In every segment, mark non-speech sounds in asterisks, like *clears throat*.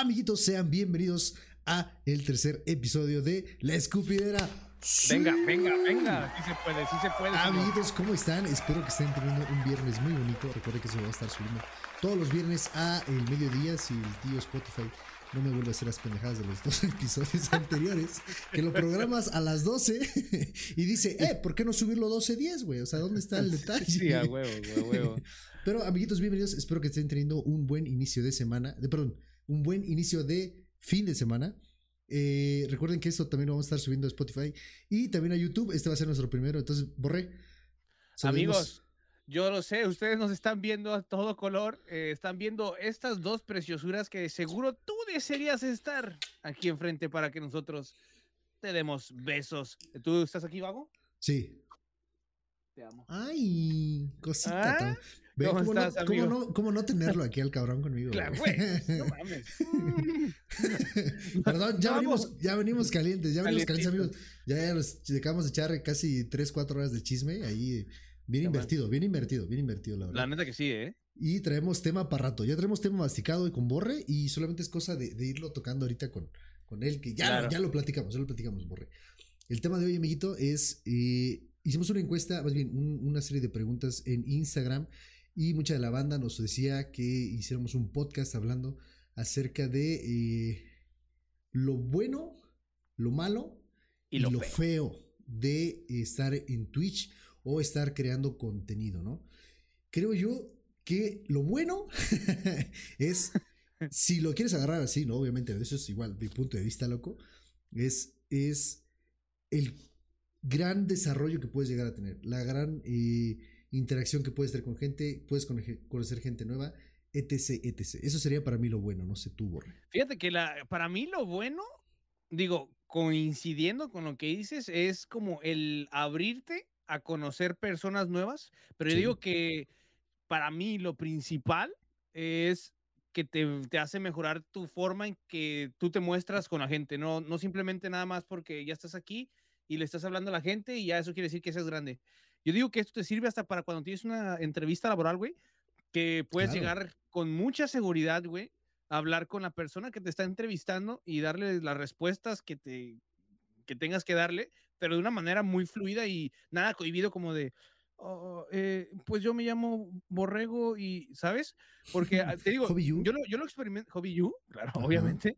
Amiguitos, sean bienvenidos a el tercer episodio de La Escupidera. Venga, venga, venga. Sí se puede, sí se puede. Amiguitos, ¿cómo están? Espero que estén teniendo un viernes muy bonito. Recuerden que se va a estar subiendo todos los viernes a el mediodía si el tío Spotify no me vuelve a hacer las pendejadas de los *laughs* dos episodios *laughs* anteriores, que lo programas a las 12 *laughs* y dice, eh, ¿por qué no subirlo 12.10, güey? O sea, ¿dónde está el detalle? Sí, a huevo, a huevo. Pero, amiguitos, bienvenidos. Espero que estén teniendo un buen inicio de semana, de, perdón, un buen inicio de fin de semana. Eh, recuerden que esto también lo vamos a estar subiendo a Spotify y también a YouTube. Este va a ser nuestro primero. Entonces, borré. Amigos, yo lo sé, ustedes nos están viendo a todo color. eh, están viendo estas dos preciosuras que seguro tú desearías estar aquí enfrente para que nosotros te demos besos. ¿Tú estás aquí, Vago? Sí. Te amo. Ay, cosita. ¿Ah? Ve, ¿Cómo ¿cómo, estás, no, cómo, amigo? no, cómo no tenerlo aquí al cabrón conmigo? Claro, güey? güey, no mames. *laughs* Perdón, ya Vamos. venimos, ya venimos calientes, ya venimos calientes, amigos. Ya, nos acabamos de echar casi 3, 4 horas de chisme. Ahí, bien invertido, bien invertido, bien invertido, la verdad. La neta que sí, ¿eh? Y traemos tema para rato. Ya traemos tema masticado y con borre. Y solamente es cosa de, de irlo tocando ahorita con, con él, que ya, Claro. ya lo platicamos, ya lo platicamos, borre. El tema de hoy, amiguito, es. eh, hicimos una encuesta, más bien un- una serie de preguntas en Instagram. Y mucha de la banda nos decía que hiciéramos un podcast hablando acerca de eh, lo bueno, lo malo Y lo, feo. feo de estar en Twitch o estar creando contenido, ¿no? Creo yo que lo bueno *laughs* es, si lo quieres agarrar así, ¿no? Obviamente, eso es igual mi punto de vista, loco, es, es el gran desarrollo que puedes llegar a tener, la gran eh, interacción que puedes tener con gente, puedes conocer gente nueva, etc, etc. Eso sería para mí lo bueno, no sé tú, Borre. Fíjate que la, para mí lo bueno, digo, coincidiendo con lo que dices, es como el abrirte a conocer personas nuevas, pero yo Sí. digo que para mí lo principal es que te, te hace mejorar tu forma en que tú te muestras con la gente, no, no simplemente nada más porque ya estás aquí y le estás hablando a la gente y ya eso quiere decir que seas grande. Yo digo que esto te sirve hasta para cuando tienes una entrevista laboral, güey, que puedes Claro. llegar con mucha seguridad, güey, a hablar con la persona que te está entrevistando y darle las respuestas que te que tengas que darle, pero de una manera muy fluida y nada cohibido como de, "Oh, eh, pues yo me llamo Borrego y, ¿sabes? Porque ah, te digo, yo lo, yo lo experimenté, Hobby You, *laughs* claro, Ajá. obviamente,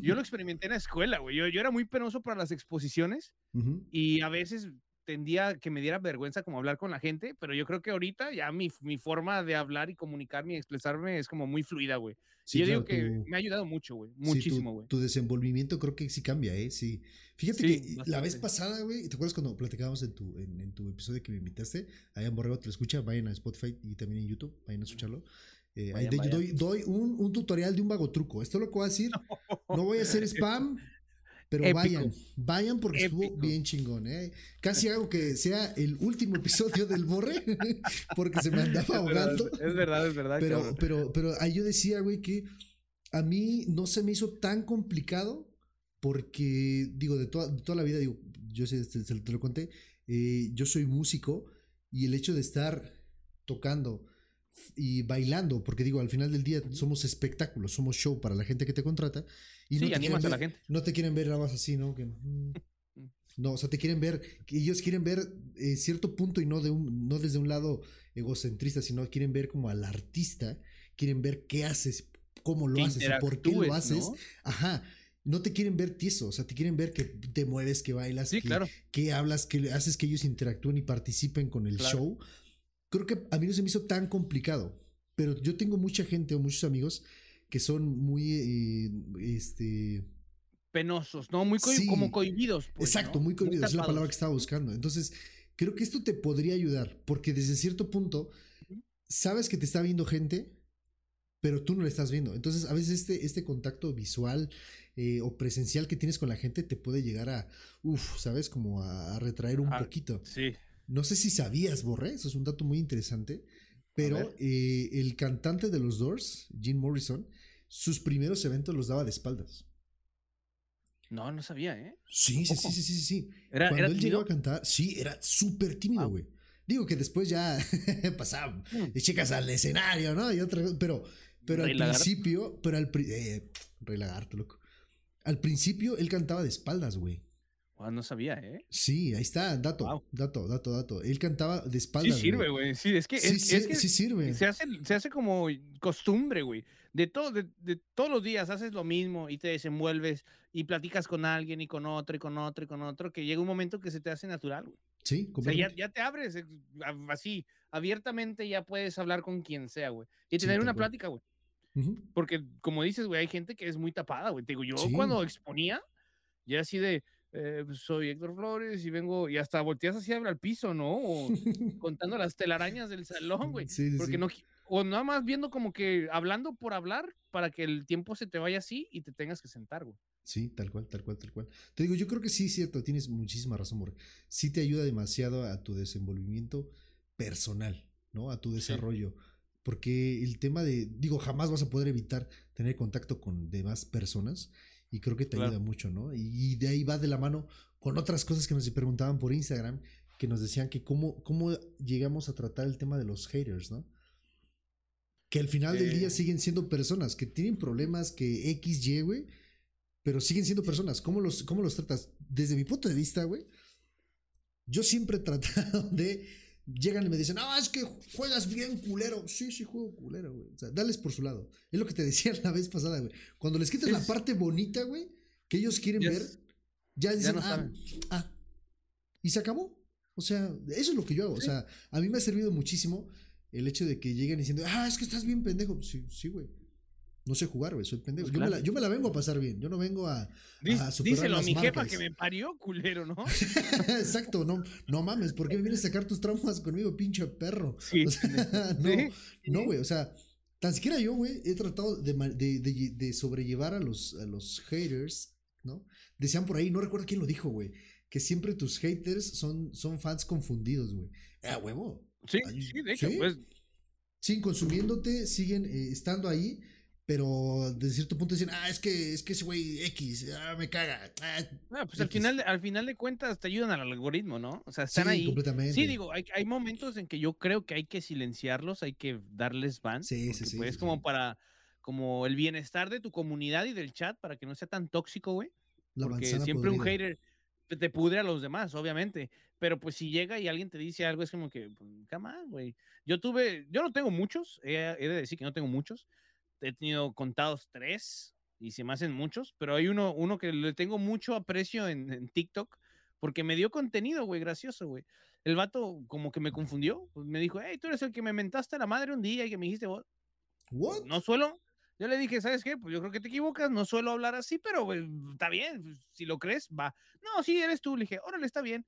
yo lo experimenté en la escuela, güey, yo, yo era muy penoso para las exposiciones Ujú. y a veces tendía que me diera vergüenza como hablar con la gente, pero yo creo que ahorita ya mi, mi forma de hablar y comunicarme y expresarme es como muy fluida, güey. Sí, yo claro, digo que tú- me ha ayudado mucho, güey, Sí, tu- muchísimo, güey. tu, desenvolvimiento creo que sí cambia, ¿eh? Sí. Fíjate Sí, que la vez bastante. pasada, güey, ¿te acuerdas cuando platicábamos en tu, en, en tu episodio que me invitaste? Allá en Borrego te lo escucha, vayan a Spotify y también en YouTube, vayan a escucharlo. Eh, ahí Vayan, de- vayan. doy, doy un, un tutorial de un vago truco. Esto es lo que voy a decir. *laughs* No voy a hacer spam, pero Épico. vayan, vayan porque estuvo bien chingón, ¿eh? Casi hago que sea el último episodio del Borre, *laughs* porque se me andaba Es verdad, ahogando. Es verdad, es verdad. Pero, cabrón. pero, pero ahí yo decía, güey, que a mí no se me hizo tan complicado porque, digo, de toda, de toda la vida, digo, yo sé, te, te lo conté, eh, yo soy músico y el hecho de estar tocando y bailando, porque digo, al final del día somos espectáculos, somos show para la gente que te contrata. Y Sí, te animas a la ver- gente. No te quieren ver nada más así, ¿no? Que, mm. *laughs* no, o sea, te quieren ver, ellos quieren ver eh, cierto punto y no, de un, no desde un lado egocentrista, sino quieren ver como al artista, quieren ver qué haces, cómo lo Que haces y por qué lo haces. ¿no? Ajá. No te quieren ver tieso, o sea, te quieren ver que te mueves, que bailas, Sí, que, claro. que hablas, que haces que ellos interactúen y participen con el Claro. show. Creo que a mí no se me hizo tan complicado, pero yo tengo mucha gente o muchos amigos que son muy, eh, este, Penosos, ¿no? Muy co- Sí. como cohibidos. pues, Exacto, ¿no? muy cohibido, es la palabra que estaba buscando. Entonces, creo que esto te podría ayudar, porque desde cierto punto, sabes que te está viendo gente, pero tú no le estás viendo. Entonces, a veces este, este contacto visual eh, o presencial que tienes con la gente te puede llegar a, uff, ¿sabes? Como a, a retraer un Ah, poquito. Sí. No sé si sabías, Borré, eso es un dato muy interesante, pero eh, el cantante de los Doors, Jim Morrison, sus primeros eventos los daba de espaldas. No, no sabía, ¿eh? Sí, sí, sí, sí, sí, sí. Era, Cuando era él llegó a cantar, sí, era súper tímido, güey. Digo que después ya *laughs* pasaba Mm. de chicas al escenario, ¿no? Y otra cosa, pero, Pero al principio, pero al eh, Rey Lagarto, loco. Al principio él cantaba de espaldas, güey. Ah, no sabía, ¿eh? Sí, ahí está, dato, dato, dato, dato. Él cantaba de espaldas. Sí sirve, güey. Sí, es que, sí, sí, sirve. Se hace, se hace como costumbre, güey. De, todo, de, todos los días haces lo mismo y te desenvuelves y platicas con alguien y con otro y con otro y con otro, que llega un momento que se te hace natural, güey. Sí, o sea, ya, te abres así, abiertamente ya puedes hablar con quien sea, güey. Y tener una plática, güey. Porque, como dices, güey, hay gente que es muy tapada, güey. Te digo, yo cuando exponía, ya así de, eh, pues, soy Héctor Flores y vengo, y hasta volteas así al piso, ¿no? O contando las telarañas del salón, güey. porque no, o nada más viendo como que hablando por hablar para que el tiempo se te vaya así y te tengas que sentar, güey. Sí, tal cual, tal cual, tal cual. Te digo, yo creo que sí, cierto, tienes muchísima razón, amor. Sí te ayuda demasiado a tu desenvolvimiento personal, ¿no? A tu desarrollo. Porque el tema de, digo, jamás vas a poder evitar tener contacto con demás personas y creo que te ayuda mucho, ¿no? Y, de ahí va de la mano con otras cosas que nos preguntaban por Instagram, que nos decían que cómo, cómo llegamos a tratar el tema de los haters, ¿no? Que al final del día siguen siendo personas que tienen problemas, que X, Y, güey, pero siguen siendo personas. ¿Cómo los, cómo los tratas? Desde mi punto de vista, güey, yo siempre he tratado *laughs* de llegan y me dicen, ah, es que juegas bien culero. Sí, sí, juego culero, güey. O sea, dales por su lado. Es lo que te decía *laughs* la vez pasada, güey. Cuando les quitas la parte bonita, güey, que ellos quieren ver, ya dicen, ah, ah, y se acabó. O sea, eso es lo que yo hago. O sea, a mí me ha servido muchísimo el hecho de que lleguen diciendo, ah, es que estás bien pendejo. Sí, sí, güey no sé jugar, güey, soy pendejo. Pues yo, me la, vengo a pasar bien, yo no vengo a, a superar Díselo a mi jefa que me parió, culero, ¿no? *laughs* Exacto, no, no mames, ¿por qué me vienes a sacar tus traumas conmigo, pinche perro? Sí, *laughs* no, no, güey, o sea, tan siquiera yo, güey, he tratado de, de, de, sobrellevar a los, a los haters, ¿no? Decían por ahí, no recuerdo quién lo dijo, güey, que siempre tus haters son, son fans confundidos, güey. Ah, huevo. Sí, sí, de hecho, pues. Siguen consumiéndote, siguen eh, estando ahí pero de cierto punto dicen, ah, es que, es que ese güey X, ah, me caga. Ah, ah pues al final, al final de cuentas te ayudan al algoritmo, ¿no? O sea, están sí, ahí. Completamente. Sí, digo, hay, hay, momentos en que yo creo que hay que silenciarlos, hay que darles ban. Sí, sí, sí. Pues, es como para, como el bienestar de tu comunidad y del chat para que no sea tan tóxico, güey. Porque siempre un hater te pudre a los demás, obviamente. Pero pues si llega y alguien te dice algo, es como que, pues, güey. Yo tuve, yo no tengo muchos, he de decir que no tengo muchos he tenido contados tres y se me hacen muchos, pero hay uno, uno que le tengo mucho aprecio en, TikTok porque me dio contenido, güey, gracioso, güey. El vato como que me confundió, pues me dijo, hey, tú eres el que me mentaste a la madre un día y que me dijiste, vos, no suelo. Yo le dije, ¿sabes qué? Pues yo creo que te equivocas, no suelo hablar así, pero está bien, si lo crees, va. No, sí, eres tú. Le dije, órale, está bien.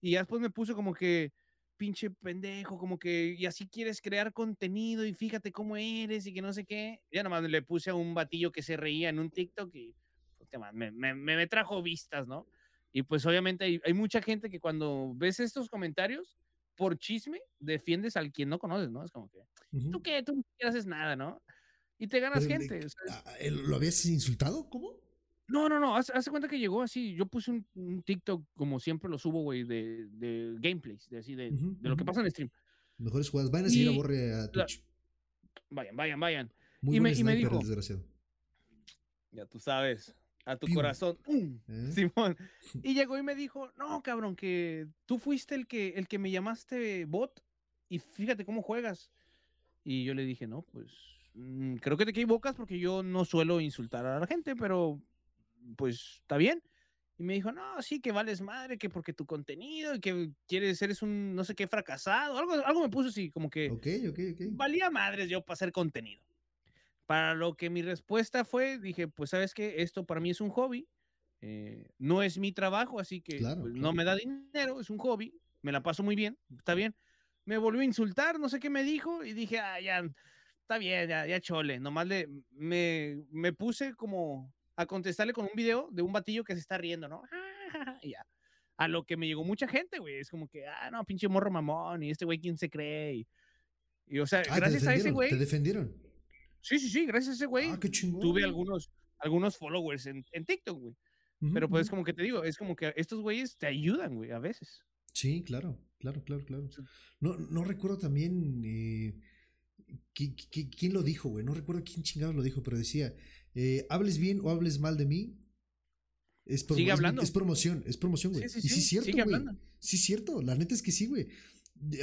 Y después me puso como que, pinche pendejo, como que, y así quieres crear contenido y fíjate cómo eres y que no sé qué. Ya nomás le puse a un batillo que se reía en un TikTok y me, me, me trajo vistas, ¿no? Y pues obviamente hay, hay, mucha gente que cuando ves estos comentarios, por chisme, defiendes al quien no conoces, ¿no? Es como que, ¿tú qué? Tú no haces nada, ¿no? Y te ganas gente. Ah, ¿Lo habías insultado? ¿Cómo? No, no, no, hace, cuenta que llegó así. Yo puse un, TikTok, como siempre lo subo, güey, de, de, gameplays, de así, de, de lo que pasa en el stream. Mejores jugadas. Vayan a seguir a Borre a Twitch. vayan, vayan, vayan. y, me, y me dijo. Ya tú sabes, a tu corazón. ¿Eh? Simón. *laughs* Y llegó y me dijo, no, cabrón, que tú fuiste el que, el que me llamaste bot y fíjate cómo juegas. Y yo le dije, no, pues mm, creo que te equivocas porque yo no suelo insultar a la gente, pero pues está bien. Y me dijo, no, sí, que vales madre, que porque tu contenido y que quieres, eres un no sé qué fracasado. Algo, algo me puso así, como que valía madres yo para hacer contenido. Para lo que mi respuesta fue, dije, pues sabes que esto para mí es un hobby, eh, no es mi trabajo, así que pues, no me da dinero, es un hobby, me la paso muy bien, está bien. Me volvió a insultar, no sé qué me dijo, y dije, ah, ya, está bien, ya, ya chole. Nomás le, me, me puse como a contestarle con un video de un batillo que se está riendo, ¿no? y ya. A lo que me llegó mucha gente, güey. Es como que, ah, no, pinche morro mamón. Y este güey, ¿quién se cree? Y, o sea, ah, gracias a ese güey. ¿Te defendieron? Sí, sí, sí, gracias a ese güey. Ah, qué chingón. Tuve algunos, algunos followers en, en TikTok, güey. Pero pues como que te digo, es como que estos güeyes te ayudan, güey, a veces. Sí, claro, claro, claro, claro. No, no recuerdo también, eh, quién lo dijo, güey? No recuerdo quién chingados lo dijo, pero decía, eh, hables bien o hables mal de mí. Es, Sigue hablando. es, promoción, es promoción, güey. y sí, es cierto, güey. Sí, es cierto. La neta es que sí, güey.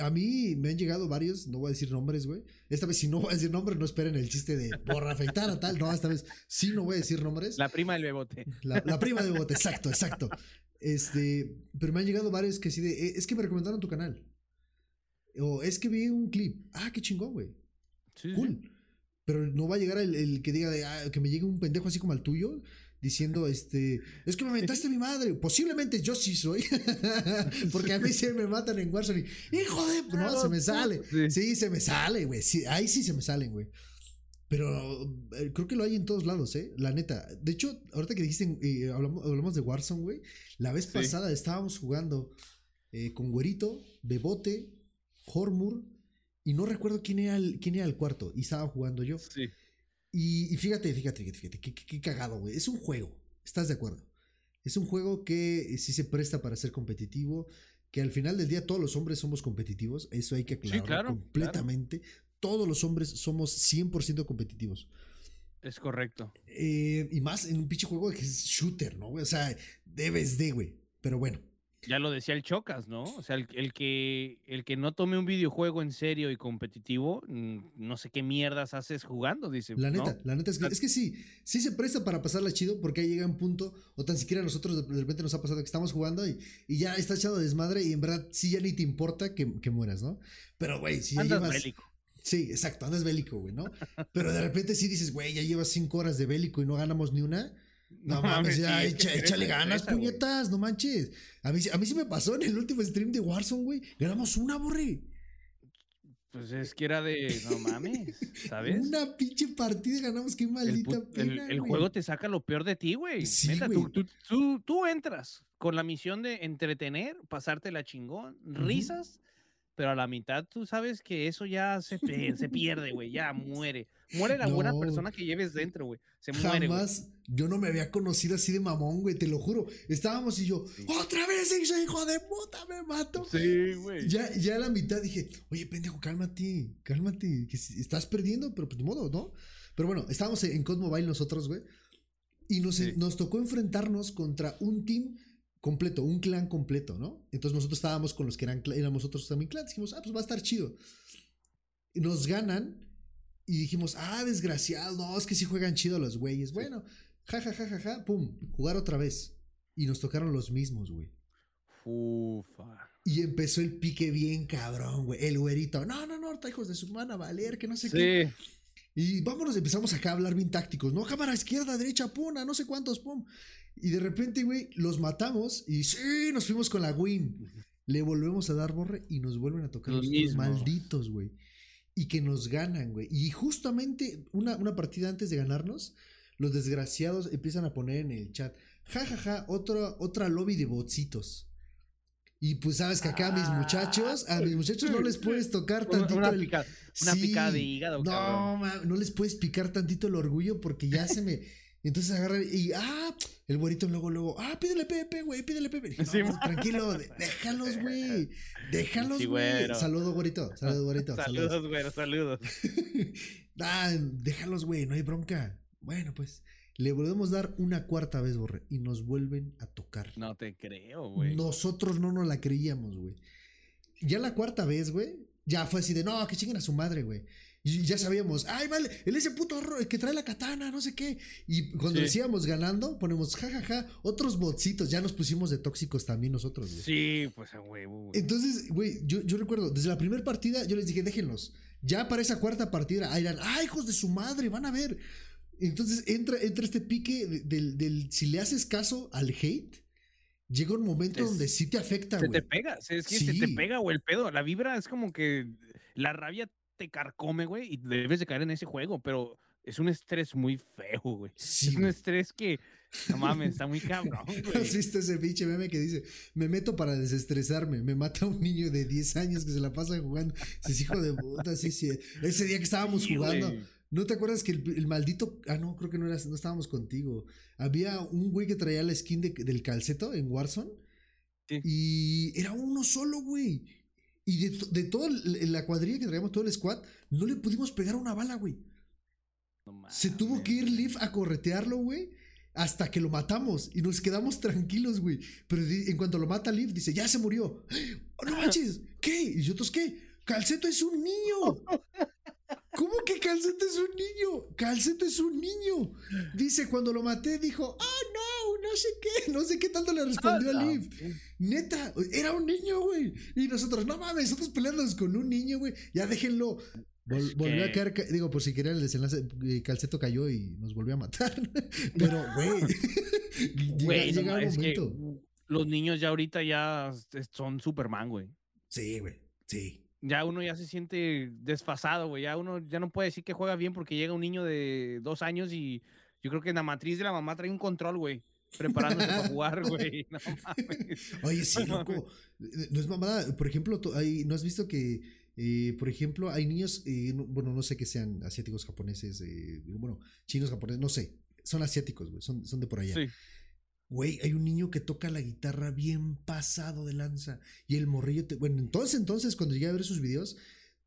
A mí me han llegado varios, no voy a decir nombres, güey. Esta vez si no voy a decir nombres, no esperen el chiste de borra afeitada, tal. No, esta vez sí no voy a decir nombres. La prima del bebote. La, prima del bebote, exacto, exacto. Este, pero me han llegado varios que sí de, eh, es que me recomendaron tu canal. O es que vi un clip. Ah, qué chingón, güey. Sí, cool. Pero no va a llegar el, que diga de, ah, que me llegue un pendejo así como al tuyo diciendo, este, es que me aventaste mi madre. Posiblemente yo sí soy, *laughs* porque a mí se me matan en Warzone. Hijo de, no, se me sale. Sí, se me sale, güey. Sí, ahí sí se me salen, güey. Pero eh, creo que lo hay en todos lados, ¿eh? La neta. De hecho, ahorita que dijiste, eh, hablamos, de Warzone, güey. La vez pasada estábamos jugando eh, con Güerito, Bebote, Hormur, y no recuerdo quién era el, quién era el cuarto, y estaba jugando yo. Sí. Y, fíjate, fíjate, fíjate, qué, cagado, güey. Es un juego, ¿estás de acuerdo? Es un juego que eh, sí se presta para ser competitivo, que al final del día todos los hombres somos competitivos, eso hay que aclararlo completamente. Todos los hombres somos 100% competitivos. Es correcto. Eh, y más en un pinche juego que es shooter, ¿no? O sea, debes de, güey. Pero bueno. Ya lo decía el Chocas, ¿no? O sea, el, que, el que no tome un videojuego en serio y competitivo, mm, no sé qué mierdas haces jugando, dice. La neta, la neta es que, es que sí, sí se presta para pasarla chido porque ahí llega un punto, o tan siquiera nosotros de, repente nos ha pasado que estamos jugando y, y ya está echado desmadre y en verdad sí ya ni te importa que, mueras, ¿no? Pero, güey, si ya llevas... Bélico. Sí, exacto, andas bélico, güey, ¿no? Pero de repente sí dices, güey, ya llevas cinco horas de bélico y no ganamos ni una no, mames, ya, échale ganas, puñetas, no manches. A mí, a mí sí me pasó en el último stream de Warzone, güey. Ganamos una, borre. Pues es que era de, no mames, *laughs* ¿sabes? Una pinche partida ganamos, qué maldita el, el, juego te saca lo peor de ti, güey. Sí, tú, tú, tú, entras con la misión de entretener, pasarte la chingón, risas, pero a la mitad tú sabes que eso ya se, se pierde, güey, ya *laughs* muere. Muere la buena persona que lleves dentro, güey. Se muere. Jamás, yo no me había conocido así de mamón, güey, te lo juro. Estábamos y yo, otra vez, hijo de puta, me mato. Sí, güey. Ya, ya a la mitad dije, oye, pendejo, cálmate, cálmate, que estás perdiendo, pero pues de modo, ¿no? Pero bueno, estábamos en Cosmobile nosotros, güey. Y nos, nos tocó enfrentarnos contra un team completo, un clan completo, ¿no? Entonces nosotros estábamos con los que eran, éramos nosotros también clan, dijimos, ah, pues va a estar chido. Y nos ganan y dijimos, ah, desgraciado, no, es que sí juegan chido los güeyes. Bueno, ja, ja, ja, ja, ja, pum, jugar otra vez. Y nos tocaron los mismos, güey. Ufa. Y empezó el pique bien cabrón, güey. El güerito, no, no, no, hijos de su mano, valer, que no sé sí. qué. Y vámonos, empezamos acá a hablar bien tácticos, ¿no? Cámara izquierda, derecha, puna, no sé cuántos, pum. Y de repente, güey, los matamos y sí, nos fuimos con la win. Le volvemos a dar borre y nos vuelven a tocar los, malditos, güey. Y que nos ganan, güey. Y justamente una, una, partida antes de ganarnos, los desgraciados empiezan a poner en el chat, ja, ja, ja, otra, otra lobby de botsitos. Y pues sabes que acá a mis muchachos, a mis muchachos no les puedes tocar tantito una, una picada de hígado. No, no les puedes picar tantito el orgullo porque ya se me... *laughs* Entonces agarran y, ah, el güerito luego, luego, ah, pídele Pepe, güey, pídele Pepe. tranquilo, déjalos, güey. *laughs* Déjalos, güey. Saludos, güerito. Saludos, güerito. *laughs* Saludos, güey, saludos. *laughs* ah, déjalos, güey, no hay bronca. Bueno, pues. Le volvemos a dar una cuarta vez, Borre, y nos vuelven a tocar. No te creo, güey. Nosotros no nos la creíamos, güey. Ya la cuarta vez, güey, ya fue así de, no, que chinguen a su madre, güey. Y ya sabíamos, ay, vale, él ese puto que trae la katana, no sé qué. Y cuando decíamos ganando, ponemos jajaja, ja, ja, otros botsitos, ya nos pusimos de tóxicos también nosotros, güey. Sí, pues a huevo, güey. Entonces, güey, yo, yo recuerdo, desde la primera partida, yo les dije, déjenlos. Ya para esa cuarta partida, ahí eran, ay, hijos de su madre, van a ver. Entonces entra, entra este pique del, del, si le haces caso al hate, llega un momento donde sí te afecta, güey. Se te pega, es que se te pega, güey, el pedo. La vibra es como que la rabia te carcome, güey, y debes de caer en ese juego, pero es un estrés muy feo, güey. es un estrés que, no mames, está muy *laughs* cabrón, güey. ¿Viste ese pinche meme que dice, me meto para desestresarme, me mata un niño de 10 años que se la pasa jugando? es hijo de puta, sí, sí. Ese día que estábamos jugando, ¿no te acuerdas que el, maldito, ah, no, creo que no, era, no estábamos contigo. Había un güey que traía la skin del calceto en Warzone. Y era uno solo, güey. Y de, de toda la cuadrilla que traíamos, todo el squad, no le pudimos pegar una bala, güey. Se tuvo que ir Leaf a corretearlo, güey. Hasta que lo matamos y nos quedamos tranquilos, güey. Pero en cuanto lo mata Leaf, dice, ya se murió. ¡Oh, *gasps* no manches! ¿Qué? ¿Y nosotros qué? ¡Calceto es un niño! *laughs* ¿Cómo que Calceto es un niño? Calceto es un niño. Dice, cuando lo maté, dijo, oh no, no sé qué, *laughs* no sé qué tanto le respondió a ah, Liv. Neta, era un niño, güey. Y nosotros, no mames, nosotros peleándonos con un niño, güey. Ya déjenlo. volvió a caer, digo, por si querían el desenlace, Calceto cayó y nos volvió a matar. *laughs* Pero, güey, *laughs* llega, llega un momento. los niños ya ahorita ya son Superman, güey. Sí, güey, sí ya uno ya se siente desfasado, güey. Ya uno ya no puede decir que juega bien porque llega un niño de dos años y yo creo que en la matriz de la mamá trae un control, güey. Preparándose para jugar, güey. No *laughs* Oye, sí, loco. No es mamada. Por ejemplo, ¿no has visto que, eh, por ejemplo, hay niños, eh, bueno, no sé que sean asiáticos, japoneses, eh, bueno, chinos, japoneses, no sé. Son asiáticos, güey. Son, son de por allá. Sí Güey, hay un niño que toca la guitarra bien pasado de lanza. Y el morrillo, bueno, entonces, entonces, cuando llegué a ver sus videos,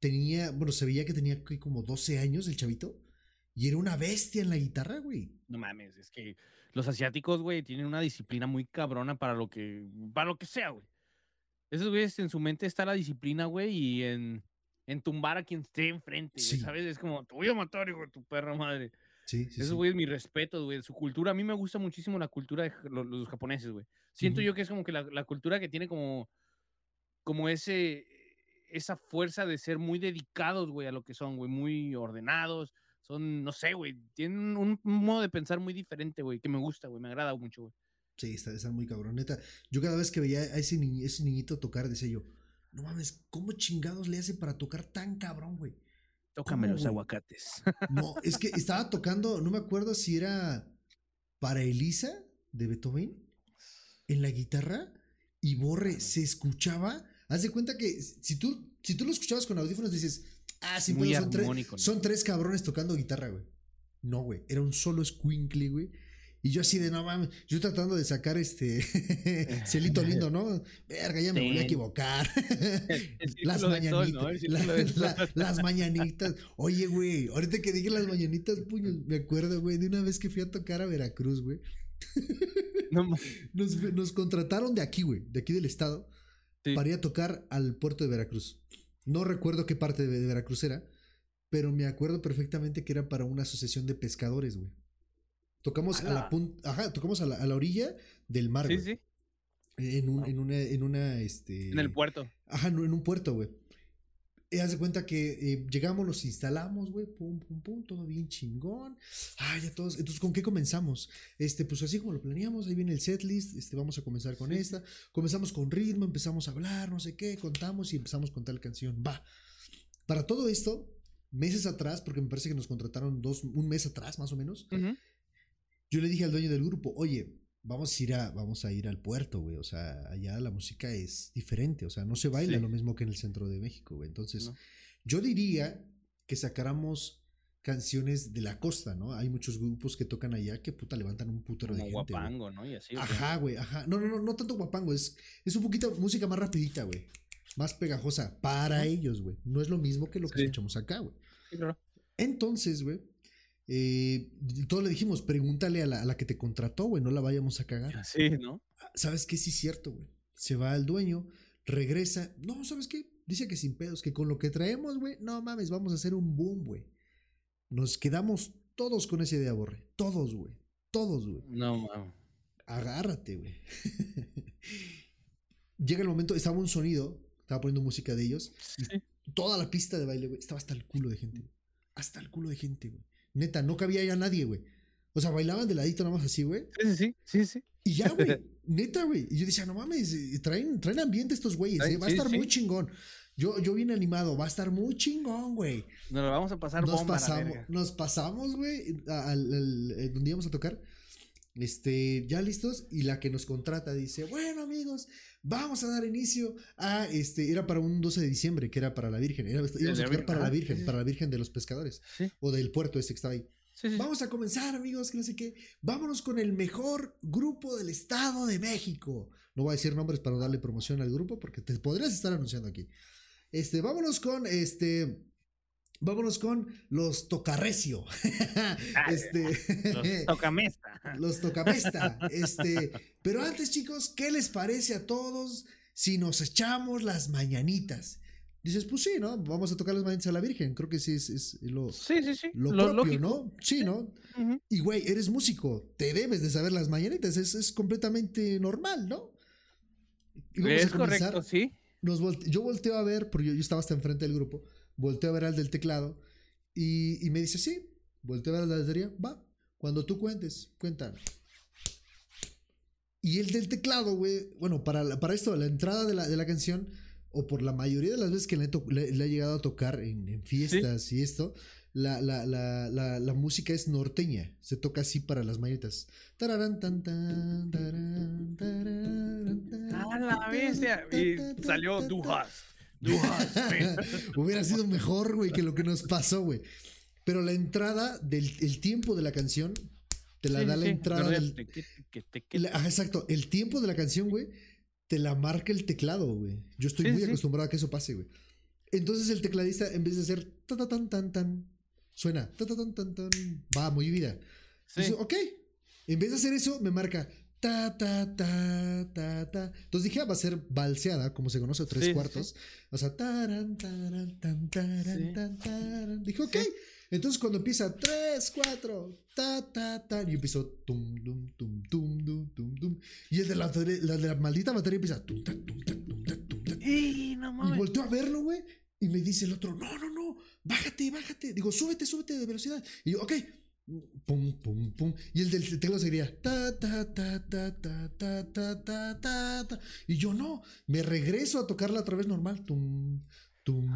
tenía, bueno, se veía que tenía como 12 años el chavito. Y era una bestia en la guitarra, güey. No mames, es que los asiáticos, güey, tienen una disciplina muy cabrona para lo que, para lo que sea, güey. Esos güeyes en su mente está la disciplina, güey, y en, en tumbar a quien esté enfrente, ¿sabes? Es como, te voy a matar, hijo de tu perra madre. Sí, sí, Eso, güey, es mi respeto, güey. Su cultura, a mí me gusta muchísimo la cultura de los, japoneses, güey. Siento yo que es como que la, cultura que tiene como, como ese, esa fuerza de ser muy dedicados, güey, a lo que son, güey, muy ordenados. Son, no sé, güey, tienen un, modo de pensar muy diferente, güey, que me gusta, güey, me agrada mucho, güey. Sí, está, está muy cabroneta. Yo cada vez que veía a ese, ese niñito tocar, decía yo, no mames, ¿cómo chingados le hace para tocar tan cabrón, güey? Tócame los aguacates. No, es que estaba tocando, no me acuerdo si era para Elisa de Beethoven en la guitarra y Borre se escuchaba. Haz de cuenta que si tú, si tú lo escuchabas con audífonos dices, ah, sí, son, tres, son tres cabrones tocando guitarra, güey. No, güey, era un solo squinkly, güey. Y yo así de no mames, yo tratando de sacar este *laughs* cielito lindo, ¿no? Verga, ya me voy a equivocar. *laughs* *laughs* las mañanitas. las mañanitas. Oye, güey, ahorita que dije las mañanitas, puño, me acuerdo, güey, de una vez que fui a tocar a Veracruz, güey. nos, nos, contrataron de aquí, güey, de aquí del estado, para ir a tocar al puerto de Veracruz. No recuerdo qué parte de Veracruz era, pero me acuerdo perfectamente que era para una asociación de pescadores, güey. Tocamos a, la punta, ajá, tocamos a la, a la, orilla del mar, Sí, sí. En, un, en una, en una, este... En el puerto. Ajá, en un puerto, güey. Y haz de cuenta que eh, llegamos, los instalamos, güey, pum, pum, pum, todo bien chingón. Ah, ya todos. Entonces, ¿con qué comenzamos? Este, pues así como lo planeamos, ahí viene el setlist, este, vamos a comenzar con esta. Comenzamos con ritmo, empezamos a hablar, no sé qué, contamos y empezamos con tal canción. Va. Para todo esto, meses atrás, porque me parece que nos contrataron dos, un mes atrás, más o menos. Yo le dije al dueño del grupo, oye, vamos a ir, a, vamos a ir al puerto, güey. O sea, allá la música es diferente. O sea, no se baila lo mismo que en el centro de México, güey. Entonces, yo diría que sacáramos canciones de la costa, ¿no? Hay muchos grupos que tocan allá que puta levantan un putero de gente. Guapango, ¿no? Y así, ajá, güey, ajá. No, no, no, no tanto guapango, es, es un poquito música más rapidita, güey. Más pegajosa para ellos, güey. No es lo mismo que lo que escuchamos acá, güey. Sí, claro. Entonces, güey, eh, todos le dijimos, pregúntale a la, que te contrató, güey, no la vayamos a cagar. Sí, ¿no? Ah, ¿Sabes qué? Sí es cierto, güey. Se va al dueño, regresa. No, ¿sabes qué? Dice que sin pedos, que con lo que traemos, güey, no mames, vamos a hacer un boom, güey. Nos quedamos todos con esa idea, Borre. Todos, güey. Todos, güey. No, mames. Agárrate, güey. *laughs* Llega el momento, estaba un sonido, estaba poniendo música de ellos. toda la pista de baile, güey, estaba hasta el culo de gente. Hasta el culo de gente, güey. Neta, no cabía ya nadie, güey. O sea, bailaban de ladito nada más así, güey. Sí, sí, sí, sí. Y ya, güey. *laughs* Neta, güey. Y yo decía, no mames, eh, traen, traen ambiente estos güeyes, ¿eh? va a estar muy chingón. Yo, yo bien animado, va a estar muy chingón, güey. Nos lo vamos a pasar nos pasamos, Nos pasamos, güey, al, eh, donde íbamos a tocar. Este, ya listos. Y la que nos contrata dice, bueno, amigos, vamos a dar inicio a este, era para un 12 de diciembre, que era para la Virgen, era, íbamos a tocar para la Virgen, para la Virgen de los pescadores, o del puerto este que estaba ahí. Vamos a comenzar, amigos, que no sé qué. Vámonos con el mejor grupo del Estado de México. No voy a decir nombres para darle promoción al grupo porque te podrías estar anunciando aquí. Este, vámonos con este. Vámonos con los Tocarrecio. *laughs* este, los *laughs* Tocamesta. los Tocamesta. Este, pero antes, chicos, ¿qué les parece a todos si nos echamos las mañanitas? Dices, pues sí, ¿no? Vamos a tocar las mañanitas a la Virgen. Creo que sí es, es lo, sí, sí, sí. lo, propio, lógico. ¿no? Sí, ¿no? Y güey, eres músico, te debes de saber las mañanitas, es, es completamente normal, ¿no? es correcto, sí. Nos yo volteo a ver, porque yo, yo, estaba hasta enfrente del grupo, volteo a ver al del teclado y, y me dice, sí, volteo a ver al de la batería, va, cuando tú cuentes, cuenta. Y el del teclado, güey, bueno, para, para esto, la entrada de la, de la canción, o por la mayoría de las veces que le, le, ha llegado a tocar en, en fiestas y esto, la, la, la, la, música es norteña. Se toca así para las mañanitas. tan, ¡Ah, la bestia! Y salió Dujas. Dujas. *laughs* Hubiera sido mejor, güey, que lo que nos pasó, güey. Pero la entrada del el tiempo de la canción te la da la entrada del. exacto. El tiempo de la canción, güey, te la marca el teclado, güey. Yo estoy muy acostumbrado a que eso pase, güey. Entonces el tecladista, en vez de hacer ta tan tan tan suena, va, muy vida. Sí. ok, en vez de hacer eso, me marca ta, ta, ta, ta, ta. Entonces dije, ah, va a ser balseada, como se conoce, tres cuartos. O sea, taran, taran, tan, taran, tan, taran. Dije, ok. Entonces cuando empieza tres, cuatro, ta, ta, ta, y empiezo tum, tum, tum, tum, tum, tum, tum. Y el de la, la de la maldita batería empieza tum, no mames. y volteo a verlo, güey. Y me dice el otro, no, no, no, bájate, bájate. Digo, súbete, súbete de velocidad. Y yo, ok. Pum, pum, pum. Y el del teclado seguiría. Ta, ta, ta, ta, ta, ta, ta, ta, ta, ta. Y yo no. Me regreso a tocarla otra vez normal. Tum, tum.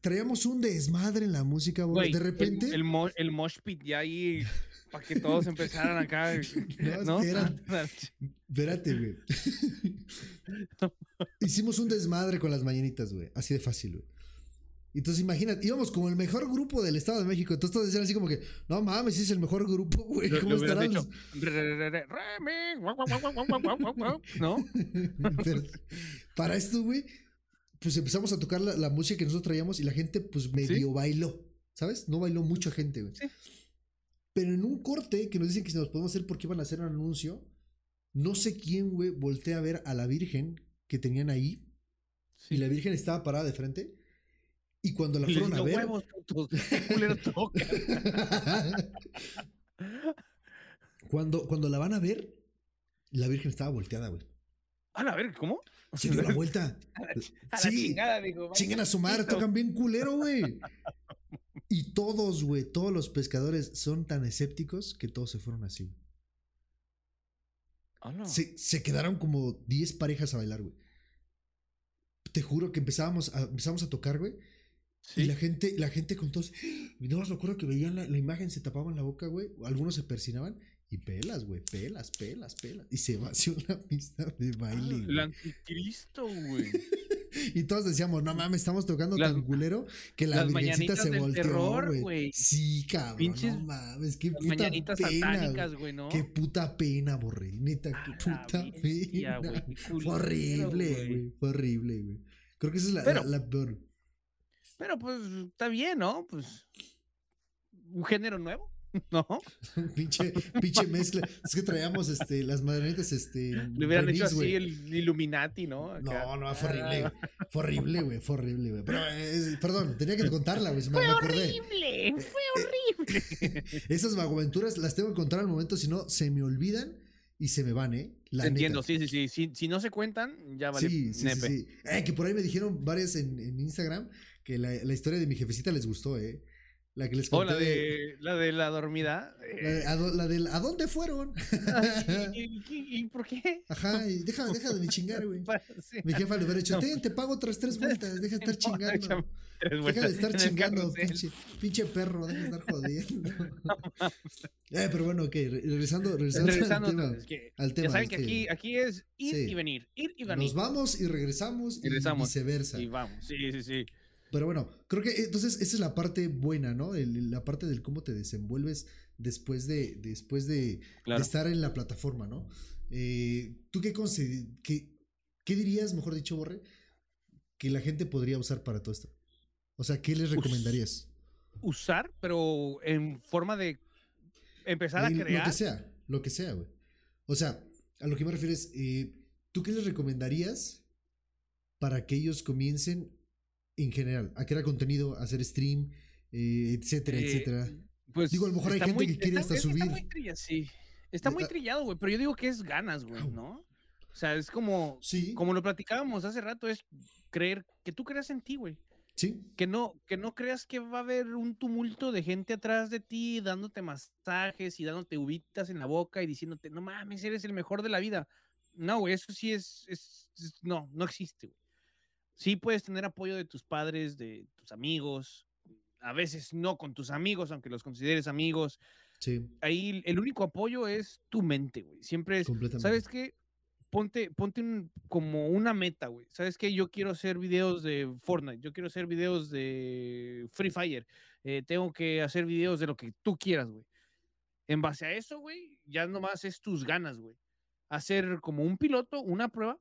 Traíamos un desmadre en la música, güey. De repente. El, el, el mosh pit ya ahí. Para que todos *laughs* empezaran acá. *laughs* No, espérate. *laughs* Espérate, güey. Hicimos un desmadre con las mañanitas, güey. Así de fácil, güey. Entonces imagínate, íbamos como el mejor grupo del Estado de México. Entonces todos decían así como que, no mames, es el mejor grupo, güey. ¿Cómo estarán? ¿No? para esto, güey, pues empezamos a tocar la, música que nosotros traíamos y la gente, pues medio bailó. ¿Sabes? No bailó mucha gente, güey. Pero en un corte que nos dicen que se nos podemos hacer porque iban a hacer un anuncio, no sé quién, güey, voltea a ver a la Virgen que tenían ahí. Y la Virgen estaba parada de frente. Y cuando la fueron a ver. *laughs* *laughs* cuando, cuando la van a ver, la Virgen estaba volteada, güey. A la ver, ¿cómo? Se dio la *laughs* vuelta. A la, chingada, digo. Chingan a su madre, tocan bien culero, güey. Y todos, güey, todos los pescadores son tan escépticos que todos se fueron así. se, se, quedaron como 10 parejas a bailar, güey. Te juro que empezábamos a, empezamos a tocar, güey. Y la gente, la gente con todos. No más me acuerdo que veían la, la, imagen, se tapaban la boca, güey. Algunos se persinaban y pelas, güey. Pelas, pelas, pelas. Y se vació la pista de baile. Ah, el anticristo, güey. *laughs* y todos decíamos, no mames, estamos tocando tan culero que la virgencita se volteó, güey. Sí, cabrón. no mames, qué puta mañanitas pena. güey, ¿no? Qué puta pena, borré. Neta, qué puta pena. *laughs* Fue horrible, güey. Fue horrible, güey. Creo que esa es la, la peor. Pero pues está bien, ¿no? Pues un género nuevo. *laughs* ¿No? *laughs* pinche, pinche mezcla. Es que traíamos este, las madrenitas, este. Le hubieran hecho así el Illuminati, ¿no? No, no, fue horrible. Ah. Fue horrible, güey. Fue horrible, güey. Pero, eh, perdón, tenía que contarla, güey. Fue horrible, fue horrible. *laughs* Esas vagoaventuras las tengo que contar al momento, si no, se me olvidan y se me van, ¿eh? La Entiendo, sí, sí, sí. Si, si, no se cuentan, ya vale. Sí, sí, sí. Eh, que por ahí me dijeron varias en, en Instagram que la, la, historia de mi jefecita les gustó, ¿eh? La que les conté. O la de la, de la dormida. Eh. La, la del ¿a dónde fueron? *laughs* ¿Y, y, por qué? Ajá, y deja, deja de chingar, güey. *laughs* Mi jefa le hubiera dicho, te, te pago otras tres vueltas, deja de estar *laughs* chingando. Deja de estar chingando, pinche, pinche, perro, deja de estar jodiendo. eh, pero bueno, ok, regresando, regresando, regresando al tema. Es que, al tema ya saben que aquí, aquí es ir y venir, ir y venir. Nos vamos y regresamos y, regresamos, y viceversa. Y vamos, sí, sí, sí. Pero bueno, creo que entonces esa es la parte buena, ¿no? la parte del cómo te desenvuelves después de, después de, estar en la plataforma, ¿no? Eh, ¿Tú qué, qué, qué dirías, mejor dicho, Borre? que la gente podría usar para todo esto? O sea, ¿qué les recomendarías? Usar, pero en forma de empezar a crear. Lo que sea, lo que sea, güey. O sea, a lo que me refieres, eh, ¿tú qué les recomendarías para que ellos comiencen en general a crear contenido, a hacer stream, eh, etcétera, Eh, etcétera? Pues Digo, a lo mejor hay está gente muy- que quiere está- hasta es que subir. Está muy, trilla- sí. Está muy Está- trillado, güey, pero yo digo que es ganas, güey. ¿no? O sea, es como, Sí, como lo platicábamos hace rato, es creer que tú creas en ti, güey. sí, Que no, que no creas que va a haber un tumulto de gente atrás de ti dándote masajes y dándote uvitas en la boca y diciéndote, no mames, eres el mejor de la vida. No, güey, eso sí es, es- es- no, no existe, güey. Sí puedes tener apoyo de tus padres, de tus amigos, a veces no con tus amigos, aunque los consideres amigos. sí, Ahí el único apoyo es tu mente, güey. Siempre es, completamente. ¿sabes qué? Ponte, ponte un- como una meta, güey. ¿Sabes qué? Yo quiero hacer videos de Fortnite, yo quiero hacer videos de Free Fire, eh, tengo que hacer videos de lo que tú quieras, güey. En base a eso, güey, ya nomás es tus ganas, güey. Hacer como un piloto, una prueba,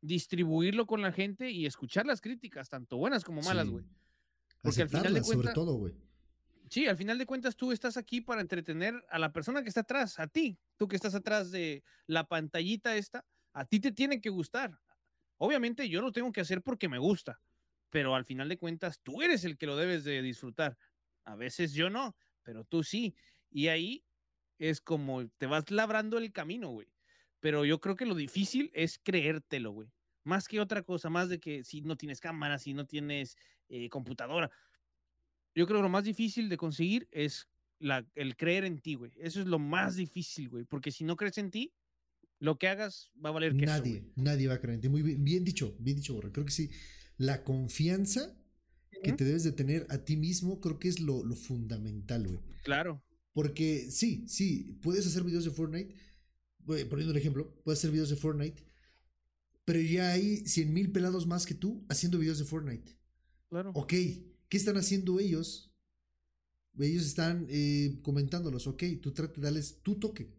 distribuirlo con la gente y escuchar las críticas, tanto buenas como malas, Sí. güey. Porque al final de sobre cuentas- todo, güey. Sí, al final de cuentas tú estás aquí para entretener a la persona que está atrás, a ti, tú que estás atrás de la pantallita esta, a ti te tiene que gustar. Obviamente yo lo tengo que hacer porque me gusta, pero al final de cuentas tú eres el que lo debes de disfrutar. A veces yo no, pero tú sí. Y ahí es como te vas labrando el camino, güey. Pero yo creo que lo difícil es creértelo, güey. Más que otra cosa, más de que si no tienes cámara, si no tienes eh, computadora, yo creo que lo más difícil de conseguir es la, el creer en ti, güey. Eso es lo más difícil, güey. Porque si no crees en ti, lo que hagas va a valer queso, Nadie, nadie va a creer en ti. Muy bien, bien dicho, bien dicho, Borre. Creo que sí. La confianza que te debes de tener a ti mismo, creo que es lo, lo fundamental, güey. Claro. Porque sí, sí, puedes hacer videos de Fortnite. Poniendo un ejemplo, puedes hacer videos de Fortnite. Pero ya hay 100 mil pelados más que tú haciendo videos de Fortnite. Claro. Ok, ¿qué están haciendo ellos? Ellos están eh, comentándolos. Ok, tú trata de darles tu toque.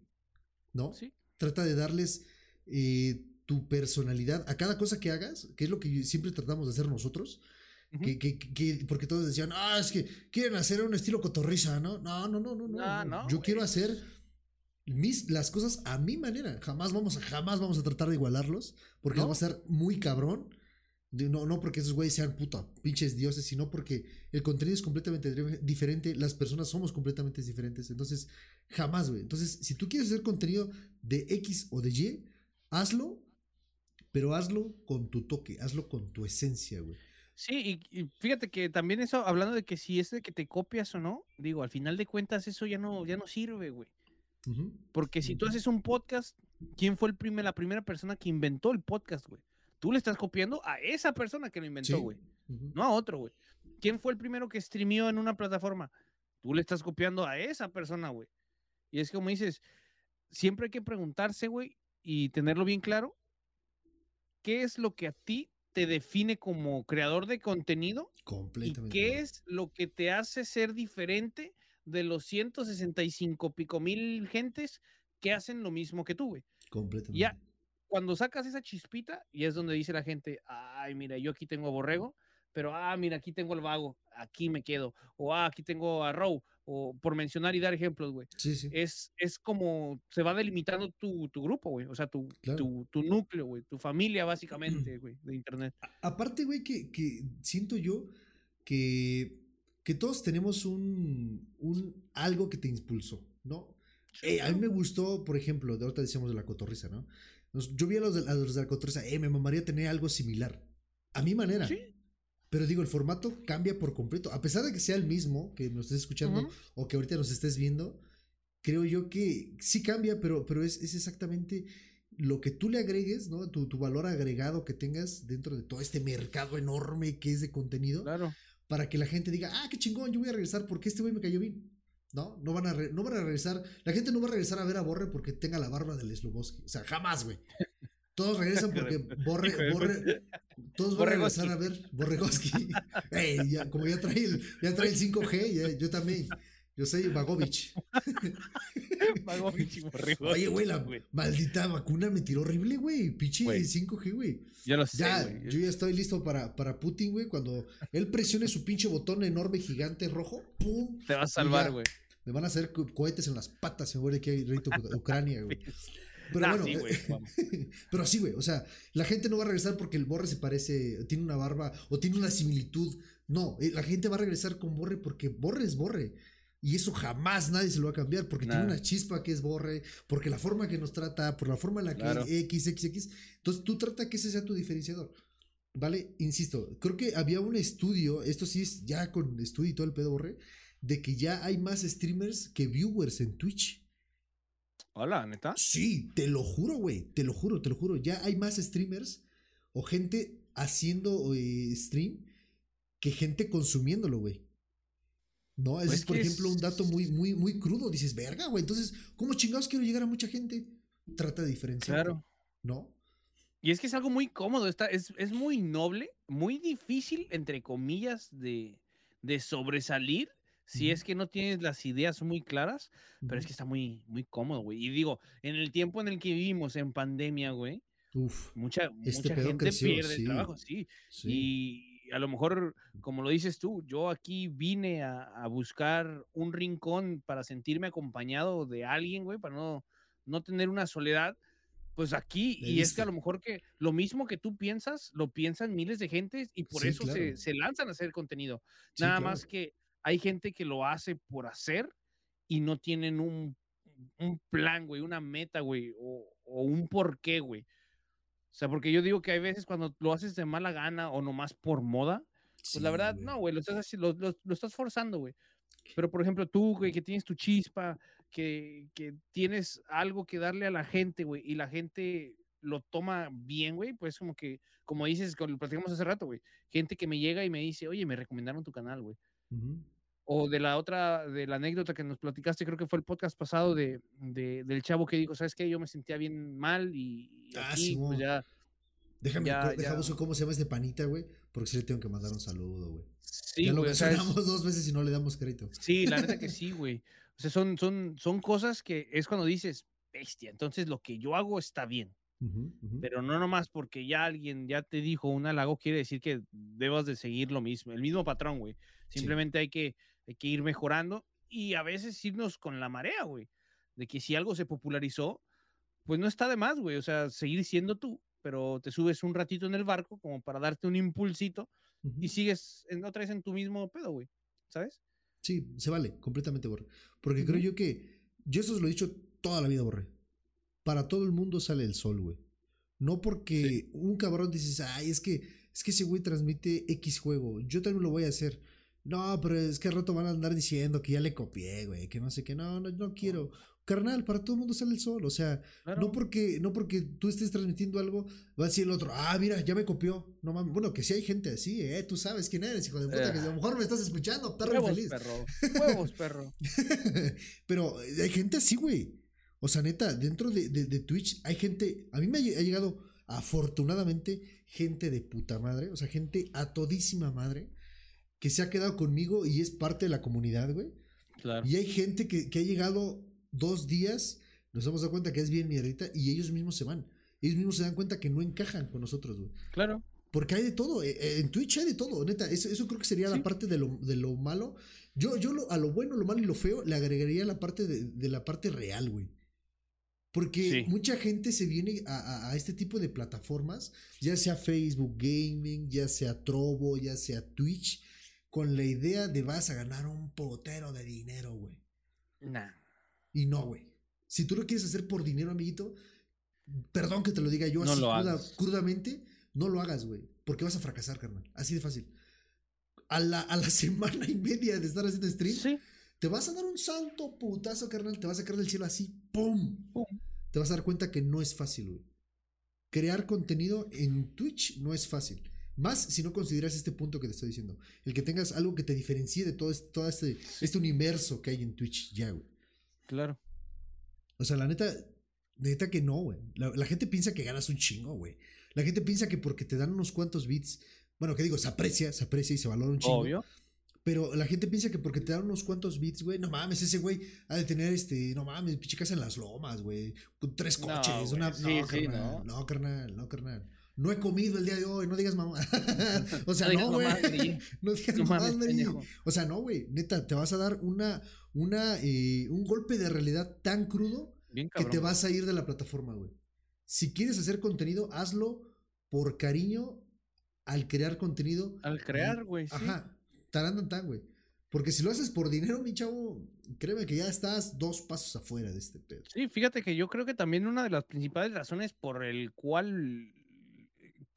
¿No? Sí. Trata de darles eh, tu personalidad a cada cosa que hagas, que es lo que siempre tratamos de hacer nosotros. Que, que- que- porque todos decían, ah, es que quieren hacer un estilo cotorriza, ¿no? No, no, no, no, no. Ah, no. no, Yo quiero hacer mis, las cosas a mi manera. Jamás vamos a, jamás vamos a tratar de igualarlos, porque No. va a ser muy cabrón. No, no porque esos güeyes sean puta, pinches dioses, sino porque el contenido es completamente diferente, las personas somos completamente diferentes. Entonces, jamás, güey. Entonces, si tú quieres hacer contenido de X o de Y, hazlo, pero hazlo con tu toque, hazlo con tu esencia, güey. Sí, y, y fíjate que también eso, hablando de que si es de que te copias o no, digo, al final de cuentas eso ya no, ya no sirve, güey. Ujú. Porque si tú haces un podcast, ¿quién fue el primer, la primera persona que inventó el podcast, güey? Tú le estás copiando a esa persona que lo inventó, Sí. güey. Ujú. no a otro, güey. ¿Quién fue el primero que streameó en una plataforma? Tú le estás copiando a esa persona, güey. Y es como dices, siempre hay que preguntarse, güey, y tenerlo bien claro, ¿qué es lo que a ti te define como creador de contenido y Completamente. qué güey. es lo que te hace ser diferente de los 165 pico mil gentes que hacen lo mismo que tú, güey? Completamente. Ya, cuando sacas esa chispita, y es donde dice la gente, ay, mira, yo aquí tengo a Borrego, pero, ah, mira, aquí tengo al Vago, aquí me quedo, o, ah, aquí tengo a Row, o por mencionar y dar ejemplos, güey. Sí, sí. Es, es como se va delimitando tu, tu grupo, güey, o sea, tu, Claro. tu, tu núcleo, güey, tu familia, básicamente, *clears throat* güey, de internet. A- Aparte, güey, que, que siento yo que, que todos tenemos un, un algo que te impulsó, ¿no? Eh, a mí me gustó, por ejemplo, de ahorita decíamos de la cotorriza, ¿no? Yo vi a los de, a los de la cotorriza, eh, me mamaría tener algo similar. A mi manera. Sí. Pero digo, el formato cambia por completo. A pesar de que sea el mismo, que nos estés escuchando o que ahorita nos estés viendo, creo yo que sí cambia, pero, pero es, es exactamente lo que tú le agregues, ¿no? Tu, tu valor agregado que tengas dentro de todo este mercado enorme que es de contenido, Claro. Para que la gente diga, ah, qué chingón, yo voy a regresar porque este güey me cayó bien. ¿No? No van, a re- no van a regresar. La gente no va a regresar a ver a Borre porque tenga la barba del Sloboski. O sea, jamás, güey. Todos regresan porque *laughs* Borre, Borre, todos van a regresar a ver Borregoski. *laughs* Ya, como ya trae el, ya trae el 5G, ya- yo también. Yo soy Vagovich. *laughs* Mi chiborrego. *laughs* Oye, güey, la maldita vacuna me tiró horrible, güey. Pinche 5G, güey. Ya lo sé. Ya, yo ya estoy listo para, para Putin, güey. Cuando él presione su pinche botón enorme, gigante, rojo, ¡pum! Te va a salvar, güey. Me van a hacer cohetes en las patas, me voy de aquí a Ucrania, güey. *laughs* Pero bueno, sí, güey, pero así, güey. O sea, la gente no va a regresar porque el Borre se parece, tiene una barba o tiene una similitud. No, eh, la gente va a regresar con Borre porque Borre es Borre. Y eso jamás nadie se lo va a cambiar porque tiene una chispa que es Borre, porque la forma que nos trata, por la forma en la que X, X, X. Entonces tú trata que ese sea tu diferenciador. ¿Vale? Insisto, creo que había un estudio, esto sí es ya con estudio y todo el pedo Borre, de que ya hay más streamers que viewers en Twitch. Hola, neta. Sí, te lo juro, güey. Te lo juro, te lo juro. Ya hay más streamers o gente haciendo eh, stream que gente consumiéndolo, güey. No, ese pues es, por ejemplo, un dato muy, muy, muy crudo. Dices, verga, güey. Entonces, ¿cómo chingados quiero llegar a mucha gente? Trata de diferenciar. Claro. ¿No? Y es que es algo muy cómodo. Está, es, es muy noble, muy difícil, entre comillas, de, de sobresalir si es que no tienes las ideas muy claras, pero es que está muy, muy cómodo, güey. Y digo, en el tiempo en el que vivimos en pandemia, güey, mucha, este mucha gente pierde el trabajo, sí. Y a lo mejor, como lo dices tú, yo aquí vine a, buscar un rincón para sentirme acompañado de alguien, güey, para no, no tener una soledad pues aquí, y es que a lo mejor que lo mismo que tú piensas, lo piensan miles de gente y por eso se, se, lanzan a hacer contenido. Nada más que hay gente que lo hace por hacer y no tienen un, plan, güey, una meta, güey, o, un porqué, güey. O sea, porque yo digo que hay veces cuando lo haces de mala gana o nomás por moda, pues la verdad, no, güey, lo estás, lo, lo, estás forzando, güey. Pero, por ejemplo, tú, güey, que tienes tu chispa, que, que tienes algo que darle a la gente, güey, y la gente lo toma bien, güey, pues como que, como dices, lo platicamos hace rato, güey, gente que me llega y me dice, oye, me recomendaron tu canal, güey. O de la otra, de la anécdota que nos platicaste, creo que fue el podcast pasado de, del chavo que dijo, ¿sabes qué? Yo me sentía bien mal y, ah, aquí, pues ya... Déjame, dejamos cómo se llama este panita, güey, porque sí le tengo que mandar un saludo, güey. Sí, ya lo mencionamos *laughs* dos veces y no le damos crédito. Sí, la neta que *laughs* sí, güey. O sea, son, son, son cosas que es cuando dices, bestia, entonces lo que yo hago está bien. Pero no nomás porque ya alguien ya te dijo un halago, quiere decir que debas de seguir lo mismo, el mismo patrón, güey. Simplemente hay que hay que ir mejorando y a veces irnos con la marea, güey. De que si algo se popularizó, pues no está de más, güey. O sea, seguir siendo tú, pero te subes un ratito en el barco como para darte un impulsito y sigues en, otra vez en tu mismo pedo, güey. ¿Sabes? Sí, se vale, completamente, Borre. Porque creo yo que, yo eso os lo he dicho toda la vida, Borre. Para todo el mundo sale el sol, güey. No porque un cabrón dices, ay, es que, es que ese güey transmite X juego, yo también lo voy a hacer. No, pero es que al rato van a andar diciendo que ya le copié, güey, que no sé qué, no, no, no quiero. Carnal, para todo el mundo sale el sol, o sea, no porque no porque tú estés transmitiendo algo, va a decir el otro, ah, mira, ya me copió. No mames, bueno, que sí hay gente así, eh, tú sabes quién eres, hijo de puta, que a lo mejor me estás escuchando, perro Huevos, infeliz. perro. *laughs* Huevos, perro. *laughs* pero hay gente así, güey. O sea, neta, dentro de, de, Twitch hay gente, a mí me ha llegado afortunadamente gente de puta madre, o sea, gente a todísima madre que se ha quedado conmigo y es parte de la comunidad, güey. Claro. Y hay gente que, ha llegado dos días, nos hemos dado cuenta que es bien mierdita y ellos mismos se van. Ellos mismos se dan cuenta que no encajan con nosotros, güey. Claro. Porque hay de todo, eh, eh, en Twitch hay de todo, neta. Eso, creo que sería la parte de lo, de lo malo. Yo, yo a lo bueno, lo malo y lo feo le agregaría la parte de, la parte real, güey. Porque mucha gente se viene a, a, este tipo de plataformas, ya sea Facebook Gaming, ya sea Trovo, ya sea Twitch, con la idea de vas a ganar un potero de dinero, güey. Nah. Y no, güey. Si tú lo quieres hacer por dinero, amiguito, perdón que te lo diga yo así crudamente, no lo hagas, güey. Porque vas a fracasar, carnal. Así de fácil. A la, a la *laughs* semana y media de estar haciendo stream, te vas a dar un santo putazo, carnal. Te vas a caer del cielo así, ¡pum! ¡pum! Te vas a dar cuenta que no es fácil, güey. Crear contenido en Twitch no es fácil. Más si no consideras este punto que te estoy diciendo. El que tengas algo que te diferencie de todo este, todo este, este universo que hay en Twitch ya, güey. Claro. O sea, la neta, neta que no, güey. La, gente piensa que ganas un chingo, güey. La gente piensa que porque te dan unos cuantos bits, bueno, que digo, se aprecia, se aprecia y se valora un chingo. Obvio. Pero la gente piensa que porque te dan unos cuantos bits, güey, no mames, ese güey ha de tener este, no mames, pinche casa en las lomas, güey, con tres No, coches, güey, una. sí, no, sí, carnal, ¿no? no, carnal, no, carnal. No he comido el día de hoy, no digas mamá. *laughs* o sea, No no, güey. *laughs* no digas No pendejo. O sea, no, güey. Neta, te vas a dar una, una, eh, un golpe de realidad tan crudo Bien que te vas a ir de la plataforma, güey. Si quieres hacer contenido, hazlo por cariño al crear contenido. Al crear, güey, sí. Ajá, tarandan tan, güey. Porque si lo haces por dinero, mi chavo, créeme que ya estás dos pasos afuera de este pedo. Sí, fíjate que yo creo que también una de las principales razones por el cual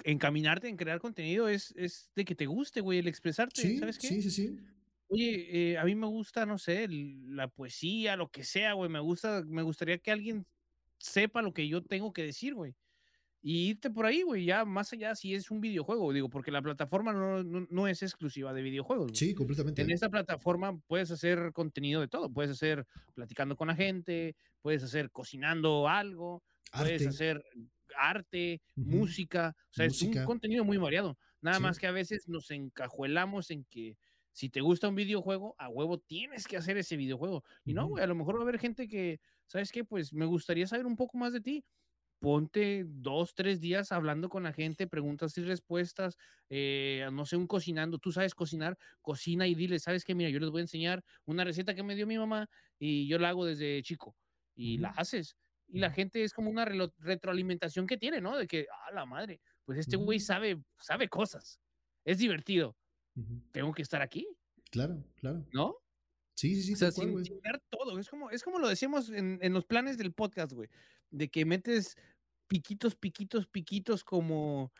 encaminarte en crear contenido es, es de que te guste, güey, el expresarte, Sí, ¿sabes qué? sí, sí, sí. Oye, eh, a mí me gusta, no sé, el- la poesía, lo que sea, güey, me gusta, me gustaría que alguien sepa lo que yo tengo que decir, güey. Y irte por ahí, güey, ya más allá si es un videojuego, digo, porque la plataforma no, no, no es exclusiva de videojuegos. güey. Sí, completamente. En esta plataforma puedes hacer contenido de todo. Puedes hacer platicando con la gente, puedes hacer cocinando algo, puedes Arte. hacer arte, música. O sea, es un contenido muy variado. Nada Sí. más que a veces nos encajuelamos en que si te gusta un videojuego, a huevo tienes que hacer ese videojuego. Y no, güey, a lo mejor va a haber gente que, ¿sabes qué? Pues me gustaría saber un poco más de ti. Ponte dos, tres días hablando con la gente, preguntas y respuestas, eh, no sé, un cocinando, tú sabes cocinar, cocina y dile, ¿sabes qué? Mira, yo les voy a enseñar una receta que me dio mi mamá y yo la hago desde chico y la haces. Y la gente es como una retroalimentación que tiene, ¿no? De que, ah, la madre, pues este güey Ujú. sabe, sabe cosas, es divertido, tengo que estar aquí, Claro, claro. ¿no? Sí, sí, sí, O sea, cual, sin, sin dar todo. Es como, es como lo decíamos en, en los planes del podcast, güey. De que metes piquitos, piquitos, piquitos como,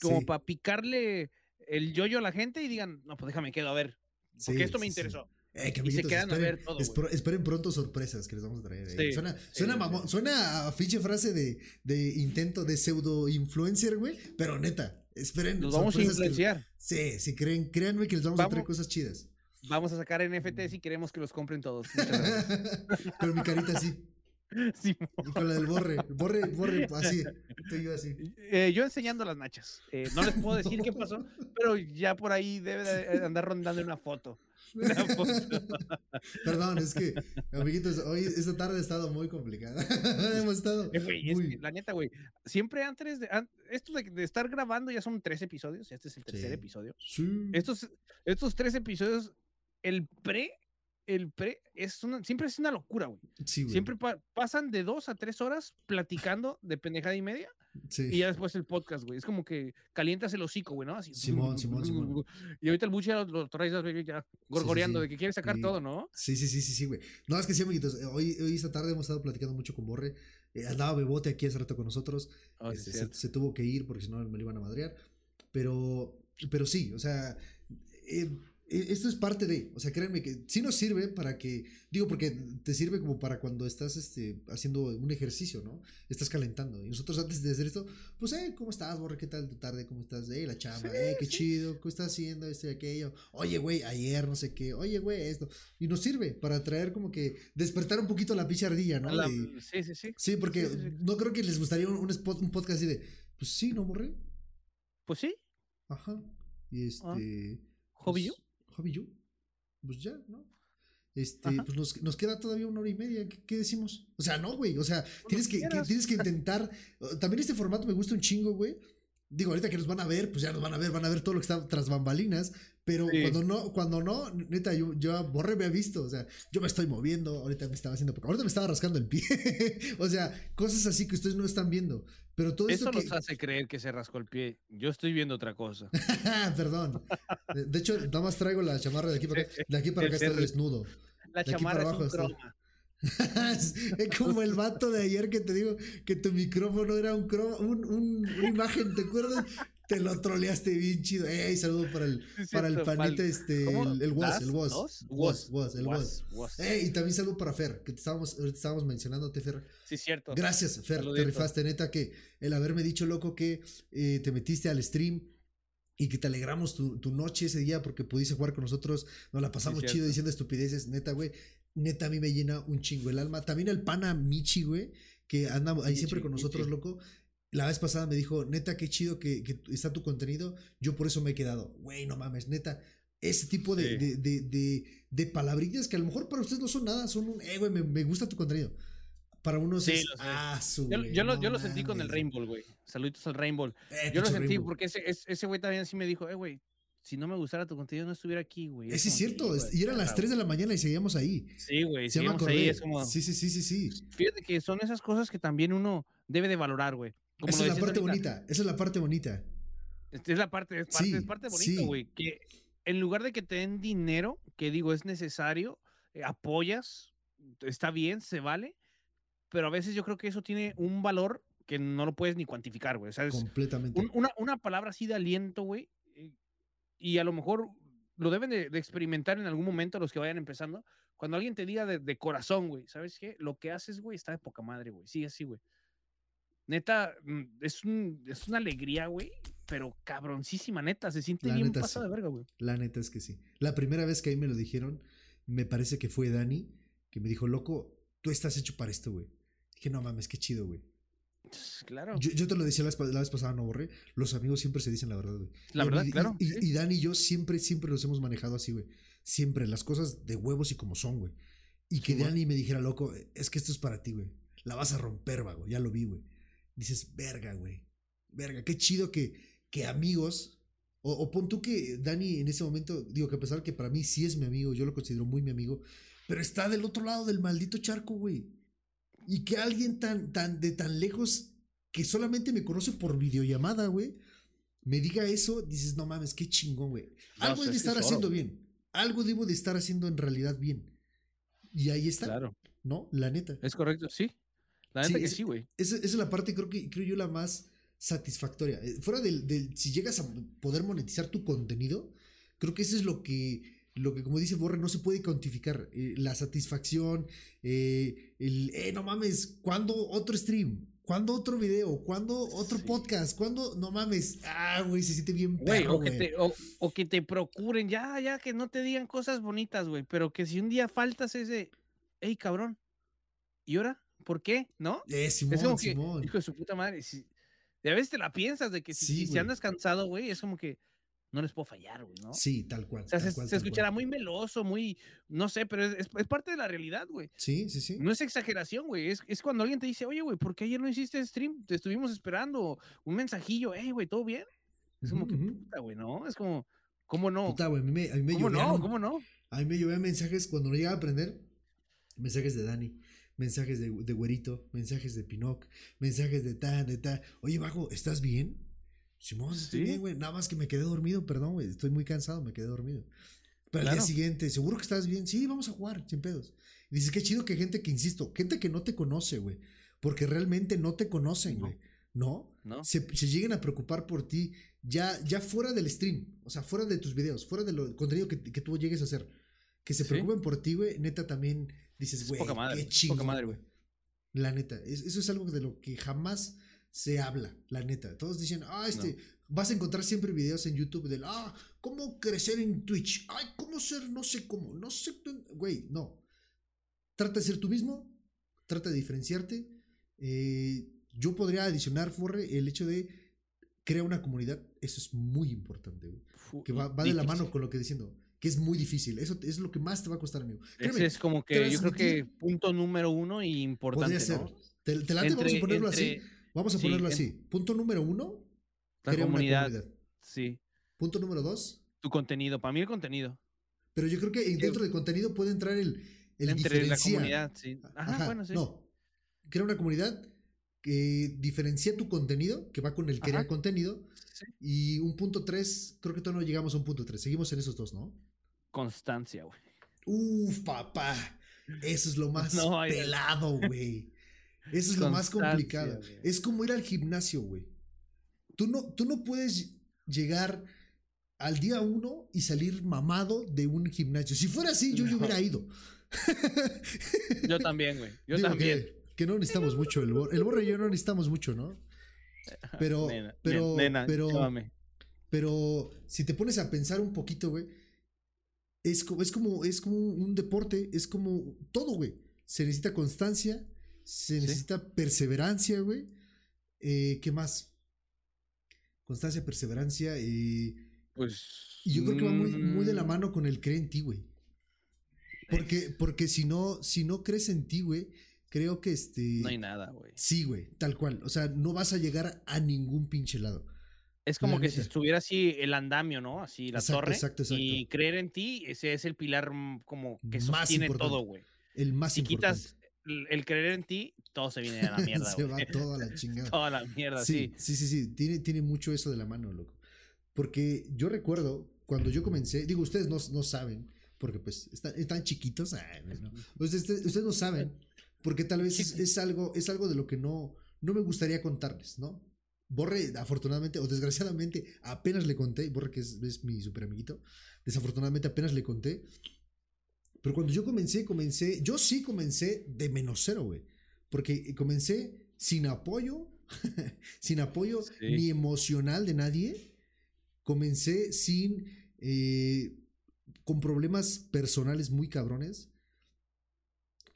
como Sí. para picarle el yoyo a la gente y digan, no, pues déjame quedo a ver. Porque Sí, esto me sí. interesó. Eh, Y se quedan a esperen, ver todo, espero- esperen pronto sorpresas que les vamos a traer. eh. Sí, suena, sí, suena, sí. mamón- suena a frase de, de intento de pseudo influencer, güey. Pero neta, esperen. Los vamos a que- influenciar. sí, si creen, créanme que les vamos, a traer cosas chidas. Vamos a sacar NFTs y queremos que los compren todos. Con *laughs* mi carita así. Sí, *laughs* Y con la del borre. Borre, borre, así. Estoy yo así. eh, yo enseñando las nachas. Eh, no les puedo decir qué pasó, *laughs* pero ya por ahí debe de andar rondando una foto. *laughs* *laughs* Perdón, es que, amiguitos, hoy, esta tarde ha estado muy complicada. *laughs* Hemos estado. Eh, es muy- que, la neta, güey. Siempre antes de. an- esto de, de estar grabando ya son tres episodios. Este es el tercer Sí. episodio. Sí. Estos, estos tres episodios, el pre. El pre es una, siempre es una locura, güey. Sí, güey. Siempre pa- pasan de dos a tres horas platicando de pendejada y media Sí. y ya después el podcast, güey. Es como que calientas el hocico, güey, ¿no? Así. Simón, *laughs* Simón, Simón. Y ahorita el buche ya lo, lo traes ya gorgoreando sí. de que quiere sacar Sí. todo, ¿no? Sí, sí, sí, sí, sí, güey. No, es que sí, amiguitos. eh, Hoy, hoy esta tarde hemos estado platicando mucho con Borre. eh, andaba Bebote aquí hace rato con nosotros. Oh, sí, este, es se, se tuvo que ir porque si no me lo iban a madrear. Pero, pero sí, o sea, eh, esto es parte de, o sea, créanme que sí nos sirve para que, digo, porque te sirve como para cuando estás este, haciendo un ejercicio, ¿no? Estás calentando. Y nosotros antes de hacer esto, pues, eh, ¿cómo estás, Borre? ¿Qué tal tu tarde? ¿Cómo estás? Eh, la chamba, Sí, eh, qué sí. chido, ¿qué estás haciendo? Esto y aquello. Oye, güey, ayer no sé qué, oye, güey, esto. Y nos sirve para traer como que despertar un poquito la pinche ardilla, ¿no? La- De- sí, sí, sí. Sí, porque Sí, no creo que les gustaría un, un spot- un podcast así de, pues sí, ¿no, Borre? Pues sí, Ajá. Y Ah. este. Pues, Hobby you. Pues ya, ¿no? Este, Ajá. pues nos, nos queda todavía una hora y media. ¿Qué, qué decimos? O sea, no, güey. O sea, tienes que, tienes que intentar. También este formato me gusta un chingo, güey. Digo, ahorita que nos van a ver, pues ya nos van a ver, van a ver todo lo que está tras bambalinas. Pero Sí. cuando no, cuando no, neta, yo, yo Borre me ha visto. O sea, yo me estoy moviendo, ahorita me estaba haciendo. Ahorita me estaba rascando el pie. *laughs* o sea, cosas así que ustedes no están viendo. Pero todo Eso esto que. nos hace creer que se rascó el pie. Yo estoy viendo otra cosa. *laughs* Perdón. De- hecho, nada más traigo la chamarra de aquí para acá. *laughs* De aquí para acá cerro. desnudo. La De aquí para chamarra es un está. croma. Es como el vato de ayer que te digo que tu micrófono era un, cro- un, un- una imagen, ¿te acuerdas? Te lo troleaste bien chido. ¡Ey! Saludo para el, Sí, para el panita, este, ¿Cómo? el, ¿Das? el was. ¿Dos? Was, was, el was. was. ¡Ey! Y también saludo para Fer, que te estábamos, ahorita estábamos mencionándote, Fer. Sí, cierto. Gracias, Fer, te rifaste, neta, que el haberme dicho, loco, que eh, te metiste al stream y que te alegramos tu, tu noche ese día porque pudiste jugar con nosotros, nos la pasamos chido diciendo estupideces, neta, güey. Neta, a mí me llena un chingo el alma. También el pana Michi, güey, que anda ahí siempre con nosotros, Michi. loco. La vez pasada me dijo, neta, qué chido que, que está tu contenido. Yo por eso me he quedado. Güey, no mames, neta. ese tipo de, de, de, de, palabrillas que a lo mejor para ustedes no son nada, son un, eh, güey, me, me gusta tu contenido. Para unos sí, ah, su, yo, yo, lo, yo lo sentí con el Rainbow, güey. Saluditos al Rainbow. Eh, yo lo sentí porque ese, ese güey también así me dijo, eh, güey, si no me gustara tu contenido no estuviera aquí, güey. Es, cierto, y eran las 3 de la mañana y seguíamos ahí. Sí, güey, seguíamos ahí. Es como... Sí, sí, sí, sí, sí. Fíjate que son esas cosas que también uno debe de valorar, güey. Esa es la parte bonita, esa es la parte bonita. Es la parte, es parte, es parte bonita, güey. Que en lugar de que te den dinero, que digo, es necesario, eh, apoyas, está bien, se vale, pero a veces yo creo que eso tiene un valor que no lo puedes ni cuantificar, güey. O Completamente. una, una, palabra así de aliento, güey, y a lo mejor lo deben de, experimentar en algún momento los que vayan empezando. Cuando alguien te diga de, de corazón, güey, ¿sabes qué? Lo que haces, güey, está de poca madre, güey. Sí, así, güey. Neta, mm, es, un, es una alegría, güey, pero cabroncísima, neta. Se siente bien pasada de verga, güey. La neta es que sí. La primera vez que ahí me lo dijeron, me parece que fue Dani, que me dijo, loco, tú estás hecho para esto, güey. Dije, no mames, qué chido, güey. Claro. Yo, te lo decía la, vez pasada, no borré. Los amigos siempre se dicen la verdad, güey. La verdad, claro. Y, y, Dani y yo siempre, siempre los hemos manejado así, güey. Siempre, las cosas de huevos y como son, güey. Y que Dani me dijera, loco, es que esto es para ti, güey. La vas a romper, vago. Ya lo vi, güey dices, verga, güey. Verga, qué chido que, que amigos. O, o, pon tú que Dani en ese momento, digo que a pesar que para mí sí es mi amigo, yo lo considero muy mi amigo, pero está del otro lado del maldito charco, güey. Y que alguien tan, tan, de tan lejos que solamente me conoce por videollamada, güey, me diga eso, dices, no mames, qué chingón, güey. Algo debe estar haciendo bien. Algo debo de estar haciendo en realidad bien. Y ahí está. Claro. ¿No? La neta. Es correcto, sí. La neta que sí, güey. Esa, es la parte, creo que creo yo, la más satisfactoria. Eh, fuera del, si llegas a poder monetizar tu contenido, creo que eso es lo que, lo que como dice Borre, no se puede cuantificar. Eh, la satisfacción, eh, el, eh, no mames, ¿cuándo otro stream? ¿Cuándo otro video? ¿Cuándo otro podcast? ¿Cuándo? No mames. Ah, güey, se siente bien perro, güey. O, o, que te procuren, ya, ya, que no te digan cosas bonitas, güey. Pero que si un día faltas ese, hey, cabrón, ¿y ahora? ¿por qué? ¿No? Eh, Simón, es como que, hijo de su puta madre, si, a veces te la piensas de que si, si andas cansado, güey, es como que no les puedo fallar, güey, ¿no? Sí, tal cual. O sea, se, escuchará muy meloso, muy, no sé, pero es, es, parte de la realidad, güey. Sí, sí, sí. No es exageración, güey. Es, es, cuando alguien te dice, oye, güey, ¿por qué ayer no hiciste stream? Te estuvimos esperando un mensajillo, hey, güey, ¿todo bien? Es como que, puta, güey, ¿no? Es como, ¿cómo no? Puta, güey, a mí me, a mí me ¿Cómo no? ¿Cómo no? A mí me llovían mensajes cuando no llegaba a aprender, mensajes de Dani mensajes de, de Güerito, mensajes de Pinoc, mensajes de ta, de ta. Oye, Bajo, ¿estás bien? Simón, estoy bien, güey. Nada más que me quedé dormido, perdón, güey. Estoy muy cansado, me quedé dormido. Pero al día siguiente, ¿seguro que estás bien? Sí, vamos a jugar, sin pedos. Y dices, qué chido que gente que, insisto, gente que no te conoce, güey. Porque realmente no te conocen, güey. No. ¿No? Se, se, lleguen a preocupar por ti ya, ya fuera del stream. O sea, fuera de tus videos, fuera del contenido que, que, tú llegues a hacer. Que se preocupen por ti, güey. Neta, también dices, güey, qué chido. madre, güey. La neta, eso es algo de lo que jamás se habla, la neta. Todos dicen, ah, este, vas a encontrar siempre videos en YouTube del, ah, cómo crecer en Twitch, ay, cómo ser, no sé cómo, no sé, güey, no. Trata de ser tú mismo, trata de diferenciarte. Eh, yo podría adicionar, Forre, el hecho de crear una comunidad, eso es muy importante, güey. Que va, va de la mano con lo que diciendo que es muy difícil. Eso es lo que más te va a costar, amigo. Ese es como que yo creo que punto número uno y importante. Ser. ¿no? Te, late, vamos a ponerlo así. Vamos a ponerlo así. Punto número uno, la comunidad, una comunidad. Sí. Punto número dos. Tu contenido. Para mí el contenido. Pero yo creo que dentro del contenido puede entrar el, el Entre la comunidad, sí. Ajá, bueno, sí. No. Crea una comunidad que diferencia tu contenido, que va con el crear contenido. Sí. Y un punto tres, creo que todavía no llegamos a un punto tres. Seguimos en esos dos, ¿no? Constancia, güey. Uf, papá. Eso es lo *laughs* más pelado, güey. Eso es lo más complicado. Es como ir al gimnasio, güey. Tú no, tú no puedes llegar al día uno y salir mamado de un gimnasio. Si fuera así, yo, hubiera ido. *laughs* yo también, güey. Yo también. Que, no necesitamos mucho. El, el borre y yo no necesitamos mucho, ¿no? *laughs* Pero, pero, pero, pero, si te pones a pensar un poquito, güey, es, es, como, es como un deporte, es como todo, güey. Se necesita constancia, se necesita perseverancia, güey. Eh, ¿Qué más? Constancia, perseverancia. Eh, Pues. Y yo creo que va muy, muy de la mm, mano con el cree en ti, güey. Porque, porque si no, si no crees en ti, güey, creo que este. No hay nada, güey. Sí, güey, tal cual. O sea, no vas a llegar a ningún pinche lado. Es como La que si estuviera así el andamio, ¿no? Así la Exacto, torre. exacto, exacto. Y creer en ti, ese es el pilar mm, como que sostiene todo, güey. El más Si importante. quitas el, creer en ti, todo se viene a la *laughs* mierda, Se güey. va todo a la *laughs* chingada. Toda la mierda, Sí, sí. sí, sí, sí. Tiene, tiene mucho eso de la mano, loco. Porque yo recuerdo cuando yo comencé, digo, ustedes no, no saben, porque pues están, están chiquitos. ay, no. Ustedes, ustedes no saben, porque tal vez es, es algo, es algo de lo que no, no me gustaría contarles, ¿no? Borre, afortunadamente o desgraciadamente, apenas le conté, Borre que es, es mi super amiguito, desafortunadamente apenas le conté. Pero cuando yo comencé, comencé, yo sí comencé de menos cero, güey. Porque comencé sin apoyo, *laughs* sin apoyo Sí. ni emocional de nadie. Comencé sin, eh, con problemas personales muy cabrones.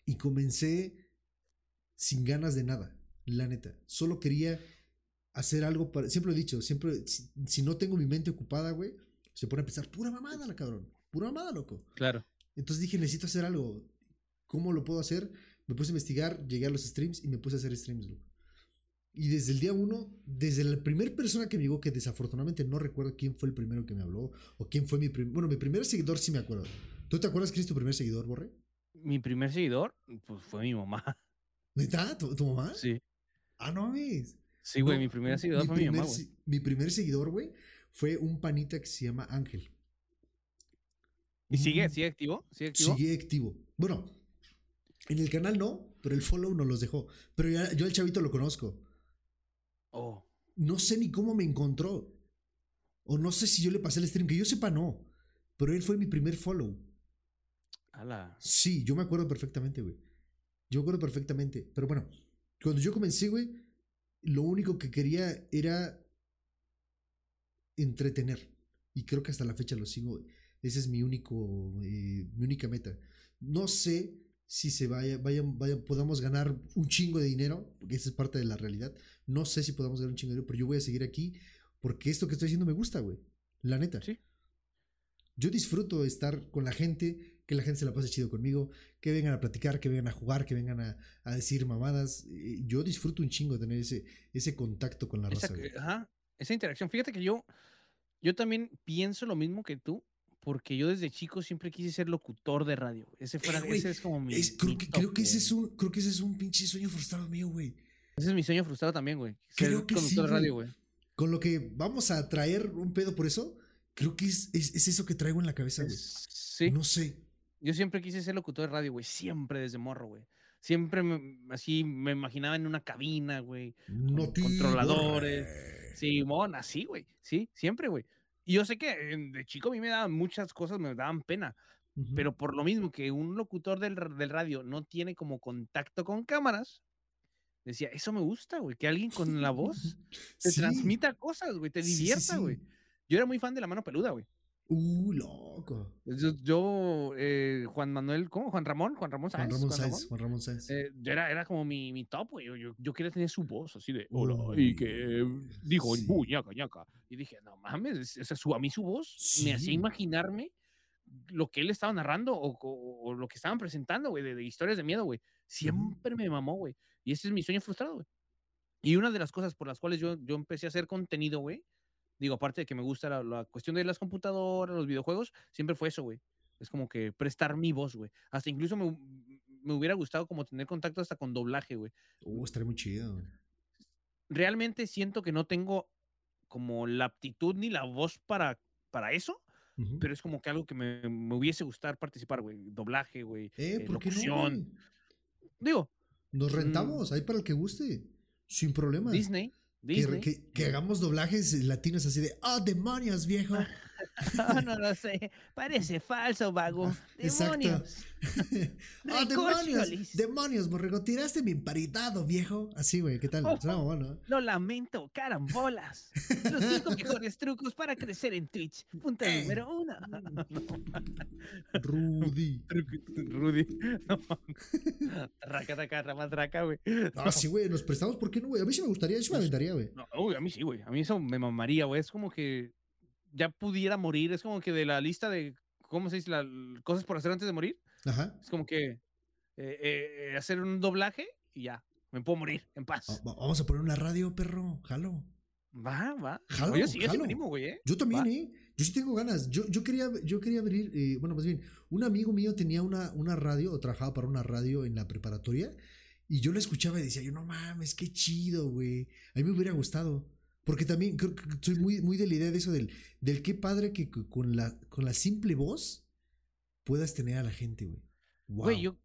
Y comencé sin ganas de nada, la neta. Solo quería hacer algo para... Siempre lo he dicho, siempre, si, si no tengo mi mente ocupada, güey, se pone a pensar, pura mamada, la cabrón. Pura mamada, loco. Claro. Entonces dije, necesito hacer algo. ¿Cómo lo puedo hacer? Me puse a investigar, llegué a los streams y me puse a hacer streams, loco. Y desde el día uno, desde la primera persona que me llegó, que desafortunadamente no recuerdo quién fue el primero que me habló, o quién fue mi primer... Bueno, mi primer seguidor sí me acuerdo. ¿Tú te acuerdas quién es tu primer seguidor, Borre? Mi primer seguidor, pues fue mi mamá. ¿Neta? ¿Tu, tu mamá? Sí. Ah, no, ves. Sí, güey, No, mi primer seguidor fue mi primer mamá, güey. se- Mi primer seguidor, güey, fue un panita que se llama Ángel. ¿Y sigue, sigue activo? ¿Sigue activo? Sigue activo. Bueno, en el canal no, pero el follow nos los dejó. Pero ya- yo al chavito lo conozco. Oh, No sé ni cómo me encontró. O no sé si yo le pasé el stream. Que yo sepa, no. Pero él fue mi primer follow. ala. Sí, yo me acuerdo perfectamente, güey. Yo me acuerdo perfectamente. Pero bueno, cuando yo comencé, güey, lo único que quería era entretener. Y creo que hasta la fecha lo sigo. Ese es mi único, eh, mi única meta. No sé si se vaya, vaya, vaya, podamos ganar un chingo de dinero, porque esa es parte de la realidad. No sé si podamos ganar un chingo de dinero, pero yo voy a seguir aquí porque esto que estoy haciendo me gusta, güey. La neta. Sí. Yo disfruto estar con la gente, que la gente se la pase chido conmigo, que vengan a platicar, que vengan a jugar, que vengan a, a decir mamadas. Eh, Yo disfruto un chingo tener ese, ese contacto con la Esa, raza, güey. ajá, esa interacción. Fíjate que yo, yo también pienso lo mismo que tú, porque yo desde chico siempre quise ser locutor de radio. Ese, fuera, güey, ese es como mi. Es- creo, mi que, top, creo, que ese es un, creo que ese es un pinche sueño frustrado mío, güey. Ese es mi sueño frustrado también, güey. Ser Creo que conductor sí, de güey. radio, güey. Con lo que vamos a traer un pedo por eso, creo que es, es, es eso que traigo en la cabeza, güey. Sí. No sé. Yo siempre quise ser locutor de radio, güey. Siempre desde morro, güey. Siempre me- así me imaginaba en una cabina, güey. No con controladores. Simón, así, güey. Sí, siempre, güey. Y yo sé que eh, de chico a mí me daban muchas cosas, me daban pena. Pero por lo mismo que un locutor del, del radio no tiene como contacto con cámaras, decía, eso me gusta, güey, que alguien con la voz *laughs* te Sí. transmita cosas, güey, te Sí, sí, divierta, güey. Yo era muy fan de la mano peluda, güey. Uh, loco. Yo, yo, eh, Juan Manuel, ¿cómo? Juan Ramón, Juan Ramón Juan Sáenz. Ramón Juan Sáenz. Ramón, Juan Ramón Sáenz. eh, era, era como mi, mi top, güey. Yo, yo, yo quería tener su voz así de, hola, Uy, y que dijo, sí. "Bu, ñaca, ñaca". Y dije, no mames, o sea, su, a mí su voz me hacía Sí. imaginarme lo que él estaba narrando o, o- o lo que estaban presentando, güey, de, de historias de miedo, güey. Siempre me mamó, güey. Y ese es mi sueño frustrado, güey. Y una de las cosas por las cuales yo, yo empecé a hacer contenido, güey, digo, aparte de que me gusta la, la cuestión de las computadoras, los videojuegos, siempre fue eso, güey. Es como que prestar mi voz, güey. Hasta incluso me, me hubiera gustado como tener contacto hasta con doblaje, güey. Uh, estaría muy chido. Realmente siento que no tengo como la aptitud ni la voz para, para eso, pero es como que algo que me, me hubiese gustado participar, güey. Doblaje, güey. Eh, eh, ¿por qué no? Digo, Nos Mm. rentamos, ahí para el que guste. Sin problema. Disney. Que, Disney. que- que hagamos doblajes latinos así de, ¡ah, demonios, viejo! *laughs* No lo sé. Parece falso, vago. Demonios. *laughs* ¡Ah, demonios! ¡Demonios, borrego! Tiraste mi emparitado, viejo. Así, güey, ¿qué tal? Suena bueno. Lo lamento, carambolas. Los cinco *laughs* mejores trucos para crecer en Twitch. Punto Eh. número uno. Rudy. Rudy. No. Raca, taca, rama, traca, güey. Ah, sí, güey, nos prestamos, ¿por qué no, güey? A mí sí me gustaría, yo me aventaría, güey. No, uy, a mí sí, güey. A mí eso me mamaría, güey. Es como que ya pudiera morir. Es como que de la lista de, ¿cómo se dice? La, cosas por hacer antes de morir. Ajá. Es como que eh, eh, hacer un doblaje y ya, me puedo morir en paz. Va- Vamos a poner una radio, perro. Jalo. Va, va. Jalo, Oye, sí, yo sí jalo. me animo, güey, ¿eh? Yo también, Va. ¿eh? Yo sí tengo ganas. Yo, yo, quería, yo quería abrir, eh, bueno, más bien, un amigo mío tenía una, una radio o trabajaba para una radio en la preparatoria y yo la escuchaba y decía, yo no mames, qué chido, güey. A mí me hubiera gustado. Porque también creo que soy muy, muy de la idea de eso del, del qué padre que con la, con la simple voz puedas tener a la gente, güey. Wow. Güey, yo,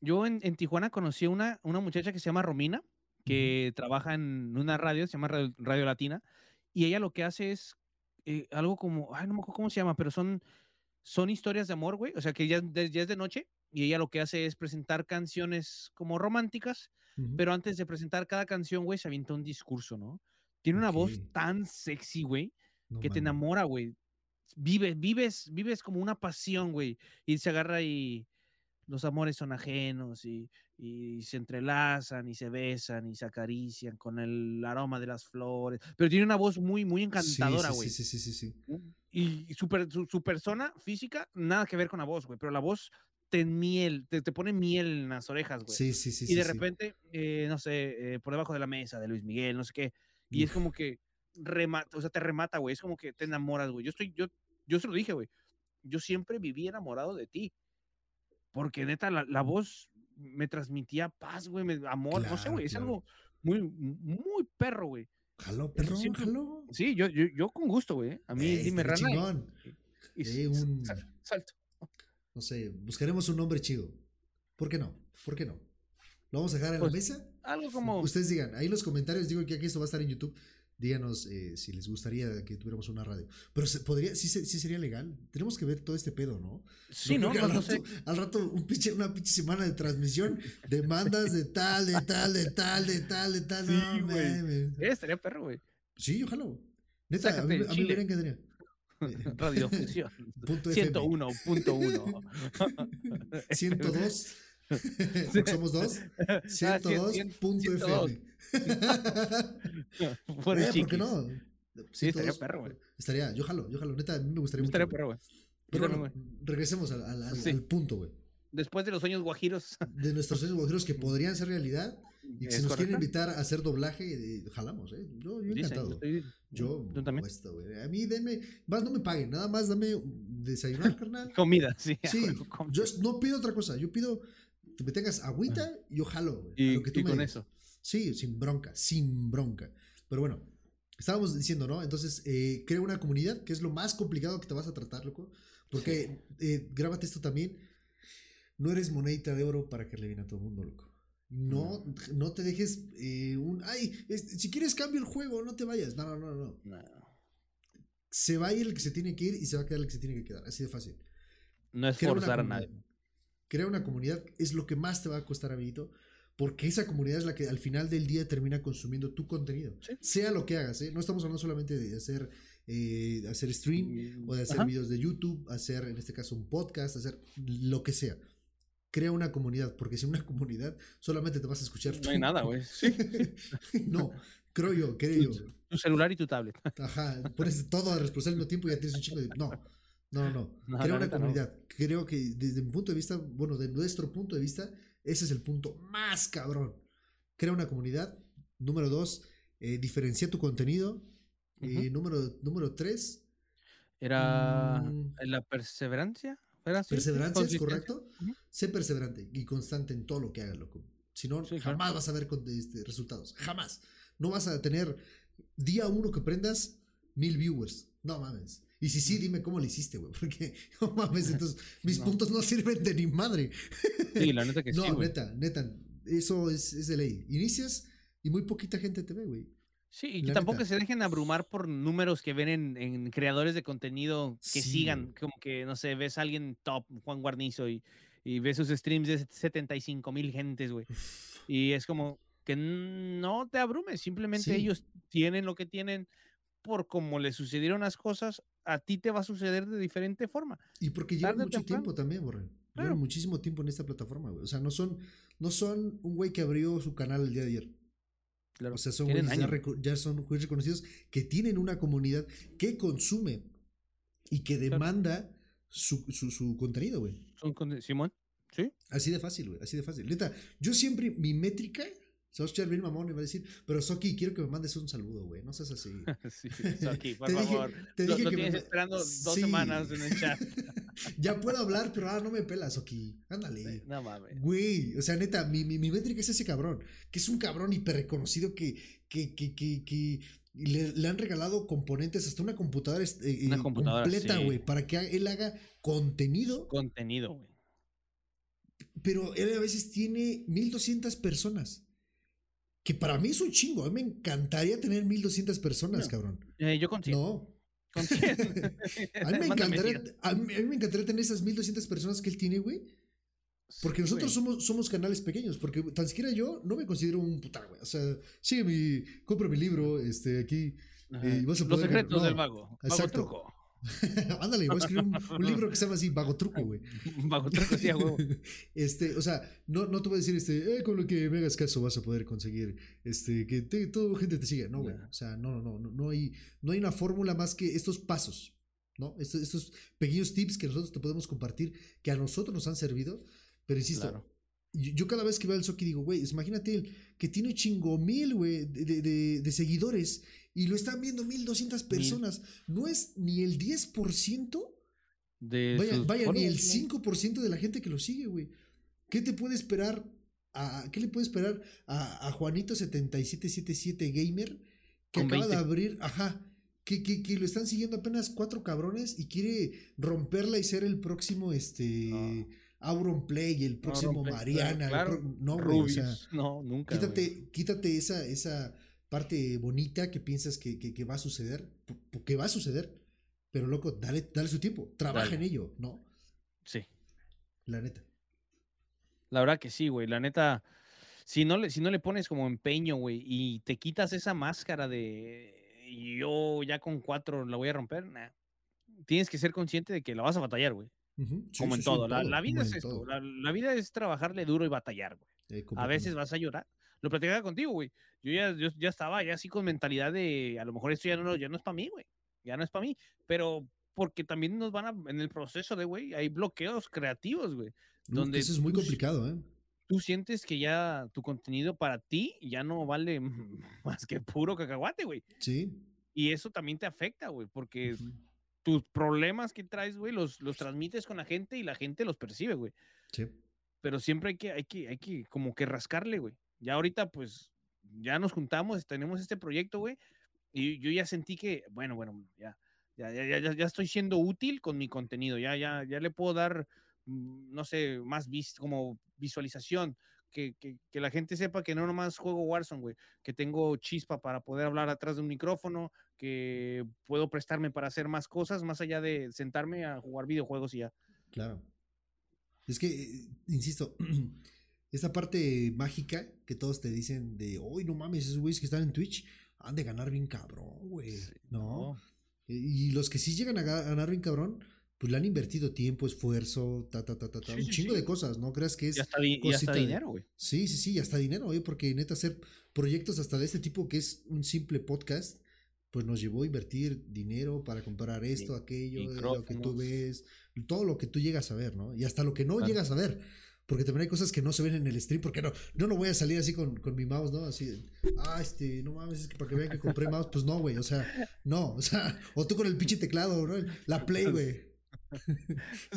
yo en, en Tijuana conocí a una, una muchacha que se llama Romina, que trabaja en una radio, se llama Radio, Radio Latina, y ella lo que hace es eh, algo como, ay, no me acuerdo cómo se llama, pero son, son historias de amor, güey, o sea que ya, de- ya es de noche, y ella lo que hace es presentar canciones como románticas, Ujú. pero antes de presentar cada canción, güey, se avienta un discurso, ¿no? Tiene una voz tan sexy, güey, No que te enamora, güey. Vives, vives, vives como una pasión, güey. Y se agarra y los amores son ajenos y, y se entrelazan y se besan y se acarician con el aroma de las flores. Pero tiene una voz muy, muy encantadora, güey. Sí, sí, sí, sí, sí. Y y su, su, su persona física, nada que ver con la voz, güey. Pero la voz te miel, te, te pone miel en las orejas, güey. Sí, sí, sí. y de sí. repente, eh, no sé, eh, por debajo de la mesa de Luis Miguel, no sé qué. Y es como que remata, o sea, te remata, güey. Es como que te enamoras, güey. Yo estoy, yo, yo se lo dije, güey. Yo siempre viví enamorado de ti. Porque neta, la, la voz me transmitía paz, güey, amor, no sé, Claro, güey. Es claro. algo muy, muy perro, güey. Jaló, perro, siempre- jaló. Sí, yo, yo, yo con gusto, güey. ¿eh? A mí, Eh, dime rana. chingón. y Eh, un- sal- salto. No sé, buscaremos un nombre chido. ¿Por qué no? ¿Por qué no? ¿Lo vamos a dejar en Pues, la mesa? Algo como. Ustedes digan, ahí en los comentarios, digo que aquí esto va a estar en YouTube. Díganos eh, si les gustaría que tuviéramos una radio. Pero se, podría, sí, sí sería legal. Tenemos que ver todo este pedo, ¿no? sí, ¿no? No, al, no rato, al rato, un pinche, una pinche semana de transmisión, demandas de tal, de tal, de tal, de tal, de tal. Sí, no, güey. Eh, estaría perro, güey. Sí, ojalá. Neta, a Sácate mí, el a mí me encantaría. *laughs* *laughs* Punto FM. 101.1. 102. *laughs* porque somos dos. *laughs* Ah, cien- 102. cien- punto 102. FM. Fuera Eh, ¿Por qué no? Sí, estaría 102. perro, güey. Estaría, yo jalo, yo jalo. Neta, a mí me gustaría mucho. Estaría perro, güey. Pero bueno, regresemos al, al- al- Sí. al punto, güey. Después de los sueños guajiros. De nuestros sueños guajiros que podrían ser realidad y que ¿es si nos quieren correcto? invitar a hacer doblaje, eh, jalamos, ¿eh? Yo, yo encantado. estoy- Yo, Yo también. puesto, güey. A mí denme, más no me paguen, nada más dame desayunar, *laughs* carnal. Comida, sí. Sí, yo no pido otra cosa, yo pido que me tengas agüita y yo jalo, güey. a y, lo que tú y me con digas. eso. Sí, sin bronca, sin bronca. Pero bueno, estábamos diciendo, ¿no? Entonces, eh, crea una comunidad, que es lo más complicado que te vas a tratar, loco. Porque, eh, grábate esto también, no eres monedita de oro para que le viene a todo el mundo, loco. No, no te dejes eh, un, ay, es- si quieres cambio el juego, no te vayas. No, no, no, no. No, Se va a ir el que se tiene que ir y se va a quedar el que se tiene que quedar. Así de fácil. no es forzar a nadie. Crea una comunidad es lo que más te va a costar, amiguito. Porque esa comunidad es la que al final del día termina consumiendo tu contenido. Sí. Sea lo que hagas, ¿eh? No estamos hablando solamente de hacer, eh, hacer stream o de hacer Ajá. videos de YouTube, hacer en este caso un podcast, hacer lo que sea. Crea una comunidad, porque sin una comunidad solamente te vas a escuchar No tú. hay nada, güey. *laughs* Sí. *laughs* no, creo yo, creo yo. Tu celular y tu tablet. Ajá, pones todo a responsable al mismo tiempo y ya tienes un chingo de. No, no, no. No, *laughs* Crea una no. comunidad. Creo que desde mi punto de vista, bueno, de nuestro punto de vista, ese es el punto más cabrón. Crea una comunidad. Número dos, eh, diferencia tu contenido. Y número, número tres, Era Mm. la perseverancia. ¿Era así? perseverancia, ¿es correcto? Sé perseverante y constante en todo lo que hagas, loco. Si no, Sí, claro. jamás vas a ver con- este, resultados. Jamás. No vas a tener día uno que prendas mil viewers. No mames. Y si sí, dime cómo le hiciste, güey. *laughs* Porque, no mames, *laughs* entonces mis No. puntos no sirven de ni madre. Sí, la neta que *laughs* no, sí, güey. neta, neta. Eso es, es de ley. Inicias y muy poquita gente te ve, güey. Sí, y La tampoco neta. se dejen abrumar por números que ven en, en creadores de contenido que Sí, sigan, como que, no sé, ves a alguien top, Juan Guarnizo, y, y ves sus streams de 75 mil gentes, güey. Y es como que no te abrumes, simplemente Sí. ellos tienen lo que tienen por como les sucedieron las cosas, a ti te va a suceder de diferente forma. Y porque llevan mucho temprano. tiempo también, Borre. Claro. Llevan muchísimo tiempo en esta plataforma, güey. O sea, no son, no son un güey que abrió su canal el día de ayer. Claro, O sea, son güeyes ya, ya son güeyes reconocidos que tienen una comunidad que consume y que demanda su, su, contenido, güey. Simón, ¿sí? Así de fácil, güey, así de fácil. Neta, yo siempre, mi métrica se va a escuchar bien mamón y va a decir, pero Soki, quiero que me mandes un saludo, güey. No seas así. *laughs* sí, Soki, por favor. te dije lo, que tienes esperando dos semanas en el chat. *laughs* ya puedo hablar, pero ahora no me pelas, Soki. Ándale. No mames. Güey, o sea, neta, mi, mi, mi, métrica es ese cabrón. Que es un cabrón hiper reconocido que, que, que, que, que le, le, han regalado componentes hasta una computadora, eh, una computadora completa, güey, para que él haga contenido. Contenido, güey. Pero él a veces tiene 1200 personas. Que para mí es un chingo. A mí me encantaría tener 1200 personas, cabrón. Eh, yo consigo. No. *laughs* a, mí me *laughs* encantaría, a, mí, me encantaría tener esas 1200 personas que él tiene, güey. Porque nosotros somos, somos canales pequeños, porque tan siquiera yo no me considero un puta, güey. O sea, sigue mi, compra mi libro, este, aquí. Eh, Los secretos del mago. Exacto. truco. *laughs* Ándale, voy a escribir un, libro que se llama así, Vago Truco, güey. *laughs* Vago Truco, sí, güey. *laughs* este, o sea, no, no te voy a decir, este, eh, con lo que me hagas caso vas a poder conseguir, este, que te, toda gente te siga. No, güey. O sea, no, no, no, no hay, no hay una fórmula más que estos pasos, ¿no? Estos, estos pequeños tips que nosotros te podemos compartir, que a nosotros nos han servido, pero insisto, yo, cada vez que veo al Soki digo, güey, imagínate él, que tiene chingo mil, güey, de, de, de seguidores y lo están viendo 1200 personas. No es ni el 10% de vaya, vaya ni el 5% de la gente que lo sigue, güey. ¿Qué te puede esperar? A, ¿Qué le puede esperar a, Juanito7777 Gamer que acaba de abrir, ajá, que, que, que, lo están siguiendo apenas cuatro cabrones y quiere romperla y ser el próximo, este, Auron Play, el próximo Mariana. no, güey, o sea, no, nunca. Quítate, quítate esa, esa parte bonita que piensas que, que, va a suceder, que va a suceder, pero loco, dale, dale su tiempo, trabaja en ello, ¿no? Sí. La neta. La verdad que sí, güey, la neta, si no le, si no le pones como empeño, güey, y te quitas esa máscara de yo ya con cuatro la voy a romper, tienes que ser consciente de que la vas a batallar, güey. como en todo. La, vida es esto. La, vida es trabajarle duro y batallar, güey. Eh, a veces vas a llorar. Lo platicaba contigo, güey yo ya, yo ya estaba ya así con mentalidad de, a lo mejor esto ya no, ya no es para mí, güey, ya no es para mí, pero porque también nos van a, en el proceso de, güey, hay bloqueos creativos, güey. Donde eso es muy complicado, ¿eh? Tú sientes que ya tu contenido para ti ya no vale *laughs* más que puro cacahuate, güey. Sí. Y eso también te afecta, güey, porque tus problemas que traes, güey, los, los transmites con la gente y la gente los percibe, güey. Sí. Pero siempre hay que, hay que, hay que como que rascarle, güey. Ya ahorita, pues, ya nos juntamos, tenemos este proyecto, güey, y yo ya sentí que, bueno, bueno, ya, ya, ya, ya, estoy siendo útil con mi contenido, ya, ya, ya le puedo dar, mm, no sé, más vis como visualización, que, que, que, la gente sepa que no nomás juego Warzone, güey, que tengo chispa para poder hablar atrás de un micrófono, que puedo prestarme para hacer más cosas, más allá de sentarme a jugar videojuegos y ya. Claro. Es que, eh, insisto, *clears throat* esta parte mágica que todos te dicen de, uy, no mames, esos güeyes que están en Twitch han de ganar bien cabrón, güey. ¿No? Y los que sí llegan a ganar bien cabrón, pues le han invertido tiempo, esfuerzo, ta, ta, ta, ta, ta un chingo de cosas, ¿no? Creas que es. Ya está, dinero, güey. Sí, sí, sí, ya está dinero, güey, porque neta hacer proyectos hasta de este tipo que es un simple podcast, pues nos llevó a invertir dinero para comprar esto, aquello, lo que tú ves, todo lo que tú llegas a ver, ¿no? Y hasta lo que no llegas a ver porque también hay cosas que no se ven en el stream, porque no, yo no voy a salir así con, con mi mouse, ¿no? Así, ah, este, no mames, es que para que vean que compré mouse, pues no, güey, o sea, no, o sea, o tú con el pinche teclado, ¿no? La play, güey.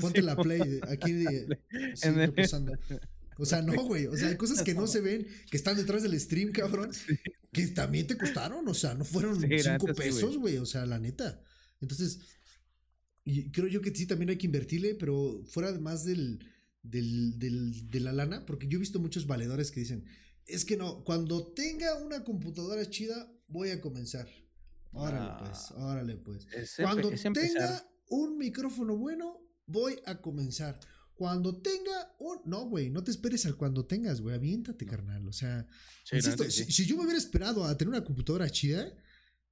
Ponte la play, aquí, sí, pasando. O sea, no, güey, o sea, hay cosas que no se ven, que están detrás del stream, cabrón, que también te costaron, o sea, no fueron cinco pesos, güey, o sea, la neta. Entonces, y creo yo que sí también hay que invertirle, pero fuera más del del, del, de la lana, porque yo he visto muchos valedores que dicen, es que no, cuando tenga una computadora chida, voy a comenzar. Órale, pues, ah. órale, pues. cuando tenga un micrófono bueno, voy a comenzar. Cuando tenga un. No, güey, no te esperes al cuando tengas, güey. Aviéntate, carnal. O sea, si, yo me hubiera esperado a tener una computadora chida,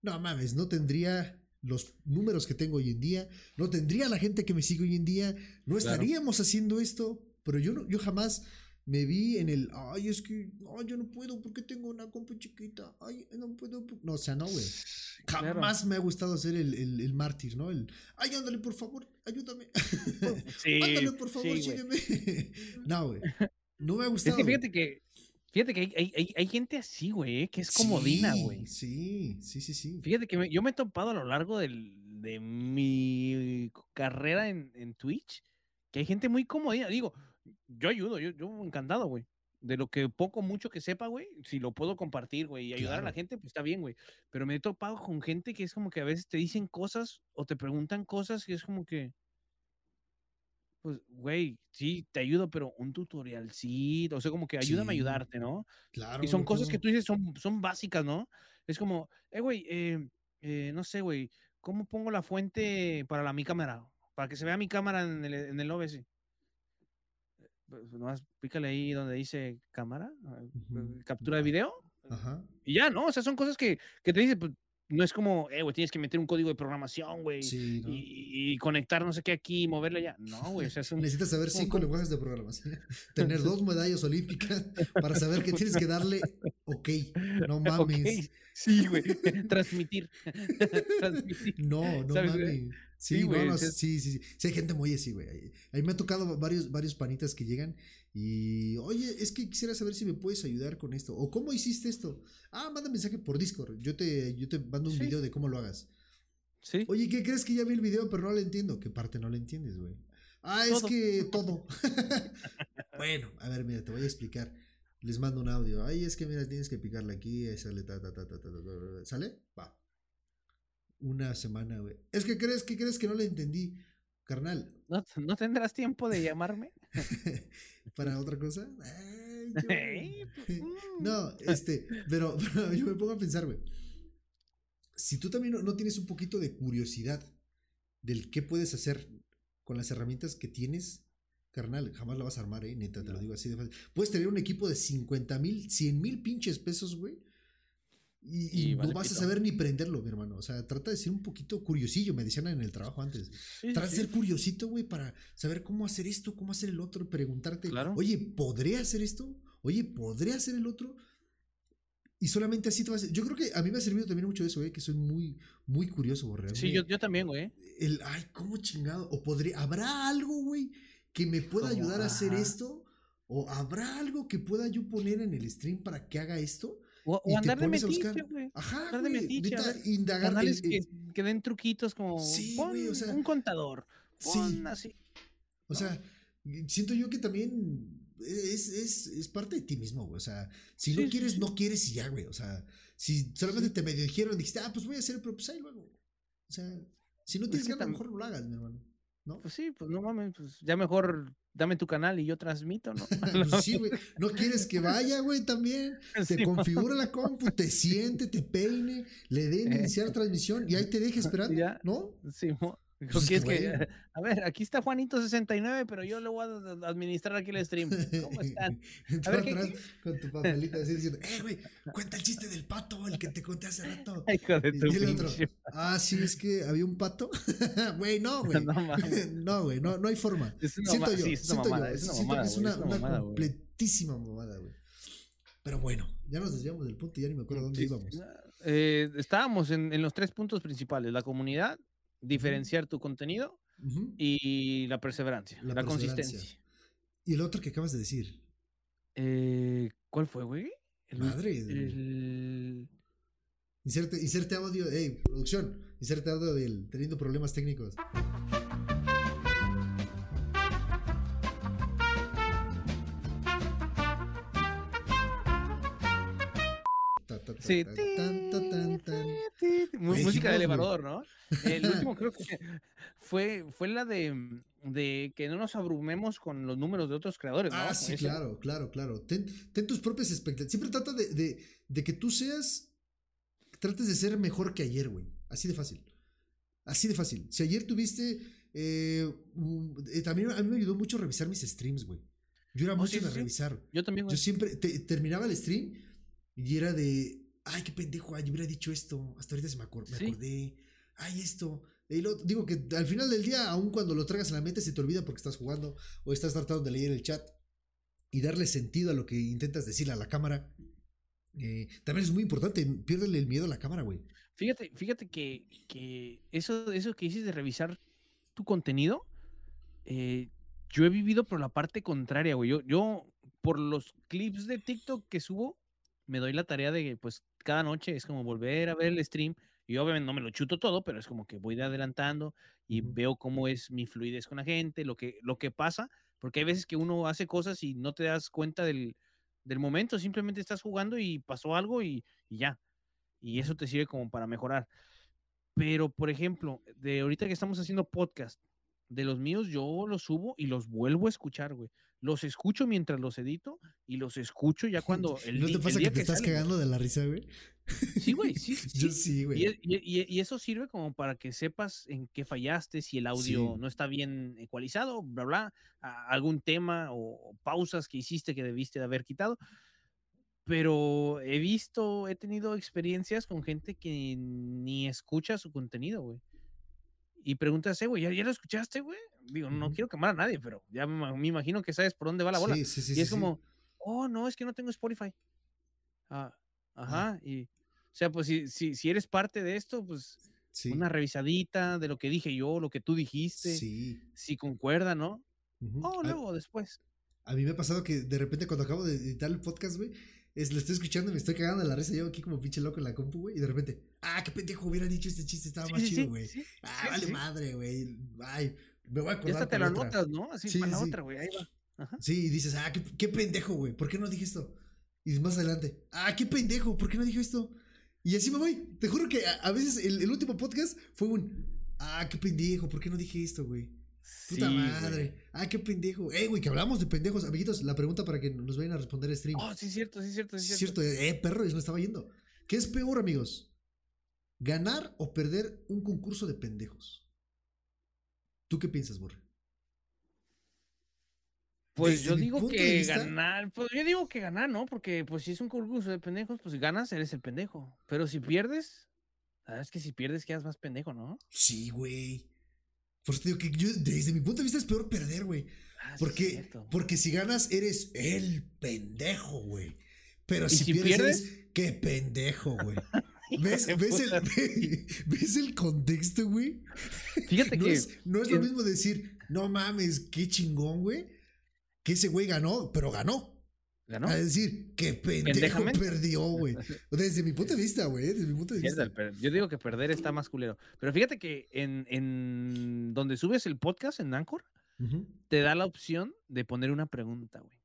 no mames, no tendría los números que tengo hoy en día, no tendría la gente que me sigue hoy en día, no estaríamos haciendo esto, pero yo, yo jamás me vi en el, ay, es que, no, yo no puedo porque tengo una compu chiquita, ay, no puedo, no, o sea, no, güey. Jamás me ha gustado ser el, el, el, mártir, ¿no? El, ay, ándale, por favor, ayúdame. *laughs* Sí, ándale, por favor, sígueme. *laughs* no, güey. No me ha gustado. Es que fíjate que, fíjate que hay, hay, hay gente así, güey, que es comodina, güey. Sí, sí, sí, sí. Fíjate que yo me he topado a lo largo del, de mi carrera en, en Twitch, que hay gente muy comodina. Digo, yo ayudo, yo, yo encantado, güey. De lo que poco, mucho que sepa, güey, si lo puedo compartir, güey, y ayudar a la gente, pues está bien, güey. Pero me he topado con gente que es como que a veces te dicen cosas o te preguntan cosas y es como que, pues, güey, sí, te ayudo, pero un tutorial, sí, o sea, como que ayúdame a ayudarte, ¿no? Claro. Y son cosas que tú dices, son, son básicas, ¿no? Es como, eh, güey, eh, eh, no sé, güey, ¿cómo pongo la fuente para la, mi cámara? Para que se vea mi cámara en el, en el OBS. Pues, pues nomás pícale ahí donde dice cámara, ah, captura de video. Y ya, ¿no? O sea, son cosas que, que te dicen, pues, no es como, eh, güey, tienes que meter un código de programación, güey, y, conectar no sé qué aquí y moverle ya. No, güey, o sea, Necesitas saber cinco lenguajes de programación, *laughs* tener dos medallas olímpicas para saber que tienes que darle ok, no mames. Sí, güey, *laughs* transmitir. *laughs* transmitir. No, no mames. Sí, sí, sí, sí, sí, hay gente muy así, güey. A mí me ha tocado varios, varios panitas que llegan y, oye, es que quisiera saber si me puedes ayudar con esto. O cómo hiciste esto. Ah, manda mensaje por Discord. Yo te, yo te mando un video de cómo lo hagas. Sí. Oye, ¿qué crees que ya vi el video, pero no lo entiendo? ¿Qué parte no lo entiendes, güey? Ah, es que todo. bueno, a ver, mira, te voy a explicar. Les mando un audio. Ay, es que mira, tienes que picarle aquí, sale ta, ta, ta, ta, ta, ta, ¿Sale? Va una semana, güey. Es que crees que crees que no le entendí, carnal. ¿No, ¿no tendrás tiempo de llamarme? *laughs* ¿Para otra cosa? Pues, *laughs* no, mm. este, *laughs* pero, yo me pongo a pensar, güey. Si tú también no, tienes un poquito de curiosidad del qué puedes hacer con las herramientas que tienes, carnal, jamás la vas a armar, eh, neta, te lo digo así de fácil. Puedes tener un equipo de 50 mil, 100 mil pinches pesos, güey, y, no vas a saber ni prenderlo, mi hermano. O sea, trata de ser un poquito curiosillo, me decían en el trabajo antes. trata de ser curiosito, güey, para saber cómo hacer esto, cómo hacer el otro, preguntarte, oye, ¿podría hacer esto? Oye, ¿podría hacer el otro? Y solamente así te vas a... Yo creo que a mí me ha servido también mucho eso, güey, que soy muy, muy curioso, güey. Sí, yo, yo también, güey. El, ay, ¿cómo chingado? O podría, ¿habrá algo, güey, que me pueda ayudar a hacer esto? ¿O habrá algo que pueda yo poner en el stream para que haga esto? O, andar de metiche, güey. Ajá. Andar de metiche. indagar. que, que, den truquitos como. Sí, güey, o sea, un contador. Pon así. O sea, siento yo que también es, es, es, parte de ti mismo, güey. O sea, si no quieres, no quieres y ya, güey. O sea, si solamente te medio dijeron, dijiste, ah, pues voy a hacer, pero pues ahí luego. O sea, si no pues tienes que, a lo mejor no lo hagas, mi hermano. ¿No? Pues sí, pues no mames, pues ya mejor dame tu canal y yo transmito, ¿no? Pues *laughs* *laughs* sí, güey. No quieres que vaya, güey, también. *laughs* Te configura la compu, te siente, te peine, le den eh. iniciar transmisión y ahí te deje esperando, ¿no? Sí, pues que, *laughs* a ver, aquí está Juanito69, pero yo le voy a administrar aquí el *laughs* stream. ¿Cómo están? A ver, atrás con tu papelita así diciendo, eh, güey, cuenta el chiste del pato, el que te conté hace rato. *laughs* Hijo de tu y el otro, ah, sí, es que había un pato. Güey, no, güey. No, güey, no, no, hay forma. siento yo, siento yo. Es siento que es una, una completísima mamada, güey. Pero bueno, ya nos desviamos del punto y ya ni me acuerdo dónde íbamos. Eh, estábamos en, en los tres puntos principales, la comunidad, diferenciar tu contenido y la perseverancia, la, consistencia. ¿Y el otro que acabas de decir? Eh, ¿Cuál fue, güey? Madre. El... Inserte, inserte audio, hey, producción, inserte audio del teniendo problemas técnicos. Sí. Música de elevador, ¿no? El último creo que fue, fue la de, de, que no nos abrumemos con los números de otros creadores, ¿no? Ah, sí, claro, claro, claro. Ten, tus propias expectativas. Siempre trata de, de, que tú seas, trates de ser mejor que ayer, güey. Así de fácil. Así de fácil. Si ayer tuviste, eh, eh, también a mí me ayudó mucho revisar mis streams, güey. Yo era oh, mucho de revisar. Yo también, Yo siempre terminaba el stream y era de, ay, qué pendejo, ay, yo hubiera dicho esto, hasta ahorita se me, acordé, ay, esto. Y lo, digo que al final del día, aun cuando lo traigas a la mente, se te olvida porque estás jugando o estás tratando de leer el chat. y darle sentido a lo que intentas decirle a la cámara. Eh, también es muy importante, piérdele el miedo a la cámara, güey. Fíjate, fíjate que, que eso, eso que dices de revisar tu contenido, eh, yo he vivido por la parte contraria, güey. Yo, yo, por los clips de TikTok que subo, me doy la tarea de, pues, cada noche es como volver a ver el stream. Y obviamente no me lo chuto todo, pero es como que voy adelantando y veo cómo es mi fluidez con la gente, lo que, lo que pasa, porque hay veces que uno hace cosas y no te das cuenta del, del momento, simplemente estás jugando y pasó algo y, y ya. Y eso te sirve como para mejorar. Pero, por ejemplo, de ahorita que estamos haciendo podcast, de los míos yo los subo y los vuelvo a escuchar, güey. Los escucho mientras los edito y los escucho ya *laughs* cuando el ¿No te pasa que te estás cagando de la risa, güey? Sí, güey, *laughs* sí, sí. Yo sí, güey. Y, eso sirve como para que sepas en qué fallaste, si el audio no está bien ecualizado, bla, bla, algún tema o pausas que hiciste que debiste de haber quitado. Pero he visto, he tenido experiencias con gente que ni escucha su contenido, güey y preguntas, eh, güey, ¿ya, lo escuchaste, güey? Digo, no quiero quemar a nadie, pero ya me, imagino que sabes por dónde va la bola. Sí, sí, sí, y es como, oh, no, es que no tengo Spotify. Ah, ajá, y, o sea, pues si, si, si eres parte de esto, pues una revisadita de lo que dije yo, lo que tú dijiste, si concuerda, ¿no? Oh, luego, después. A mí me ha pasado que de repente cuando acabo de editar el podcast, güey, es, lo estoy escuchando y me estoy cagando de la risa. Yo aquí como pinche loco en la compu, güey. Y de repente, ah, qué pendejo hubiera dicho este chiste, estaba más chido, güey. ah, vale madre, güey. Ay, me voy a acordar. Ya te la notas, ¿no? Así para la otra, güey. Ahí va. Ajá. Sí, y dices, ah, qué, qué pendejo, güey. ¿Por qué no dije esto? Y más adelante, ah, qué pendejo, ¿por qué no dijo esto? Y así me voy. Te juro que a, veces el, el, último podcast fue un, ah, qué pendejo, ¿por qué no dije esto, güey? Puta madre. Ah, qué pendejo. Eh, güey, que hablamos de pendejos. Amiguitos, la pregunta para que nos vayan a responder stream. Oh, sí, cierto, sí, cierto, sí, cierto. cierto. Eh, perro, eso me estaba yendo. ¿Qué es peor, amigos? ¿Ganar o perder un concurso de pendejos? ¿Tú qué piensas, Borre? Pues yo digo que ganar, pues yo digo que ganar, ¿no? Porque pues si es un concurso de pendejos, pues ganas, eres el pendejo. Pero si pierdes, sabes que si pierdes quedas más pendejo, ¿no? Sí, güey. Por eso digo que yo, desde mi punto de vista, es peor perder, güey. Ah, porque, porque si ganas, eres el pendejo, güey. Pero si, pierdes, qué pendejo, güey. *laughs* ¿Ves, ves, el, *laughs* ¿Ves, el, contexto, güey? Fíjate no que. Es, no es lo mismo decir, no mames, qué chingón, güey. Que ese güey ganó, pero ganó. ¿Ganó? A decir, qué pendejo perdió, güey. *laughs* Desde mi punto de vista, güey. Desde mi punto de vista. Yo digo que perder está más culero. Pero fíjate que en, en donde subes el podcast, en Anchor, te da la opción de poner una pregunta, güey.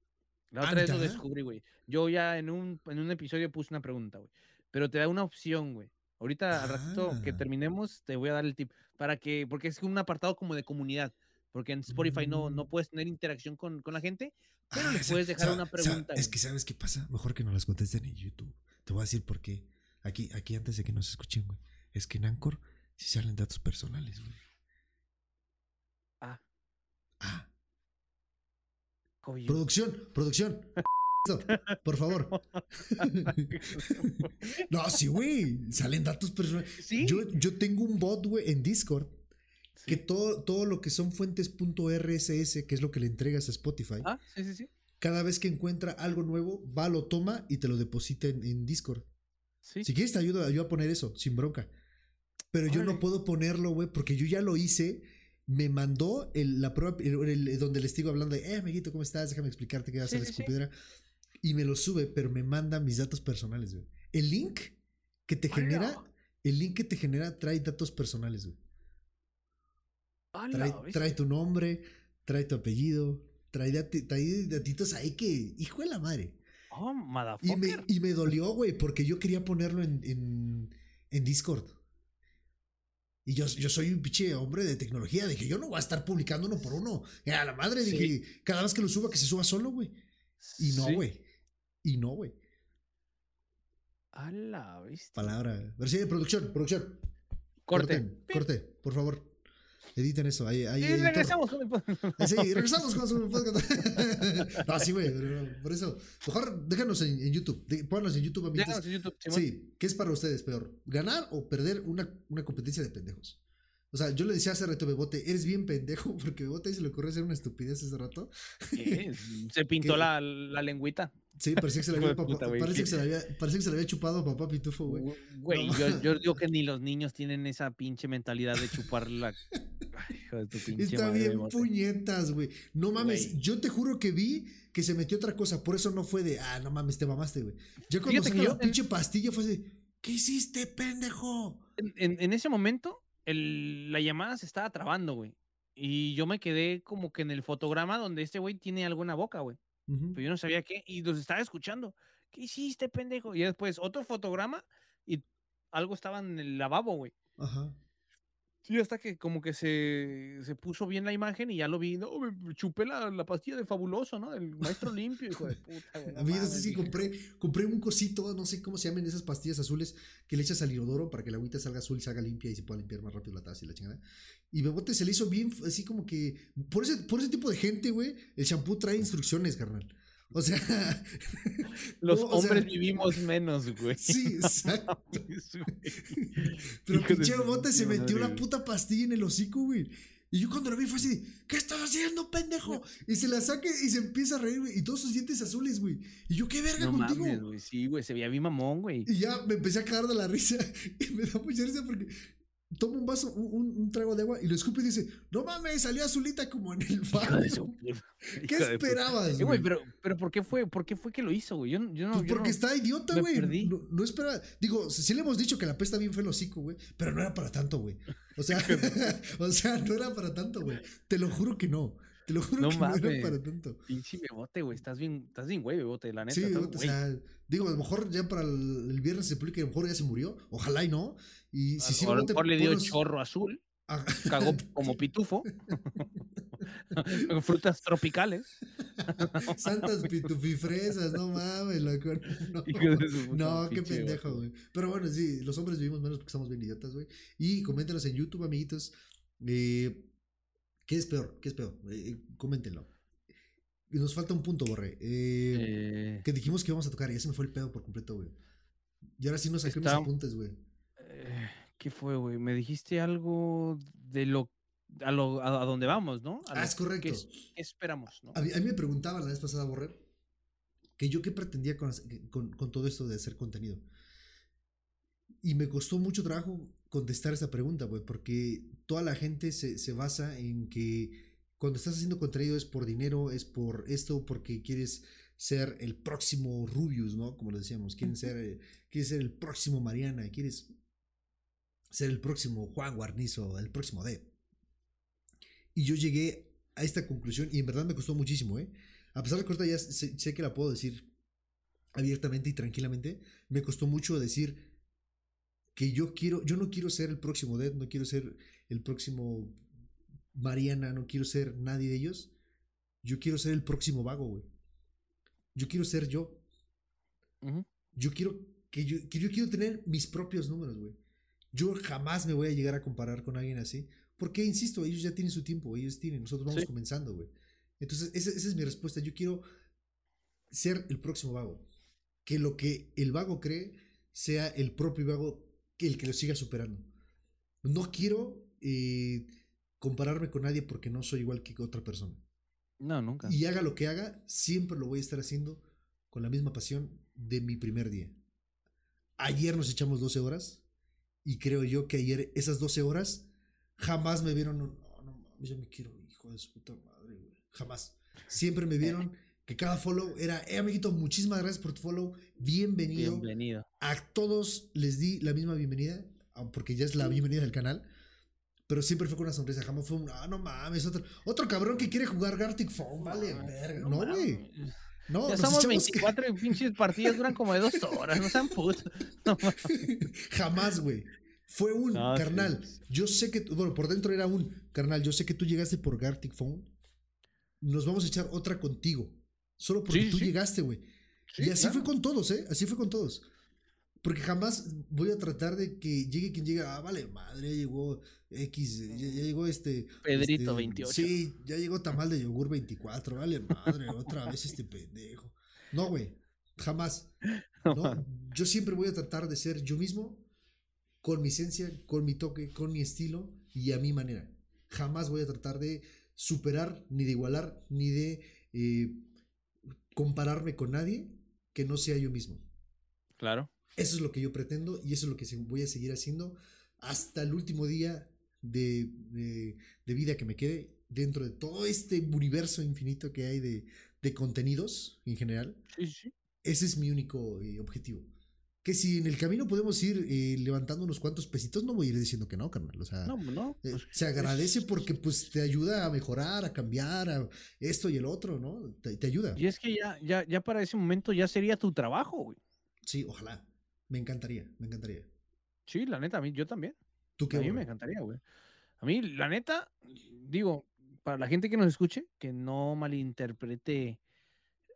La otra vez lo descubrí, güey. Yo ya en un, en un episodio puse una pregunta, güey. Pero te da una opción, güey. Ahorita, al ratito que ah. terminemos, te voy a dar el tip. Para que, porque es un apartado como de comunidad. Porque en Spotify no, no mm. puedes tener interacción con, con la gente, pero le ah, puedes dejar una pregunta. es que, ¿sabes qué pasa? Mejor que no las contesten en YouTube. Te voy a decir por qué. Aquí, aquí antes de que nos escuchen, güey. Es que en Anchor sí salen datos personales, güey. Ah. Ah. Producción, producción. *laughs* Por favor. *laughs* no, sí, güey. Salen datos personales. Yo, yo tengo un bot, güey, en Discord que todo, todo lo que son fuentes.rss, que es lo que le entregas a Spotify. Ah, sí, sí, sí. Cada vez que encuentra algo nuevo, va, lo toma y te lo deposita en, Discord. Sí. Si quieres te ayudo, a poner eso, sin bronca. Pero yo no puedo ponerlo, güey, porque yo ya lo hice. Me mandó el, la prueba, donde le estoy hablando de, eh, amiguito, ¿cómo estás? Déjame explicarte qué vas a la escupidera. Y me lo sube, pero me manda mis datos personales, güey. El link que te genera, el link que te genera trae datos personales, güey. Trae, tu nombre, trae tu apellido, trae, datitos ahí que, hijo de la madre. Oh, y me, y me dolió, güey, porque yo quería ponerlo en, en, Discord. Y yo, yo soy un pinche hombre de tecnología. Dije, yo no voy a estar publicando uno por uno. A la madre, dije, cada vez que lo suba, que se suba solo, güey. Y no, güey. Y no, güey. A la vista. Palabra. Versión de producción, producción. Corte. corte, por favor. Editen eso. Ahí, ahí, y regresamos con el podcast. Sí, regresamos con el podcast. *laughs* no, sí, güey. Por eso. Mejor déjanos en, en YouTube. Pónganos en YouTube, amigos. en YouTube. Sí, ¿qué es para ustedes peor? ¿Ganar o perder una, una competencia de pendejos? O sea, yo le decía hace rato a Bebote, eres bien pendejo, *laughs* porque Bebote se le ocurrió hacer una estupidez hace rato. Se pintó *laughs* la, la lengüita. Sí, parecía que se le había, parece que se le había, parece que se le había chupado a papá Pitufo, güey. Güey, yo, yo, digo que ni los niños tienen esa pinche mentalidad de chupar la. Ay, hijo de tu pinche Está bien puñetas, güey. No mames, yo te juro que vi que se metió otra cosa, por eso no fue de, ah, no mames, te mamaste, güey. Yo cuando saca la pinche pastilla fue de, ¿qué hiciste, pendejo? En, en, ese momento, el, la llamada se estaba trabando, güey. Y yo me quedé como que en el fotograma donde este güey tiene algo en la boca, güey. Pero yo no sabía qué, y los estaba escuchando. ¿Qué hiciste, pendejo? Y después otro fotograma y algo estaba en el lavabo, güey. Ajá. Sí, hasta que como que se, se, puso bien la imagen y ya lo vi, no, me chupé la, la pastilla de fabuloso, ¿no? El maestro limpio, hijo de puta, güey. a *laughs* mí no sé si compré, compré un cosito, no sé cómo se llaman esas pastillas azules que le echas al inodoro para que la agüita salga azul y salga limpia y se pueda limpiar más rápido la taza y la chingada. Y Bebote se le hizo bien, así como que, por ese, por ese tipo de gente, güey, el shampoo trae instrucciones, carnal. O sea. *laughs* Los hombres vivimos menos, güey. Sí, *laughs* exacto. *laughs* Pero pinche bote se metió la puta pastilla en el hocico, güey. Y yo cuando lo vi fue así, ¿qué estás haciendo, pendejo? Y se la saque y se empieza a reír, güey. Y todos sus dientes azules, güey. Y yo, ¿qué verga no contigo? Mames, güey. Sí, güey, se veía bien mamón, güey. Y ya me empecé a cagar de la risa. Y me da mucha risa porque toma un vaso, un, trago de agua y lo escupe y dice, no mames, salió azulita como en el bar. *laughs* ¿Qué esperabas, güey? pero, pero ¿por qué fue, por qué fue que lo hizo, güey? Yo, yo no, pues porque está idiota, güey. No, no, espera. Digo, sí le hemos dicho que la pesta bien fue el hocico, güey, pero no era para tanto, güey. O sea, *laughs* o sea, no era para tanto, güey. Te lo juro que no. Te lo juro que no era para tanto. Pinche bebote, güey. Estás bien, estás bien, güey, bebote, la neta. Sí, bebote, o sea, digo, a lo mejor ya para el, viernes se publica, a lo mejor ya se murió. Ojalá y no. Y si sí, a lo mejor le dio chorro azul. Ah. Cagó *laughs* como pitufo. *laughs* Frutas tropicales. *laughs* Santas pitufifresas, no mames, loco. No, no qué pendejo, güey. Pero bueno, sí, los hombres vivimos menos porque estamos bien idiotas, güey. Y coméntenos en YouTube, amiguitos. Eh, ¿Qué es peor? ¿Qué es peor? Eh, eh, coméntenlo. Nos falta un punto, Borre. Eh, que dijimos que íbamos a tocar y ya se me fue el pedo por completo, güey. Y ahora sí nos saqué unos apuntes, güey. ¿Qué fue, güey? Me dijiste algo de lo a, lo, a, dónde vamos, ¿no? ah, es correcto. ¿Qué, esperamos, no? A mí, me preguntaba la vez pasada, Borre, que yo qué pretendía con, con, con, todo esto de hacer contenido. Y me costó mucho trabajo contestar esa pregunta, güey, porque toda la gente se, se, basa en que cuando estás haciendo contenido es por dinero, es por esto, porque quieres ser el próximo Rubius, ¿no? Como lo decíamos, quieren ser, eh, quieres ser el próximo Mariana, quieres ser el próximo Juan Guarnizo, el próximo D. Y yo llegué a esta conclusión y en verdad me costó muchísimo, ¿eh? A pesar de que ahorita ya sé, sé que la puedo decir abiertamente y tranquilamente, me costó mucho decir, que yo quiero, yo no quiero ser el próximo Dead, no quiero ser el próximo Mariana, no quiero ser nadie de ellos. Yo quiero ser el próximo vago, güey. Yo quiero ser yo. Yo quiero que yo, que yo quiero tener mis propios números, güey. Yo jamás me voy a llegar a comparar con alguien así. Porque, insisto, ellos ya tienen su tiempo, ellos tienen, nosotros vamos comenzando, güey. Entonces, esa, esa, es mi respuesta. Yo quiero ser el próximo vago. Que lo que el vago cree sea el propio vago el que lo siga superando. No quiero eh, compararme con nadie porque no soy igual que otra persona. No, nunca. Y haga lo que haga, siempre lo voy a estar haciendo con la misma pasión de mi primer día. Ayer nos echamos 12 horas y creo yo que ayer esas 12 horas jamás me vieron, no, no yo me quiero, hijo de su puta madre, güey. Jamás. Siempre me vieron que cada follow era, eh, amiguito, muchísimas gracias por tu follow, bienvenido. Bienvenido. A todos les di la misma bienvenida, ah, porque ya es la bienvenida del canal. Pero siempre fue con una sonrisa, jamás fue un, ah, no mames, otro, otro cabrón que quiere jugar Gartic Phone, vale, verga. No, güey. No, ya somos 24 y pinches partidas duran como de dos horas, no sean putos. *laughs* Jamás, güey. Fue un carnal. Yo sé que, bueno, por dentro era un carnal. Yo sé que tú llegaste por Gartic Phone. Nos vamos a echar otra contigo. Solo porque tú llegaste, güey. y así fue con todos, ¿eh? Así fue con todos. Porque jamás voy a tratar de que llegue quien llegue. Ah, vale, madre, ya llegó X, ya, llegó este. Pedrito 28. Este, sí, ya llegó Tamal de Yogur 24. Vale, madre, otra vez este pendejo. No, güey, jamás. *laughs* ¿no? Yo siempre voy a tratar de ser yo mismo con mi esencia, con mi toque, con mi estilo y a mi manera. Jamás voy a tratar de superar, ni de igualar, ni de eh, compararme con nadie que no sea yo mismo. Claro. Eso es lo que yo pretendo y eso es lo que voy a seguir haciendo hasta el último día de, de, vida que me quede dentro de todo este universo infinito que hay de, de contenidos en general. Sí, sí. Ese es mi único eh, objetivo. Que si en el camino podemos ir eh, levantando unos cuantos pesitos, no voy a ir diciendo que no, carnal. O sea, no, no, eh, pues, se agradece *laughs* porque pues te ayuda a mejorar, a cambiar, a esto y el otro, ¿no? Te, te ayuda. Y es que ya, ya, ya para ese momento ya sería tu trabajo, güey. Sí, ojalá. Me encantaría, me encantaría. Sí, la neta, a mí, yo también. ¿Tú qué, a mí me encantaría, güey. A mí, la neta, digo, para la gente que nos escuche, que no malinterprete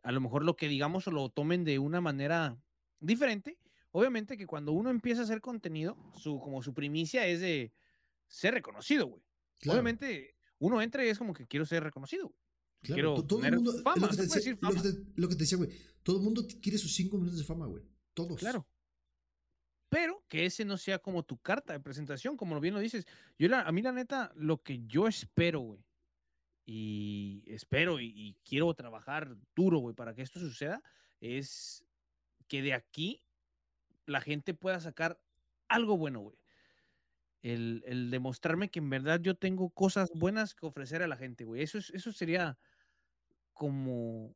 a lo mejor lo que digamos o lo tomen de una manera diferente. Obviamente que cuando uno empieza a hacer contenido, su, como su primicia es de ser reconocido, güey. Obviamente uno entra y es como que quiero ser reconocido. Quiero todo tener fama, lo que, te lo, que te, decía, güey. Todo el mundo quiere sus cinco minutos de fama, güey. Todos. Claro. Pero que ese no sea como tu carta de presentación, como bien lo dices. Yo, a mí, la neta, lo que yo espero, güey, y espero y, quiero trabajar duro, güey, para que esto suceda, es que de aquí la gente pueda sacar algo bueno, güey. El, demostrarme que en verdad yo tengo cosas buenas que ofrecer a la gente, güey. Eso, es, eso sería como,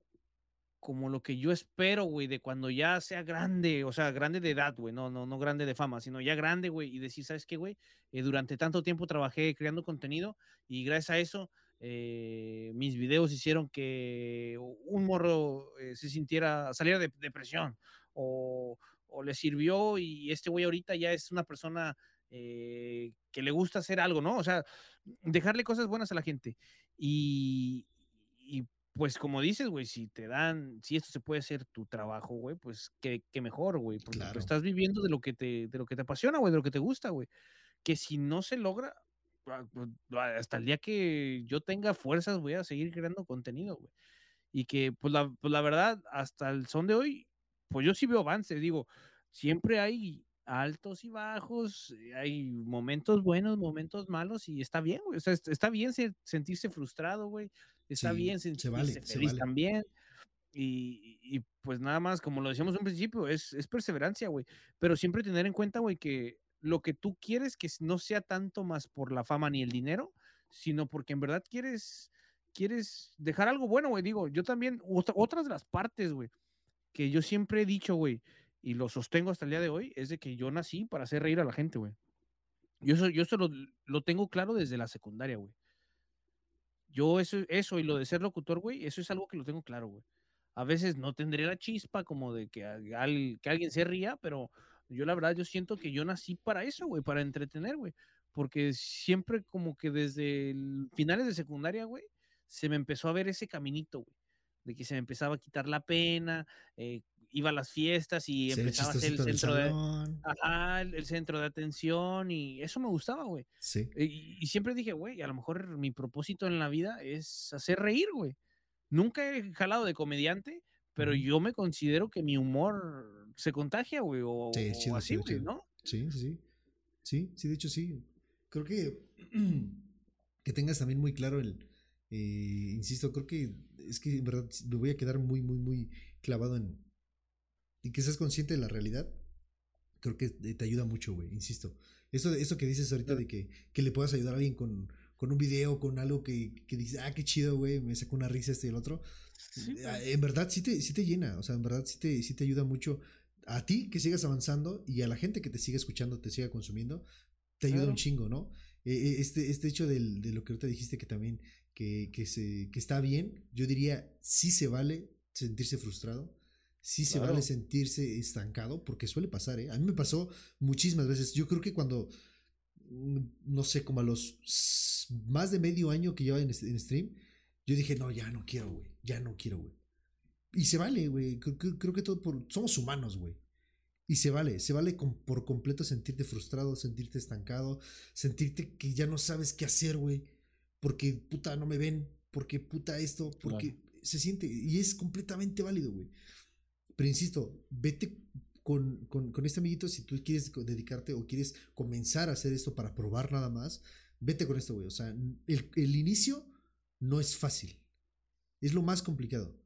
como lo que yo espero, güey, de cuando ya sea grande, o sea, grande de edad, güey, no, no, no grande de fama, sino ya grande, güey, y decir, ¿sabes qué, güey? Eh, durante tanto tiempo trabajé creando contenido y gracias a eso eh, mis videos hicieron que un morro eh, se sintiera, saliera de depresión o, o, le sirvió y este güey ahorita ya es una persona que le gusta hacer algo, ¿no? O sea, dejarle cosas buenas a la gente. Y, y pues como dices, güey, si te dan, si esto se puede ser tu trabajo, güey, pues qué, mejor, güey, porque estás viviendo de lo que te, de lo que te apasiona, güey, de lo que te gusta, güey. Que si no se logra, ah, pues, hasta el día que yo tenga fuerzas, voy a seguir creando contenido, güey. Y que, pues la, pues la verdad, hasta el son de hoy, pues yo sí veo avances, digo, siempre hay altos y bajos, eh, hay momentos buenos, momentos malos, y está bien, güey. O sea, está bien sentirse frustrado, güey. Está bien sentirse vale, feliz también. Y, y, pues nada más, como lo decíamos un principio, es, es perseverancia, güey. Pero siempre tener en cuenta, güey, que lo que tú quieres que no sea tanto más por la fama ni el dinero, sino porque en verdad quieres, quieres dejar algo bueno, güey. Digo, yo también, otras de las partes, güey, que yo siempre he dicho, güey, y lo sostengo hasta el día de hoy, es de que yo nací para hacer reír a la gente, güey. Yo eso, yo eso lo, tengo claro desde la secundaria, güey. Yo eso, eso y lo de ser locutor, güey, eso es algo que lo tengo claro, güey. A veces no tendré la chispa como de que, que alguien se ría, pero yo la verdad, yo siento que yo nací para eso, güey, para entretener, güey. Porque siempre como que desde finales de secundaria, güey, se me empezó a ver ese caminito, güey. De que se me empezaba a quitar la pena, eh, iba a las fiestas y empezaba a ser el centro de ajá, el, centro de atención y eso me gustaba, güey. Sí. Y, siempre dije, güey, a lo mejor mi propósito en la vida es hacer reír, güey. Nunca he jalado de comediante, pero yo me considero que mi humor se contagia, güey, o, así, güey, ¿no? Sí, sí, sí. Sí, de hecho sí. Creo que *clears throat* que tengas también muy claro el eh, insisto, creo que es que en verdad me voy a quedar muy, muy, muy clavado en, y que seas consciente de la realidad, creo que te ayuda mucho, güey, insisto. Eso, eso que dices ahorita de que, que le puedas ayudar a alguien con, con un video, con algo que, que dice, ah, qué chido, güey, me sacó una risa este y el otro. Eh, en verdad sí te, sí te llena, o sea, en verdad sí te, sí te ayuda mucho a ti que sigas avanzando y a la gente que te siga escuchando, te siga consumiendo, te ayuda un chingo, ¿no? Eh, eh, este, este hecho del, de lo que ahorita dijiste que también, que, que, se, que está bien, yo diría, sí se vale sentirse frustrado, sí se vale sentirse estancado, porque suele pasar, ¿eh? A mí me pasó muchísimas veces. Yo creo que cuando, mm, no sé, como a los más de medio año que llevaba en, stream, yo dije, no, ya no quiero, güey, ya no quiero, güey. Y se vale, güey. Creo, que todo por, somos humanos, güey. Y se vale, se vale por completo sentirte frustrado, sentirte estancado, sentirte que ya no sabes qué hacer, güey. Porque puta no me ven, porque puta esto, porque se siente, y es completamente válido, güey. Pero insisto, vete con, con, con este amiguito, si tú quieres dedicarte o quieres comenzar a hacer esto para probar nada más, vete con esto, güey. O sea, el, el inicio no es fácil. Es lo más complicado.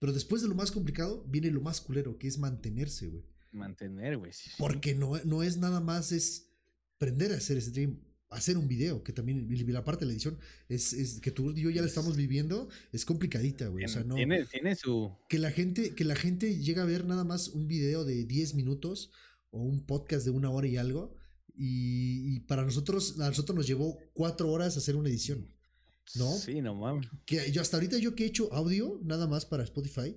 Pero después de lo más complicado viene lo más culero, que es mantenerse, güey. Mantener, güey. Porque no, no es nada más, es aprender a hacer stream, hacer un video, que también la parte de la edición es, es que tú y yo ya la estamos viviendo, es complicadita, güey. O sea, no. Tiene, tiene su. Que la gente, que la gente llega a ver nada más un video de 10 minutos o un podcast de una hora y algo. Y, y para nosotros, a nosotros nos llevó cuatro horas hacer una edición. ¿No? Sí, no mames. Que yo hasta ahorita yo que he hecho audio, nada más para Spotify,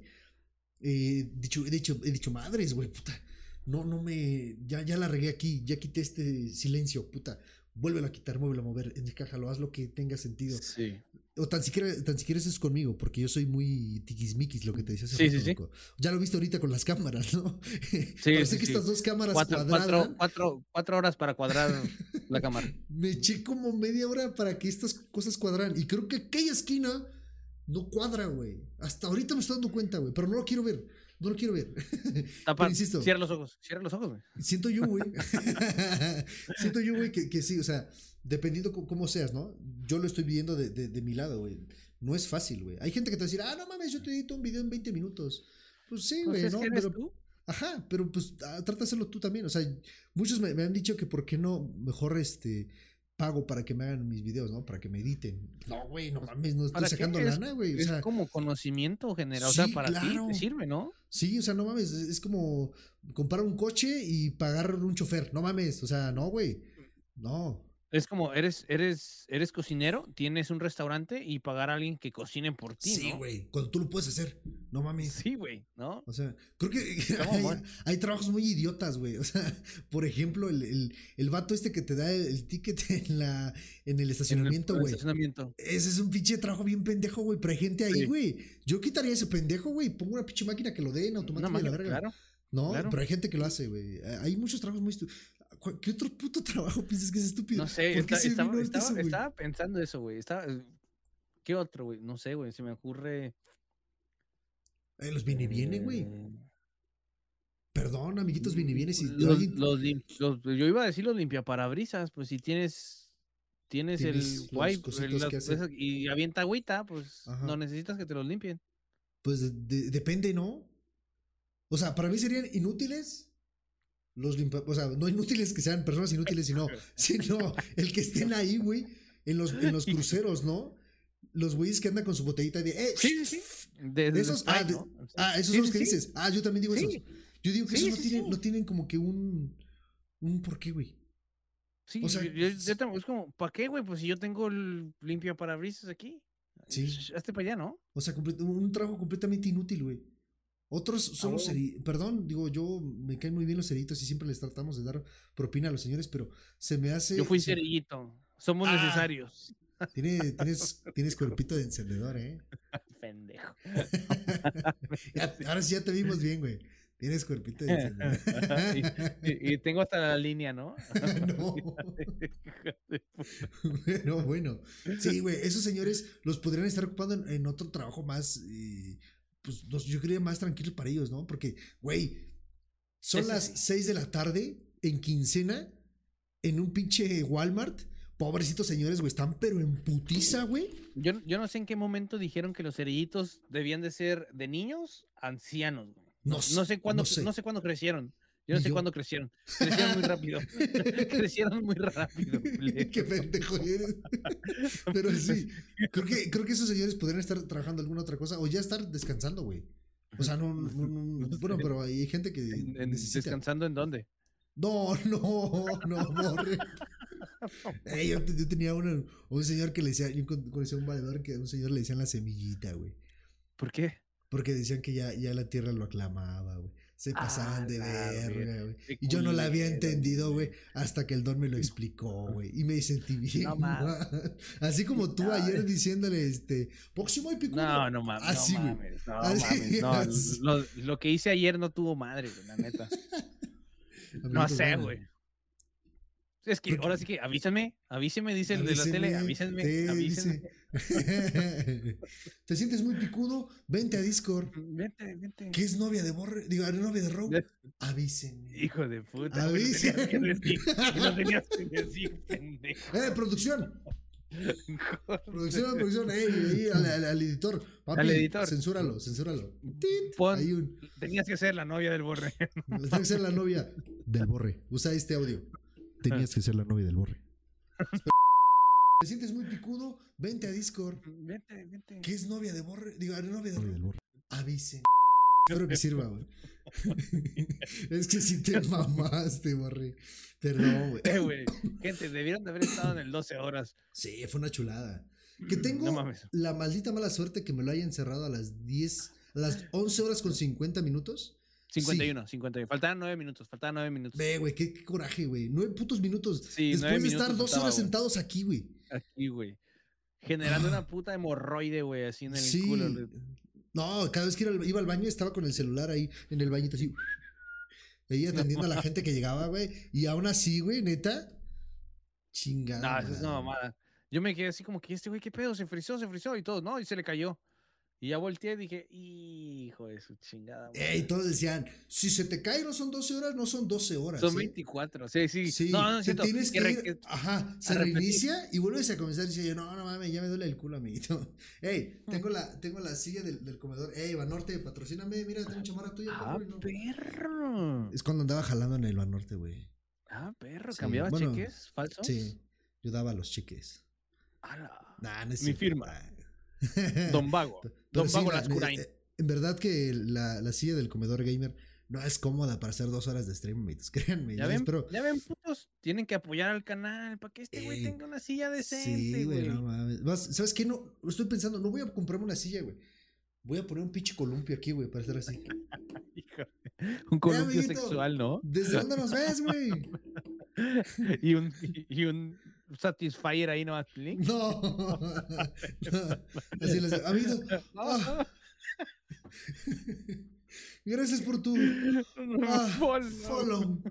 eh, dicho, he dicho, he dicho, madres, güey, puta. No, no me. Ya, ya la regué aquí, ya quité este silencio, puta vuélvelo a quitar, muévelo a mover, encájalo, haz lo que tenga sentido. Sí. O tan siquiera, tan siquiera eso es conmigo, porque yo soy muy tiquismiquis, lo que te decía hace sí, sí, sí. Ya lo viste ahorita con las cámaras, ¿no? *laughs* Sí, Parece que estas dos cámaras cuatro, cuadradas. Cuatro, cuatro, horas para cuadrar la *laughs* cámara. Me eché como media hora para que estas cosas cuadran. Y creo que aquella esquina no cuadra, güey. Hasta ahorita me estoy dando cuenta, güey, pero no lo quiero ver. No lo quiero ver. *laughs* Pero insisto. Cierra los ojos. Cierra los ojos, güey. Siento yo, güey. *laughs* *laughs* siento yo, güey, que, que, sí, o sea, dependiendo cómo seas, ¿no? Yo lo estoy viendo de, de, de mi lado, güey. No es fácil, güey. Hay gente que te va a decir, ah, no mames, yo te edito un video en 20 minutos. Pues sí, pues güey, ¿no? pero, tú? Ajá, pero pues ah, trata de hacerlo tú también. O sea, muchos me, me, han dicho que por qué no mejor este pago para que me hagan mis videos, ¿no? Para que me editen. No, güey, no mames, no estoy sacando lana, güey. O sea, es como conocimiento general, sí, o sea, para claro. ti te sirve, ¿no? Sí, o sea, no mames, es como comprar un coche y pagar un chofer, no mames, o sea, no, güey. No. Es como, eres, eres, eres cocinero, tienes un restaurante y pagar a alguien que cocine por ti, Sí, güey, cuando tú lo puedes hacer, no mames. Sí, güey, ¿no? O sea, creo que *laughs* hay, hay, trabajos muy idiotas, güey. O sea, por ejemplo, el, el, el, vato este que te da el, ticket *laughs* en la en el estacionamiento, güey. Ese es un pinche trabajo bien pendejo, güey, pero hay gente ahí, güey. Sí. Yo quitaría ese pendejo, güey, pongo una pinche máquina que lo dé en automático de la verga. Claro. No, claro. pero hay gente que lo hace, güey. Hay muchos trabajos muy ¿Qué otro puto *laughs* trabajo piensas que es estúpido? No sé, está, estaba, estaba, eso, estaba, pensando eso, güey. ¿Qué otro, güey? No sé, güey. Se me ocurre. Eh, los viene viene, güey. Eh... Perdón, amiguitos viene viene. Si los, alguien... los, los, yo iba a decir los limpiaparabrisas, pues si tienes. Tienes, ¿Tienes el wipe el, y avienta agüita, pues Ajá. no necesitas que te los limpien. Pues de, de, depende, ¿no? O sea, para mí serían inútiles los limpa, o sea, no inútiles que sean personas inútiles, sino, *laughs* sino el que estén ahí, güey, en los, en los *laughs* cruceros, ¿no? Los güeyes que andan con su botellita de, eh, sí, sí, de, de esos, ah, de, ah, esos son los que dices, ah, yo también digo esos. Yo digo que esos no tienen, no tienen como que un, un por qué, güey. Sí, o sea, yo, yo, yo, es como, ¿para qué, güey? Pues si yo tengo el limpio parabrisas aquí. Sí. Hazte para allá, ¿no? O sea, un trabajo completamente inútil, güey. Otros son los ceritos. Perdón, digo, yo me caen muy bien los ceritos y siempre les tratamos de dar propina a los señores, pero se me hace. Yo fui cerillito. Somos ah, necesarios. Tiene, *laughs* tienes, tienes cuerpito de encendedor, ¿eh? *laughs* Pendejo. *laughs* Ahora sí ya te vimos bien, güey. Tienes cuerpito de encendedor. y, y, tengo hasta la línea, ¿no? no. bueno, bueno. Sí, güey, esos señores los podrían estar ocupando en, en otro trabajo más. Eh, pues yo creía más tranquilo para ellos, ¿no? Porque, güey, son Eso las sí. 6 de la tarde en quincena en un pinche Walmart. Pobrecitos señores, güey, están pero en putiza, güey. Yo, yo no sé en qué momento dijeron que los cerillitos debían de ser de niños ancianos, güey. No, no, sé cuándo, no sé. no sé cuándo crecieron. Yo no sé yo? cuándo crecieron. Crecieron muy rápido. *laughs* *laughs* crecieron muy rápido. Qué pendejo eres. *laughs* Pero sí, creo que, creo que esos señores podrían estar trabajando alguna otra cosa o ya estar descansando, güey. O sea, no, no, no, no bueno, pero hay gente que. ¿En, en, ¿Descansando en dónde? No, no, no, morre. *laughs* Yo, yo, tenía una, un señor que le decía, yo conocí un valedor que a un señor le decían la semillita, güey. ¿Por qué? Porque decían que ya, ya la tierra lo aclamaba, güey se pasaban ah, de verga, güey. Y yo no la había entendido, güey, hasta que el don me lo explicó, *laughs* güey. Y me sentí bien. No, *laughs* Así como tú no, ayer diciéndole, este, próximo y. No, no mames. Así, no mames, no, Así, mames, no, lo, lo, que hice ayer no tuvo madre, güey, la neta. no sé, güey. Es que ahora sí *clears throat* que avísenme, avísenme, dice el de la tele, avísenme, sí, avísenme. *laughs* ¿Te sientes muy picudo? Vente a Discord. Vente, vente. ¿Qué es novia de Borre? Digo, novia de Rogue. Avísenme. Hijo de puta. Avísenme. No tenías que decir, *laughs* pendejo. Eh, producción. producción, producción, eh, al, al, al, editor. Papi, al editor. Censúralo, censúralo. Pon, un... Tenías que ser la novia del borre. Tenías que ser la novia del borre. Usa este audio. Tenías *laughs* que ser la novia del borre. ¿Te sientes muy picudo? Vente a Discord. Vente, vente. ¿Qué es novia de borre? Digo, novia de del borre. Avisen. Espero que sirva, güey. *laughs* es que si te *laughs* mamaste, borre. Perdón, güey. Eh, güey. Gente, debieron de haber estado en el 12 horas. Sí, fue una chulada. Que tengo No la maldita mala suerte que me lo haya encerrado a las 10, a las 11 horas con 50 minutos. 51, 51. Faltaban 9 minutos, faltaban 9 minutos. Ve, güey, qué, qué, coraje, güey. 9 putos minutos. Sí, Después nueve de estar dos horas sentados aquí, güey. Aquí, güey. Generando Ah. una puta hemorroide, güey, así en el Sí. culo. güey. No, cada vez que iba al, iba al baño estaba con el celular ahí en el bañito así. Ahí *laughs* atendiendo a la gente que llegaba, güey. Y aún así, güey, neta. Chingada. No, esa es una mamada. Yo me quedé así como que este güey, ¿qué pedo? Se frizó, se frizó y todo, ¿no? Y se le cayó. Y ya volteé y dije, hijo de su chingada. madre". Ey, todos decían, si se te cae no son 12 horas, no son 12 horas. Son ¿eh? 24. Sí, sí. Sí, no, no, te siento. tienes que ir, que- ajá, se reinicia y vuelves a comenzar y dice yo, no, no mames, ya me duele el culo, amiguito. *laughs* Ey, tengo la, tengo la silla del, del comedor. Ey, Banorte, patrocíname, mira, tengo chamarra tuya. Ah, perro, y no. perro. Es cuando andaba jalando en el Banorte, güey. Ah, perro. Sí, ¿Cambiabas bueno, cheques falsos? Sí, yo daba los cheques. Ala. Nah, no Mi firma. Don Vago. *laughs* Pero Don sí, la- Lascurain. En verdad que la, la silla del comedor gamer no es cómoda para hacer dos horas de stream, amigos. *laughs* Créanme. ¿Ya ven, ya ven, putos. Tienen que apoyar al canal para que este güey Ey, tenga una silla decente, Sí, güey, güey. no mames. Vas- ¿Sabes qué? No, estoy pensando, no voy a comprarme una silla, güey. Voy a poner un pinche columpio aquí, güey, para estar así. *laughs* Híjole. Un columpio amiguito. sexual, ¿no? ¿Desde dónde nos ves, *laughs* güey? y un, y un Satisfyer ahí nomás. Link. No. no. *laughs* Así les amigo. ah, Gracias por tu *laughs* ah, Follow.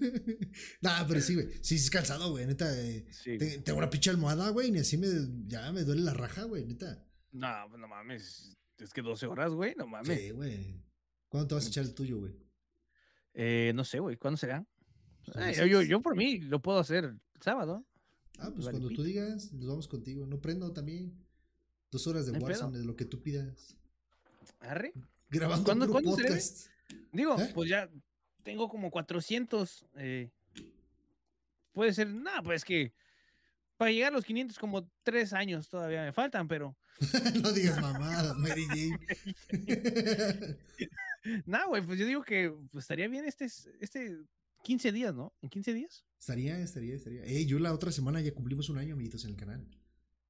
*laughs* nah, pero sí, güey. Sí, es cansado, güey, neta. eh, Sí. te- Tengo una pinche almohada, güey, ni así me, ya me duele la raja, güey, neta. No, pues no mames. Es que 12 horas, güey, no mames. Sí, güey. ¿Cuándo te vas a echar el tuyo, güey? Eh, no sé, güey. ¿Cuándo será? Pues, Ay, avisas. yo, yo por mí lo puedo hacer el sábado. Ah, pues Vale, cuando tú digas, nos vamos contigo. No prendo también. Dos horas de ¿No hay pedo? Warzone, de lo que tú pidas. Arre. Grabando ¿Cuándo- puro cuándo podcast. Digo, ¿Eh? pues ya tengo como 400. eh, puede ser, no, pues que para llegar a los 500 como tres años todavía me faltan, pero *laughs* no digas mamadas, Mary Jane. *laughs* nada, güey, pues yo digo que pues, estaría bien este, este 15 días, ¿no? En 15 días. Estaría, estaría, estaría. Ey, yo la otra semana ya cumplimos un año, amiguitos, en el canal.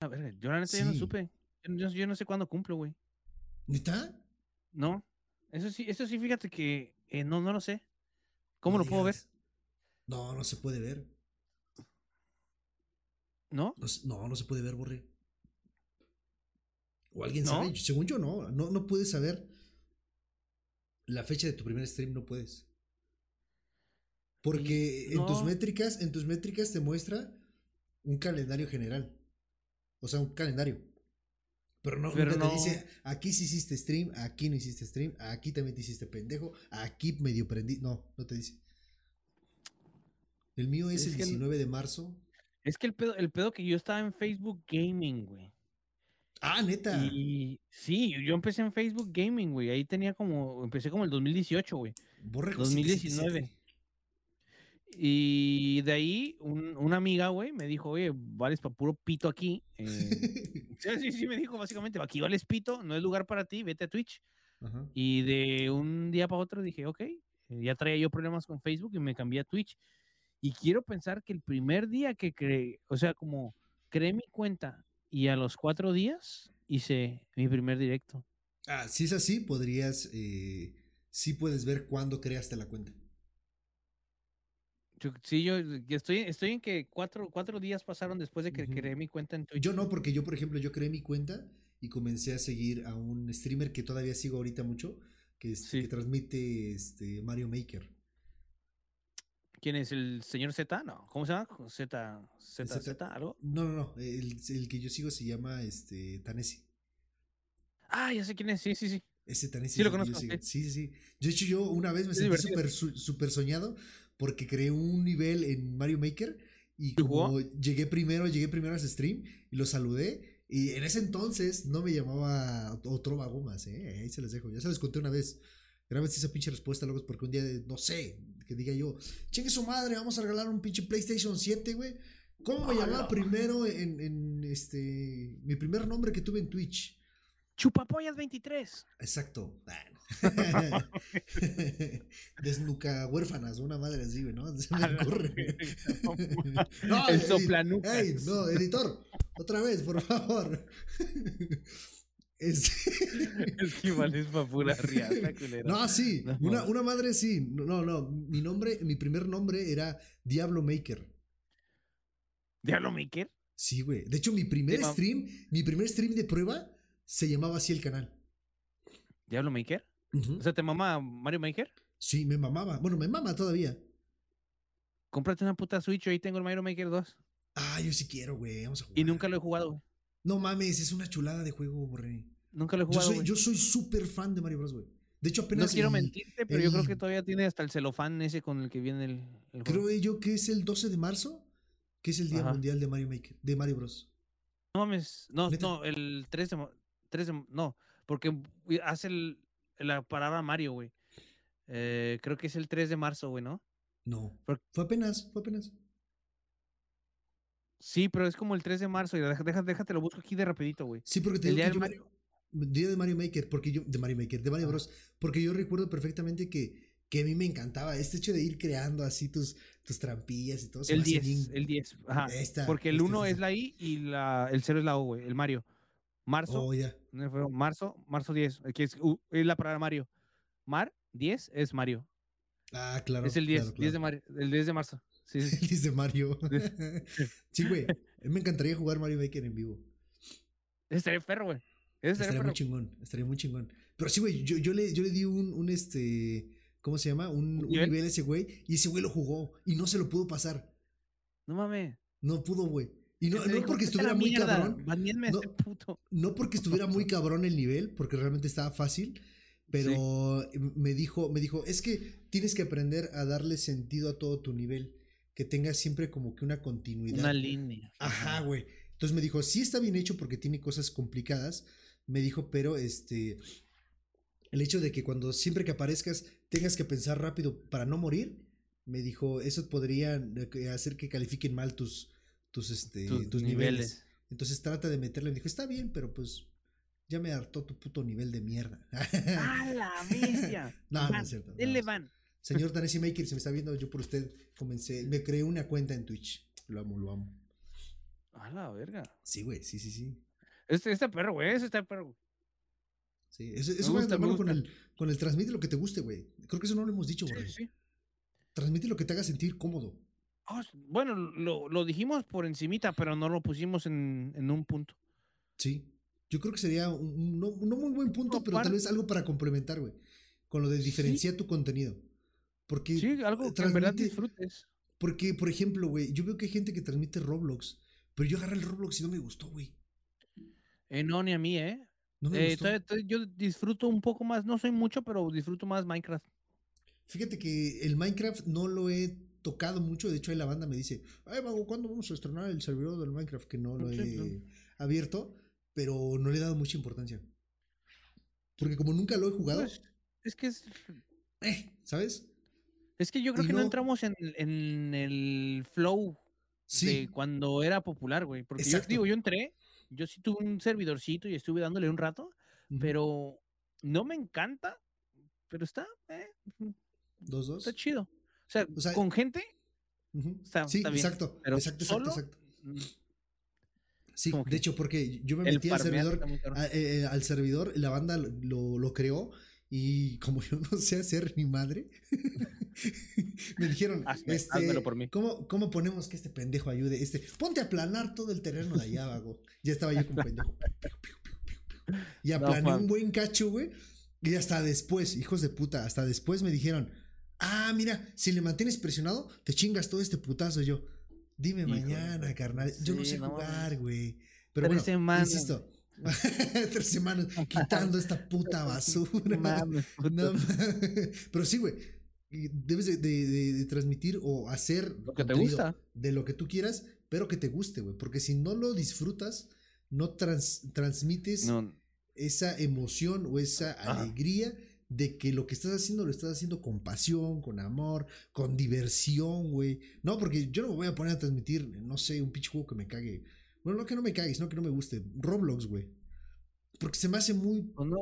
A ver, yo la neta ya no Sí. supe. Yo, no sé cuándo cumplo, güey. ¿Neta? No. Eso sí, eso sí, fíjate que eh, no, no lo sé. ¿Cómo No lo puedo ver? No, no se puede ver. ¿No? No, no, no se puede ver, Borre. O alguien ¿No? sabe. Según yo, no. No, no puedes saber la fecha de tu primer stream, no puedes. Porque en tus métricas, en tus métricas te muestra un calendario general. O sea, un calendario. Pero no, Pero nunca no. te dice, aquí sí hiciste stream, aquí no hiciste stream, aquí también te hiciste pendejo, aquí medio prendí. No, no te dice. El mío es, Es el que no- 19 de marzo. Es que el pedo, el pedo que yo estaba en Facebook Gaming, güey. Ah, neta. Y sí, yo empecé en Facebook Gaming, güey. Ahí tenía como, empecé como el 2018, güey. Borrego 2019. Y de ahí un- una amiga, güey, me dijo, oye, vales para puro pito aquí. eh, *laughs* sí, sí, sí, me dijo básicamente, aquí vales pito, no es lugar para ti, vete a Twitch. Ajá. Y de un día para otro dije, ok, eh, ya traía yo problemas con Facebook y me cambié a Twitch. Y quiero pensar que el primer día que creé, o sea, como creé mi cuenta y a los cuatro días hice mi primer directo. Ah, si es así, podrías. Eh, sí puedes ver cuándo creaste la cuenta. Yo- sí, yo yo estoy, estoy en que cuatro, cuatro días pasaron después de que creé mi cuenta en Twitch. Yo no, porque yo, por ejemplo, yo creé mi cuenta y comencé a seguir a un streamer que todavía sigo ahorita mucho, que, es- Sí. que transmite este, Mario Maker. ¿Quién es? ¿El señor Z? No. ¿Cómo se llama? Z, Z, Z- Z, algo. No, no, no. El, el que yo sigo se llama este Tanesi. Ah, ya sé quién es. Sí, sí, sí. Ese Tanesi Sí, lo yo conozco. Sí, sí, sí. De hecho, yo una vez me Es sentí súper soñado porque creé un nivel en Mario Maker y ¿Y como llegué primero, llegué primero a ese stream y lo saludé. Y en ese entonces no me llamaba otro Gomas, ¿eh? Ahí se les dejo. Ya se les conté una vez. Grábense esa pinche respuesta, luego, porque un día, no sé, que diga yo, chingue su madre, vamos a regalar un pinche PlayStation 7, güey. ¿Cómo me Ah, llamaba la- primero en, en este. Mi primer nombre que tuve en Twitch? Chupapollas 23. Exacto. *laughs* Desnuca huérfanas, una madre así, güey, ¿no? *laughs* Se me A la ocurre. verga. *laughs* No, El ey, no, editor, otra vez, por favor. Es que igual es pura riata, culero. No, sí, No. una, una madre sí. No, no, mi nombre, mi primer nombre era Diablo Maker. ¿Diablo Maker? Sí, güey. De hecho, mi primer stream, mi primer stream de prueba se llamaba así el canal. ¿Diablo Maker? O sea, ¿te mama Mario Maker? Sí, me mamaba. Bueno, me mama todavía. Cómprate una puta Switch, ahí tengo el Mario Maker 2. Ah, yo sí quiero, güey. Vamos a jugar. Y nunca lo he jugado, güey. No mames, es una chulada de juego, borré. Nunca lo he jugado, güey. yo soy súper fan de Mario Bros, güey. De hecho, No apenas. quiero el- mentirte, pero yo creo que todavía tiene hasta el celofán ese con el que viene el, el juego. Creo yo que es el 12 de marzo, que es el Día Ajá. Mundial de Mario Maker, de Mario Bros. No mames. No, ¿Neta? no, el 3 de, ma- 3 de- No, porque güey, hace el, la palabra Mario, güey. Eh, creo que es el 3 de marzo, güey, ¿no? No. Fue apenas, fue apenas. Sí, pero es como el 3 de marzo. Y deja- déjate, lo busco aquí de rapidito, güey. Sí, porque te El digo día que yo Día de Mario Maker, porque yo. De Mario Maker, de Mario. Bros. Porque yo recuerdo perfectamente que, que a mí me encantaba este hecho de ir creando así tus, tus trampillas y todo. El hace 10, bien- el 10. Ajá. Esta, Porque el esta, 1 esta. es la I y la, el 0 es la O, güey. El Mario. Marzo. Oh, fue marzo, marzo 10. Aquí es, uh, es la palabra Mario. Mar 10 es Mario. Ah, claro. es el 10, claro, 10 de. Mario, el 10 de marzo. Sí, sí. *laughs* El 10 de Mario. sí, *laughs* güey. Me encantaría jugar Mario Maker en vivo. Estaría perro, güey. Estaría Estaría muy chingón, estaría muy chingón. Pero sí, güey, yo, yo, le, yo le di un, un este, ¿cómo se llama? Un, un nivel a ese güey y ese güey lo jugó y no se lo pudo pasar. No mames. No pudo, güey. Y no, no porque "Vete a la estuviera muy cabrón, No. puto. no porque estuviera muy cabrón el nivel, porque realmente estaba fácil, pero me dijo, me dijo, es que tienes que aprender a darle sentido a todo tu nivel, que tengas siempre como que una continuidad. Una línea. Ajá, güey. Entonces me dijo, sí está bien hecho porque tiene cosas complicadas. Me dijo, pero este. El hecho de que cuando siempre que aparezcas tengas que pensar rápido para no morir, me dijo, eso podría eh, hacer que califiquen mal tus, tus, este, Tus tus, niveles. niveles. Entonces trata de meterle. Me dijo, está bien, pero pues ya me hartó tu puto nivel de mierda. ¡A la bestia! *laughs* No, no Van, es cierto, no, denle es- van. Señor Tanesi Maker, si me está viendo, yo por usted comencé, me creé una cuenta en Twitch. Lo amo, lo amo. A la verga. Sí, güey, sí, sí, sí. Este, este perro, güey. Ese está perro. Sí, eso, eso va gusta, me mano con el, con el transmite lo que te guste, güey. Creo que eso no lo hemos dicho, güey. Sí, sí. Transmite lo que te haga sentir cómodo. Ah, bueno, lo, lo dijimos por encimita, pero no lo pusimos en, en un punto. Sí. Yo creo que sería un, no, no muy buen punto, pero tal vez algo para complementar, güey. Con lo de Sí. diferenciar tu contenido. Porque, Sí, algo que en verdad disfrutes. porque, por ejemplo, güey, yo veo que hay gente que transmite Roblox, pero yo agarré el Roblox y no me gustó, güey. Eh, no, ni a mí, ¿eh? No me Eh, gustó. todavía- todavía yo disfruto un poco más, no soy mucho, pero disfruto más Minecraft. Fíjate que el Minecraft no lo he tocado mucho. De hecho, ahí la banda me dice, ay, Mago, ¿cuándo vamos a estrenar el servidor del Minecraft? Que no lo Sí, he no. abierto, pero no le he dado mucha importancia. Porque como nunca lo he jugado, Pues, es que es, eh, ¿sabes? es que yo creo Y que no, no- entramos en, en el flow Sí, de cuando era popular, güey. Porque yo digo, yo entré, yo sí tuve un servidorcito y estuve dándole un rato, pero no me encanta, pero está, eh, dos, dos. está chido. O sea, O sea, con gente, está- sí, está bien, exacto, pero exacto, exacto, solo, exacto. mm, Sí, como de hecho, porque yo me metí al servidor, a- eh, eh, al servidor, la banda lo, lo creó y como *laughs* yo no sé hacer ni madre, *laughs* me dijeron, Hazme- este, por mí. ¿cómo, ¿cómo ponemos que este pendejo ayude? Este, ponte a aplanar todo el terreno de allá, vago. Ya estaba yo con pendejo. Y *laughs* aplané un buen cacho, güey. Y hasta después, hijos de puta, hasta después me dijeron, Ah, mira, si le mantienes presionado, te chingas todo este putazo yo. Dime mañana, carnal. Yo no sé jugar, güey. Pero Tres bueno, semanas. insisto. *laughs* Tres semanas *laughs* quitando esta puta basura. *laughs* no, pero sí, güey. Debes de, transmitir o hacer lo que te gusta. De lo que tú quieras, pero que te guste, güey. Porque si no lo disfrutas, no transmites esa emoción o esa alegría de que lo que estás haciendo lo estás haciendo con pasión, con amor, con diversión, güey. No, porque yo no me voy a poner a transmitir, no sé, un pinche juego que me cague. Bueno, no que no me cague, sino que no me guste. Roblox, güey. Porque se me hace muy... Pues no.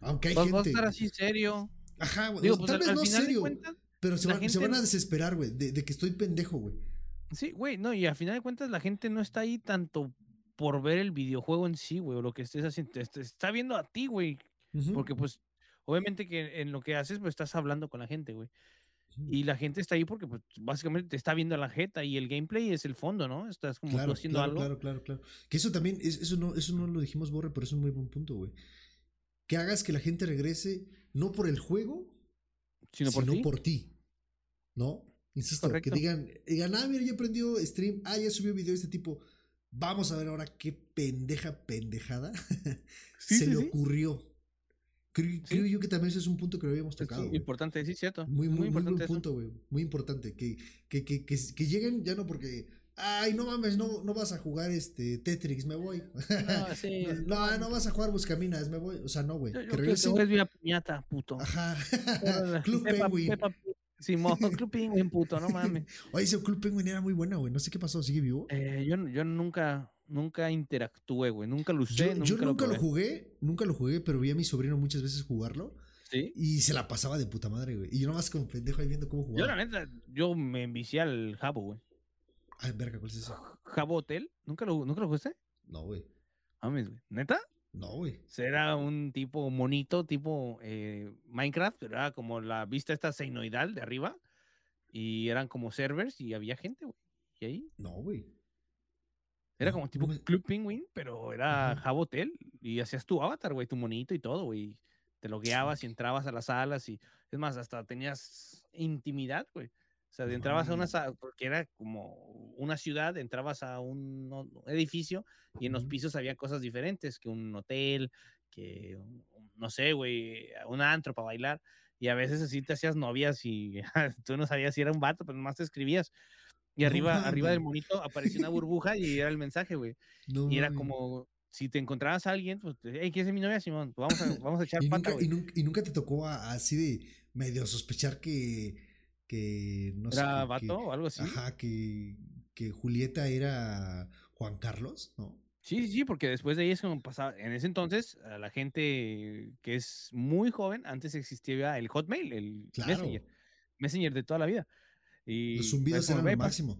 Aunque hay gente... Va a estar así serio. Ajá, güey. Pues tal vez no serio. pero se, van a desesperar, güey, de, de que estoy pendejo, güey. Sí, güey, no, y al final de cuentas la gente no está ahí tanto por ver el videojuego en sí, güey, o lo que estés haciendo. Está viendo a ti, güey. Porque, pues, obviamente que en lo que haces, pues estás hablando con la gente, güey. Y la gente está ahí porque, pues, básicamente te está viendo la jeta y el gameplay es el fondo, ¿no? Estás como haciendo claro, algo. Claro, claro, claro. Que eso también, eso, no, eso no lo dijimos, Borre, pero es un muy buen punto, güey. Que hagas que la gente regrese no por el juego, sino por, ti? por ti. ¿No? Insisto, que digan, digan, ah, mira, ya aprendió stream, ah, ya subió video de este tipo. Vamos a ver ahora qué pendeja pendejada *laughs* se le ocurrió. Creo, yo que también ese es un punto que lo habíamos tocado. Es importante, sí, cierto. Muy, muy, muy, importante buen punto, güey. Muy importante. Que, que, que, que, lleguen ya no porque. Ay, no mames, no, no vas a jugar este Tetris, me voy. No, *laughs* sí, no, no, vas a jugar Buscaminas, me voy. O sea, no, güey. Que regresen. Que te piñata, puto. Ajá. *laughs* *laughs* Club Penguin. Simón, Club Penguin, puto, no mames. Oye, ese Club Penguin era muy buena, güey. No sé qué pasó, ¿sigue vivo? Eh, yo, yo nunca, nunca interactué, güey. Nunca lo usé. Yo nunca, yo nunca lo, jugué, nunca lo jugué, pero vi a mi sobrino muchas veces jugarlo. ¿Sí? Y se la pasaba de puta madre, güey. Y yo nomás como pendejo ahí viendo cómo jugaba. Yo, la neta, yo me envicié al Jabo, güey. Ay, verga, ¿cuál es ese? ¿Jabo Hotel? ¿Nunca lo, ¿nunca lo jugaste? No, güey. Mames, güey. ¿Neta? No, güey. Era un tipo monito, tipo eh, Minecraft, era como la vista esta seinoidal de arriba. Y eran como servers y había gente, güey. ¿Y ahí? No, güey. Era como tipo Club Penguin, pero era Jabotel y hacías tu avatar, güey, tu monito y todo, güey. Te logueabas y entrabas a las salas y es más, hasta tenías intimidad, güey. O sea, entrabas a una sala, porque era como una ciudad, entrabas a un edificio y en los pisos había cosas diferentes, que un hotel, que, no sé, güey, un antro para bailar. Y a veces así te hacías novias y *laughs* tú no sabías si era un vato, pero nomás te escribías. Y arriba, arriba del monito aparecía una *laughs* burbuja y era el mensaje, güey. y era como, si te encontrabas a alguien, pues, hey, ¿quién es mi novia, Simón? Pues vamos a, *laughs* vamos a echar ¿Y pata, nunca, y, nunca, te tocó así de medio sospechar que, que no ¿Era vato o algo así? Ajá, que, que Julieta era Juan Carlos, ¿no? Sí, sí, porque después de ahí es como pasaba. En ese entonces, a la gente que es muy joven, antes existía el Hotmail, el Messenger. Messenger de toda la vida. Y Los zumbidos eran lo máximo.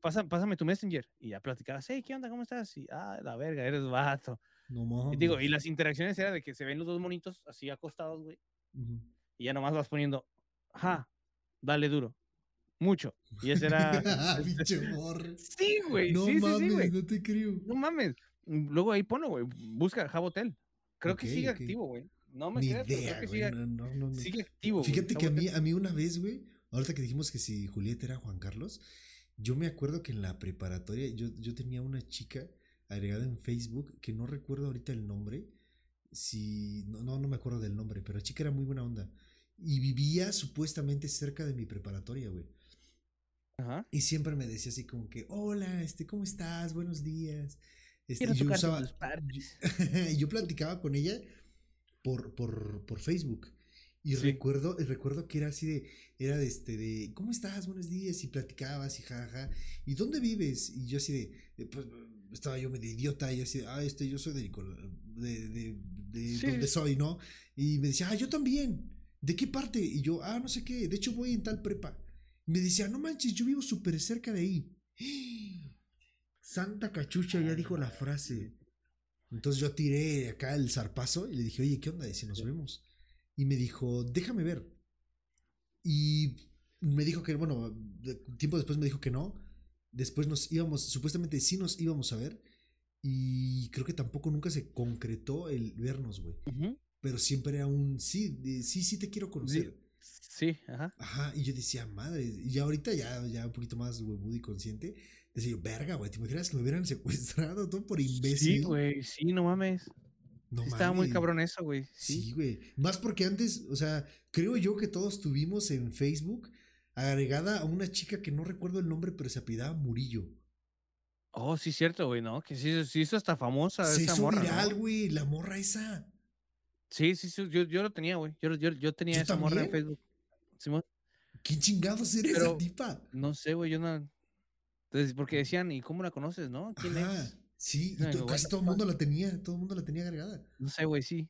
pásame tu Messenger. Y ya platicabas, hey, ¿qué onda? ¿Cómo estás? Y, ah, la verga, eres vato. No mames. Y digo, y las interacciones eran de que se ven los dos monitos así acostados, güey. Y ya nomás vas poniendo, ajá, dale duro. Mucho. Y ese era. *laughs* Pinche. Sí, güey. No sí, mames, sí, no te creo. No mames. Luego ahí ponlo, güey. Busca Jabotel. Creo que sigue activo, güey. No me creas, creo que sigue, no, no, sigue activo. Fíjate que a mí, a mí una vez, güey, ahorita que dijimos que si Julieta era Juan Carlos, yo me acuerdo que en la preparatoria yo, yo tenía una chica agregada en Facebook que no recuerdo ahorita el nombre. Si. No, no, no me acuerdo del nombre, pero la chica era muy buena onda. Y vivía supuestamente cerca de mi preparatoria, güey. Ajá. Y siempre me decía así como que, hola, este, ¿cómo estás? Buenos días. Este, yo, usaba, *laughs* yo platicaba con ella por, por, por Facebook. Y recuerdo, recuerdo que era así de, era de este, de, ¿cómo estás? Buenos días, y platicabas, y jaja, ¿y dónde vives? Y yo así de, pues, estaba yo medio idiota, y así de, ah, este, yo soy de, de, de, de donde soy, ¿no? Y me decía, ah, yo también, ¿de qué parte? Y yo, ah, no sé qué, de hecho voy en tal prepa. Y me decía, no manches, yo vivo súper cerca de ahí. *gasps* Santa cachucha ya dijo la frase. Entonces yo tiré acá el zarpazo y le dije, oye, ¿qué onda? Y si nos vemos. Y me dijo, déjame ver. Y me dijo que, bueno, tiempo después me dijo que no. Después nos íbamos, supuestamente sí nos íbamos a ver. Y creo que tampoco nunca se concretó el vernos, güey. Pero siempre era un sí, sí, sí te quiero conocer. Sí, ajá. Ajá, y yo decía, madre, y ya ahorita ya, ya un poquito más huevudo y consciente, decía yo, verga, güey, ¿te imaginas que me hubieran *laughs* secuestrado todo por imbécil? Sí, güey, sí, no mames. No estaba muy cabrón eso, güey. Sí, Sí. güey. Más porque antes, o sea, creo yo que todos tuvimos en Facebook agregada a una chica que no recuerdo el nombre, pero se apellidaba Murillo. Oh, sí, cierto, güey, ¿no? Que sí, sí hizo hasta famosa Se esa hizo morra, viral, ¿no? güey, la morra esa. Sí, sí, sí, yo, yo lo tenía, güey. Yo, yo, yo tenía ¿Yo esa morra en? Facebook. Simón, ¿Quién chingados era esa tipa? no sé, güey, yo no... Entonces, porque decían, ¿y cómo la conoces, no? ¿Quién Ajá, es? Sí, y casi todo el mundo la tenía, todo el mundo la tenía agregada. No sé, güey, sí.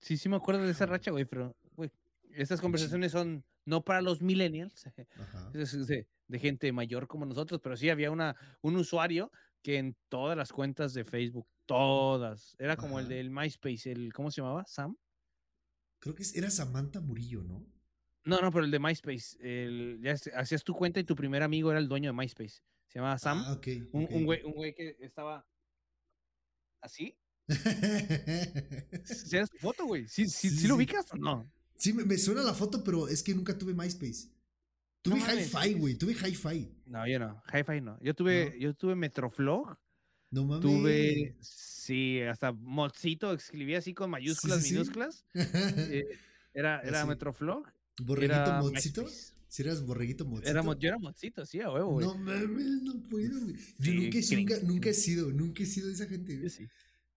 Sí, sí me acuerdo de esa racha, güey, pero, güey, estas conversaciones son no para los millennials, *laughs* de, de gente mayor como nosotros, pero sí había una, un usuario que en todas las cuentas de Facebook, todas, era como el del MySpace, el, ¿cómo se llamaba? ¿Sam? Creo que es- era Samantha Murillo, ¿no? No, no, pero el de MySpace, el, ya hacías tu cuenta y tu primer amigo era el dueño de MySpace, se llamaba Sam, Ah, un güey, un güey que estaba así, *laughs* ¿sí era su foto, güey? ¿Sí, sí, Sí, sí lo ubicas o no? Sí, me, me suena la foto, pero es que nunca tuve MySpace. Tuve mames. Hi-Fi, güey, tuve Hi-Fi. No, yo no, Hi-Fi no, yo tuve, yo tuve Metroflog, No mames. Tuve, sí, hasta Modzito escribía así con mayúsculas, minúsculas. *laughs* eh, era era. Metroflog. ¿Borreguito? MySpace. Si eras borreguito Motzito. Era, yo era Modzito, sí, a huevo, güey. No mames, no puedo, güey. Yo Sí, nunca, he sido- nunca, he sido, nunca he sido de esa gente. Yo güey. sí.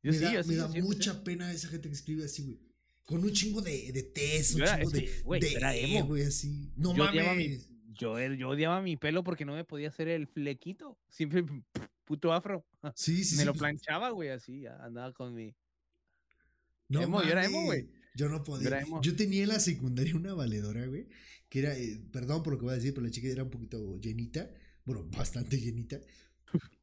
Yo me sí, da, yo me yo da mucha pena esa gente que escribe así, güey. Con un chingo de, de test, un Yo chingo de, güey, de era emo. güey, así. No Yo odiaba mi- mames. Yo, yo odiaba mi pelo porque no me podía hacer el flequito. Siempre *laughs* puto afro. Sí, sí, me sí, lo pues, planchaba, güey, así. Andaba con mi. No emo, yo era emo, güey. mames, Yo no podía. emo. Yo tenía en la secundaria una valedora, güey, que era, eh, perdón por lo que voy a decir, pero la chica era un poquito llenita, bueno, *laughs* bastante llenita,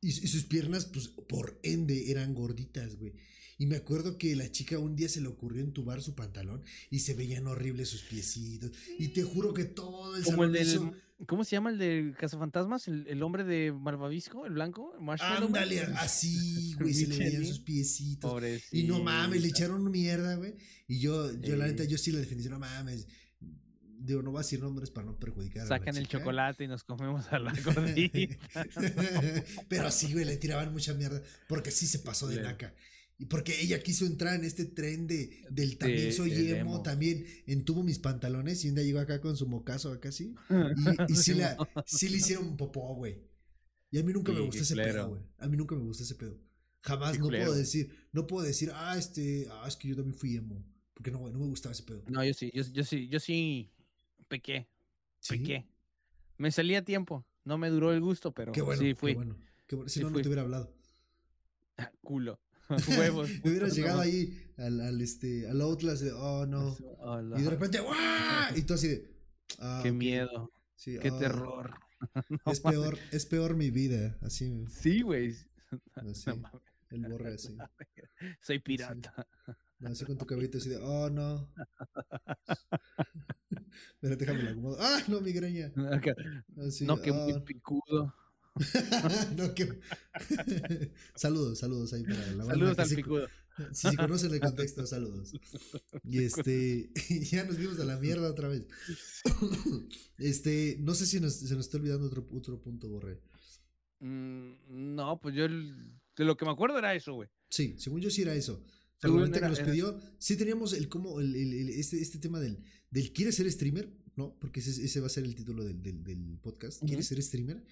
y, y sus piernas, pues, por ende, eran gorditas, güey. Y me acuerdo que la chica un día se le ocurrió entubar su pantalón y se veían horribles sus piecitos. Y te juro que todo el Como el salón del. hizo, ¿Cómo se llama el de Cazafantasmas? ¿El, el hombre de Malvavisco? ¿El blanco? ¿El Marshmallow? Ándale, así, *laughs* güey, se le veían sus piecitos. Pobrecito. Y no mames, le echaron mierda, güey. Y yo, yo la neta, yo sí la defendí, no mames. Digo, no voy a decir nombres para no perjudicar a Sacan el chocolate y nos comemos a la *laughs* gordita. Pero sí, güey, le tiraban mucha mierda. Porque sí se pasó de naca. Y porque ella quiso entrar en este tren de, del también De- soy emo, emo. también entuvo mis pantalones y un día llegó acá con su mocazo acá así. *laughs* Y, y sí, la, sí le hicieron popó, güey. Y a mí nunca me Sí, gustó ese pedo, güey. A mí nunca me gustó ese pedo. Jamás no puedo decir, no puedo decir, ah, este, ah, es que yo también fui emo. Porque no, güey, no me gustaba ese pedo. No, yo sí, yo, yo sí, yo sí pequé, ¿Sí? pequé. Me salí a tiempo. No me duró el gusto, pero Qué bueno, sí qué fui. bueno. Qué bueno. Si Sí no, no te hubiera hablado. Culo. *laughs* *laughs* Huevos. Me hubieras llegado ahí al, al, este, al Outlast de, oh, no. Hola. Y de repente, ¡guau! Y tú así de, ah, Qué miedo, sí, qué ah, terror. *laughs* No Es peor, es peor mi vida. Así, Sí, güey. así. No mames. el borre así. Soy pirata. Así con tu cabello así de, oh, no. *laughs* Pero déjame la acomodo. ¡Ah, no, migraña! *laughs* Acá, Así, no, que muy ah. picudo. *laughs* no, que... saludos, saludos ahí para la Saludos al sí- picudo. Si sí, conocen el contexto, saludos. Y este, ya nos vimos a la mierda otra vez. *coughs* Este, no sé si nos, se nos está olvidando otro, otro punto, Borre. Mm, No, pues yo el- de lo que me acuerdo era eso, güey. Sí, según yo sí era eso. Seguramente que nos pidió, sí teníamos el cómo, el, el- el- este, este tema del, del ¿quieres ser streamer? ¿No? Porque ese, ese va a ser el título del, del, del podcast. ¿Quieres Ujú. ser streamer?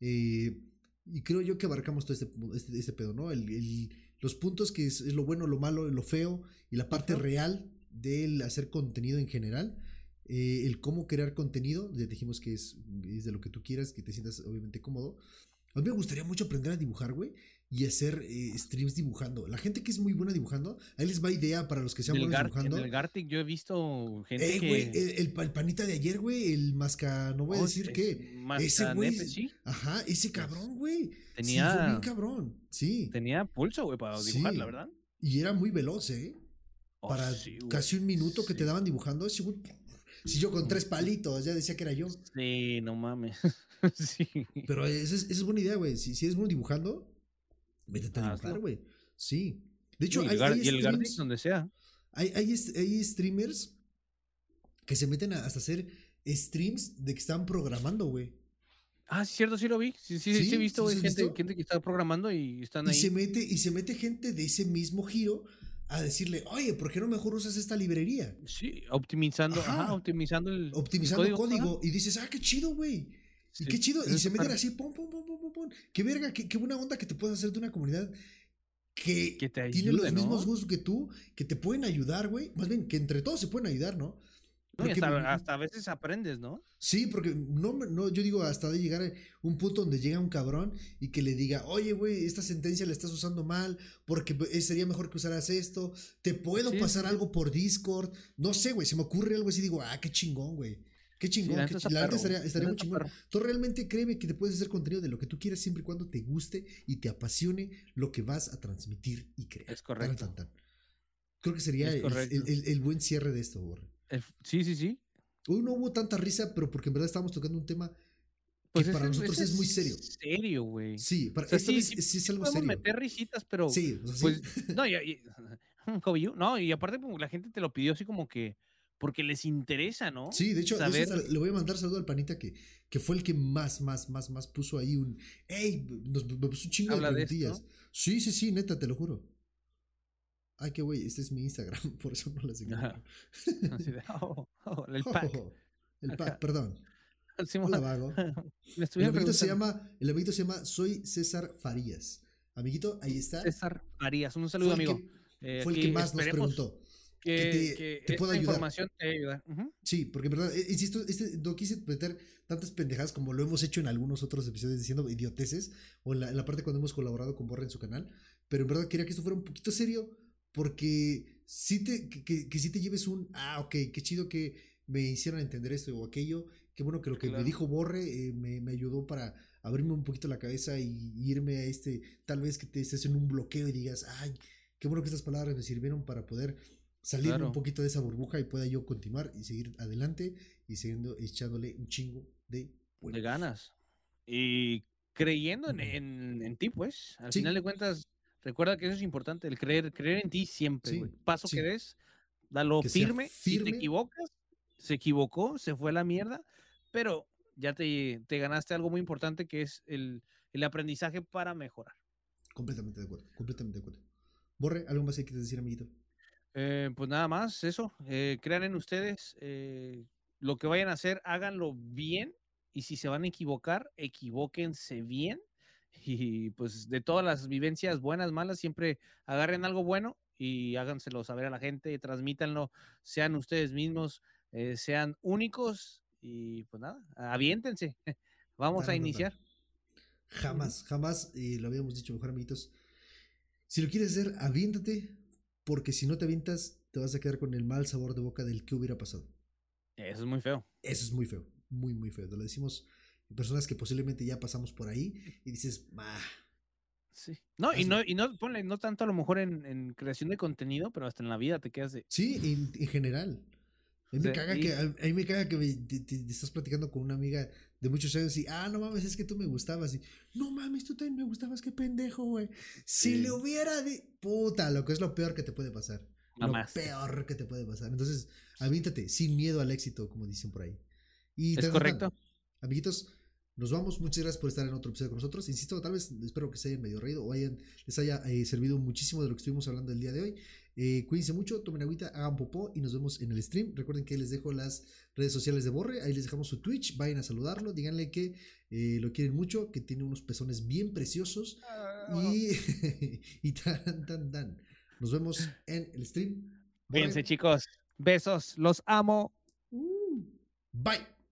Eh, y creo yo que abarcamos todo este, este, este pedo, ¿no? El, el- los puntos que es, es lo bueno, lo malo, lo feo y la parte Ujú. real del hacer contenido en general. Eh, el cómo crear contenido, ya dijimos que es, es de lo que tú quieras, que te sientas obviamente cómodo. A mí me gustaría mucho aprender a dibujar, güey, y hacer eh, streams dibujando. La gente que es muy buena dibujando, ahí les va idea para los que sean buenos Gar- en dibujando. el Gartic yo he visto gente Eh, que. el, el el panita de ayer, güey, el masca, no voy a Oh, decir es qué. ese güey- sí. Ajá, ese cabrón, güey. Sí, fue Tenía, bien cabrón. Sí. tenía pulso, güey, para dibujar, Sí. la verdad. Y era muy veloz, ¿eh? Oh, Para sí, casi un minuto que te daban dibujando, ese güey. Si yo con tres *laughs* palitos, ya decía que era yo. Sí, no mames. *laughs* sí. Pero esa es, esa es buena idea, güey. Si, si eres bueno dibujando, métete a dibujar, güey. Sí. De hecho, y hay, el, Gar- hay y el streams- donde sea. Hay, hay, hay streamers que se meten a hasta hacer streams de que están programando, güey. Ah, sí, cierto, sí lo vi. Sí, sí, sí, he visto, güey, gente, gente, que está programando y están y ahí. Se mete, y se mete gente de ese mismo giro a decirle, oye, ¿por qué no mejor usas esta librería? Sí, optimizando, ajá, optimizando el, optimizando el código. y dices, ah, qué chido, güey. Y qué chido. Y se meten así, pum, pum, pum, pum, pum, Qué verga, qué, qué buena onda que te puedes hacer de una comunidad que, tiene los mismos gustos que tú, que te pueden ayudar, güey. Más bien, que entre todos se pueden ayudar, ¿no? hasta, a veces aprendes, ¿no? Sí, porque no, no, yo digo, hasta de llegar a un punto donde llega un cabrón y que le diga, oye, güey, esta sentencia la estás usando mal, porque sería mejor que usaras esto, te puedo pasar algo por Discord, no sé, güey, se me ocurre algo así, digo, ah, qué chingón, güey. Qué chingón, la, estaría, muy chingón. Tú realmente créeme que te puedes hacer contenido de lo que tú quieras siempre y cuando te guste y te apasione lo que vas a transmitir y crear. Es correcto. Creo que sería el, buen cierre de esto, Borre. sí, sí, sí. Hoy no hubo tanta risa, pero porque en verdad estábamos tocando un tema que pues para nosotros es, muy serio. Serio, güey. Sí, para esta sí, sí, es algo serio. meter risitas, pero. Sí, pues. no, *laughs* y, *laughs* no, y aparte, como la gente te lo pidió así como que porque les interesa, ¿no? Sí, de hecho, le voy a mandar saludo al panita que, que fue el que más, más, más, más puso ahí un, ¡Ey! Nos, puso un chingo de preguntillas. Sí, sí, sí, neta, te lo juro. Ay, qué güey, este es mi Instagram, *laughs* por eso no la *laughs* seguí. oh, oh, el *laughs* pack. el pack, perdón. Hola, vago. el, amiguito se llama, el amiguito se llama Soy César Farías. Amiguito, ahí está. César Farías, un saludo, amigo. Eh, fue el que más nos preguntó que, te, pueda ayudar. información te ayuda. Sí, porque en verdad, eh, insisto, este, no quise meter tantas pendejadas como lo hemos hecho en algunos otros episodios diciendo idioteces, o en la, parte cuando hemos colaborado con Borra en su canal, pero en verdad quería que esto fuera un poquito serio, porque si te, que, que, si te lleves un, ah, ok, qué chido que me hicieron entender esto o aquello, qué bueno que lo que me dijo Borre eh, me, me, ayudó para abrirme un poquito la cabeza y irme a este, tal vez que te estés en un bloqueo y digas, ay, qué bueno que estas palabras me sirvieron para poder salir un poquito de esa burbuja y pueda yo continuar y seguir adelante y siguiendo echándole un chingo de, de ganas. Y creyendo en, en, ti, pues, al final de cuentas, recuerda que eso es importante, el creer, creer en ti siempre, Paso que des, dalo firme, si te equivocas, se equivocó, se fue a la mierda, pero ya te, te ganaste algo muy importante que es el, el aprendizaje para mejorar. Completamente de acuerdo, completamente de acuerdo. Borre, ¿algo más que decir, amiguito? Eh, pues nada más, eso. Eh, crean en ustedes. Eh, lo que vayan a hacer, háganlo bien. Y si se van a equivocar, equivóquense bien. Y pues de todas las vivencias buenas, malas, siempre agarren algo bueno y háganselo saber a la gente, transmítanlo, sean ustedes mismos, sean únicos y pues nada, aviéntense. *laughs* Vamos a iniciar. Jamás, jamás, y lo habíamos dicho mejor, amiguitos. Si lo quieres hacer, aviéntate, porque si no te avientas, te vas a quedar con el mal sabor de boca del que hubiera pasado. Eso es muy feo. Eso es muy feo, muy, muy feo. Te lo decimos personas que posiblemente ya pasamos por ahí y dices, bah. Sí. No, y no, y no, ponle, no tanto a lo mejor en, creación de contenido, pero hasta en la vida te quedas de. Sí, en, general. A mí, me caga que, a, mí me caga que te, estás platicando con una amiga de muchos años y, ah, no mames, es que tú me gustabas. Y, no mames, tú también me gustabas, qué pendejo, güey. Si le hubiera de. Puta, lo que es lo peor que te puede pasar. Lo peor que te puede pasar. Entonces, avíntate, sin miedo al éxito, como dicen por ahí. Y es correcto. amiguitos, nos vamos. Muchas gracias por estar en otro episodio con nosotros. Insisto, tal vez espero que se hayan medio reído o hayan, les haya eh, servido muchísimo de lo que estuvimos hablando el día de hoy. Eh, cuídense mucho, tomen agüita, hagan popó y nos vemos en el stream. Recuerden que les dejo las redes sociales de Borre, ahí les dejamos su Twitch, vayan a saludarlo, díganle que eh, lo quieren mucho, que tiene unos pezones bien preciosos ah, y, *laughs* y tan, tan, tan. Nos vemos en el stream. Cuídense chicos, besos, los amo. Uh, bye.